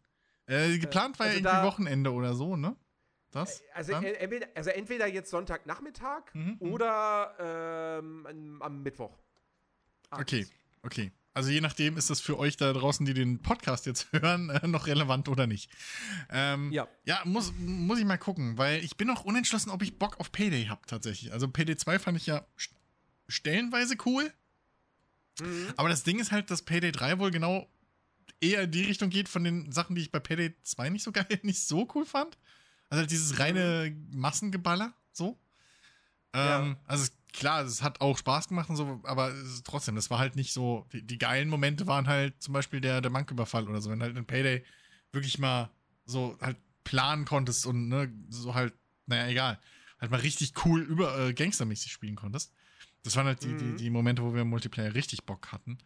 Äh, geplant war ja also irgendwie da- Wochenende oder so, ne? Das? Also, äh, entweder, also entweder jetzt Sonntagnachmittag Mhm, mhm. oder ähm, am, Mittwoch. abends. Okay, okay. Also je nachdem ist das für euch da draußen, die den Podcast jetzt hören, äh, noch relevant oder nicht. Ähm, Ja. Ja, muss, muss ich mal gucken, weil ich bin noch unentschlossen, ob ich Bock auf Payday habe tatsächlich. Also Payday 2 fand ich ja st- stellenweise cool, Mhm. aber das Ding ist halt, dass Payday 3 wohl genau eher in die Richtung geht von den Sachen, die ich bei Payday 2 nicht so geil, nicht so cool fand. Also halt dieses reine Massengeballer, so. Ja. Ähm, also es- klar, es hat auch Spaß gemacht und so, aber trotzdem, das war halt nicht so. Die, die geilen Momente waren halt zum Beispiel der, der Banküberfall oder so, wenn halt in Payday wirklich mal so halt planen konntest und ne, so halt, naja, egal, halt mal richtig cool über äh, gangstermäßig spielen konntest. Das waren halt die, Mhm. die, die Momente, wo wir im Multiplayer richtig Bock hatten.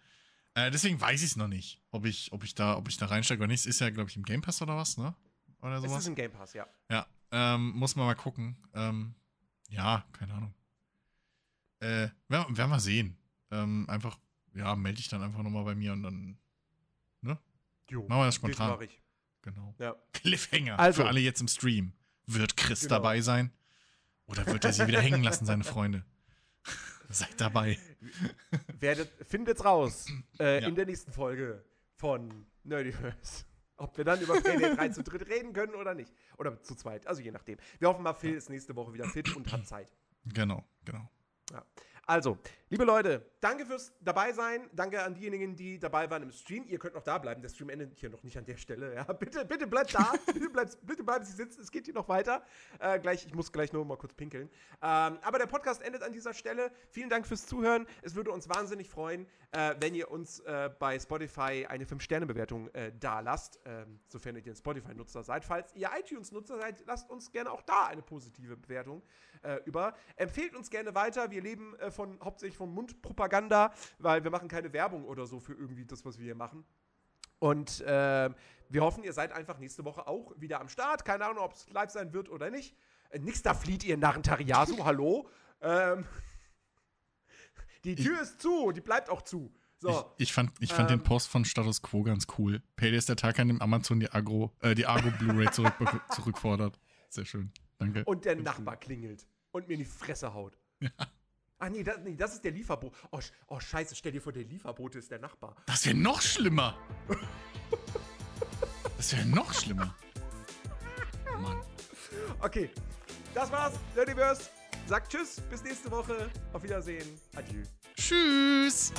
Äh, deswegen weiß ich es noch nicht, ob ich, ob ich da, ob ich da reinsteige oder nicht. Es ist ja, glaube ich, im Game Pass oder was, ne? Oder Es sowas. ist ein Game Pass, ja. Ja, ähm, muss man mal gucken. Ähm, ja, keine Ahnung. Äh, werden, werden wir sehen. Ähm, einfach, ja, melde ich dann einfach nochmal bei mir und dann, ne? Jo, Machen wir das spontan. mache ich. Genau. Ja. Cliffhanger Also. für alle jetzt im Stream. Wird Chris Genau. dabei sein? Oder wird er sie wieder hängen lassen, seine Freunde? Seid dabei. Werdet, findet's raus äh, Ja. in der nächsten Folge von Nerdiverse. Ob wir dann über Payday 3 zu dritt reden können oder nicht. Oder zu zweit, also je nachdem. Wir hoffen mal, Phil ist nächste Woche wieder fit und hat Zeit. Genau, genau. Also, Liebe Leute, danke fürs dabei sein. Danke an diejenigen, die dabei waren im Stream. Ihr könnt noch da bleiben. Der Stream endet hier noch nicht an der Stelle. Ja, bitte, bitte bleibt da. bitte, bleibt, bitte bleiben Sie sitzen. Es geht hier noch weiter. Äh, gleich, ich muss gleich nur mal kurz pinkeln. Ähm, aber der Podcast endet an dieser Stelle. Vielen Dank fürs Zuhören. Es würde uns wahnsinnig freuen, äh, wenn ihr uns äh, bei Spotify eine 5-Sterne-Bewertung äh, da lasst. Ähm, sofern ihr den Spotify-Nutzer seid. Falls ihr iTunes-Nutzer seid, lasst uns gerne auch da eine positive Bewertung äh, über. Empfehlt uns gerne weiter. Wir leben äh, von hauptsächlich von Mundpropaganda, weil wir machen keine Werbung oder so für irgendwie das, was wir hier machen. Und äh, wir hoffen, ihr seid einfach nächste Woche auch wieder am Start. Keine Ahnung, ob es live sein wird oder nicht. Äh, nix, da flieht ihr Narrentariasu, hallo. Ähm, die Tür ich, ist zu, die bleibt auch zu. So, ich, ich fand, ich fand ähm, den Post von Status Quo ganz cool. Payday ist der Tag, an dem Amazon die Agro, äh, die Argo Blu-ray zurück, zurückfordert. Sehr schön. Danke. Und der Nachbar klingelt und mir in die Fresse haut. Ja. Ah, nee das, nee, das ist der Lieferbote. Oh, oh, scheiße, stell dir vor, der Lieferbote ist der Nachbar. Das wäre noch schlimmer. das wäre noch schlimmer. Mann. Okay, das war's. Dirtyverse sagt Tschüss, bis nächste Woche. Auf Wiedersehen. Adieu. Tschüss.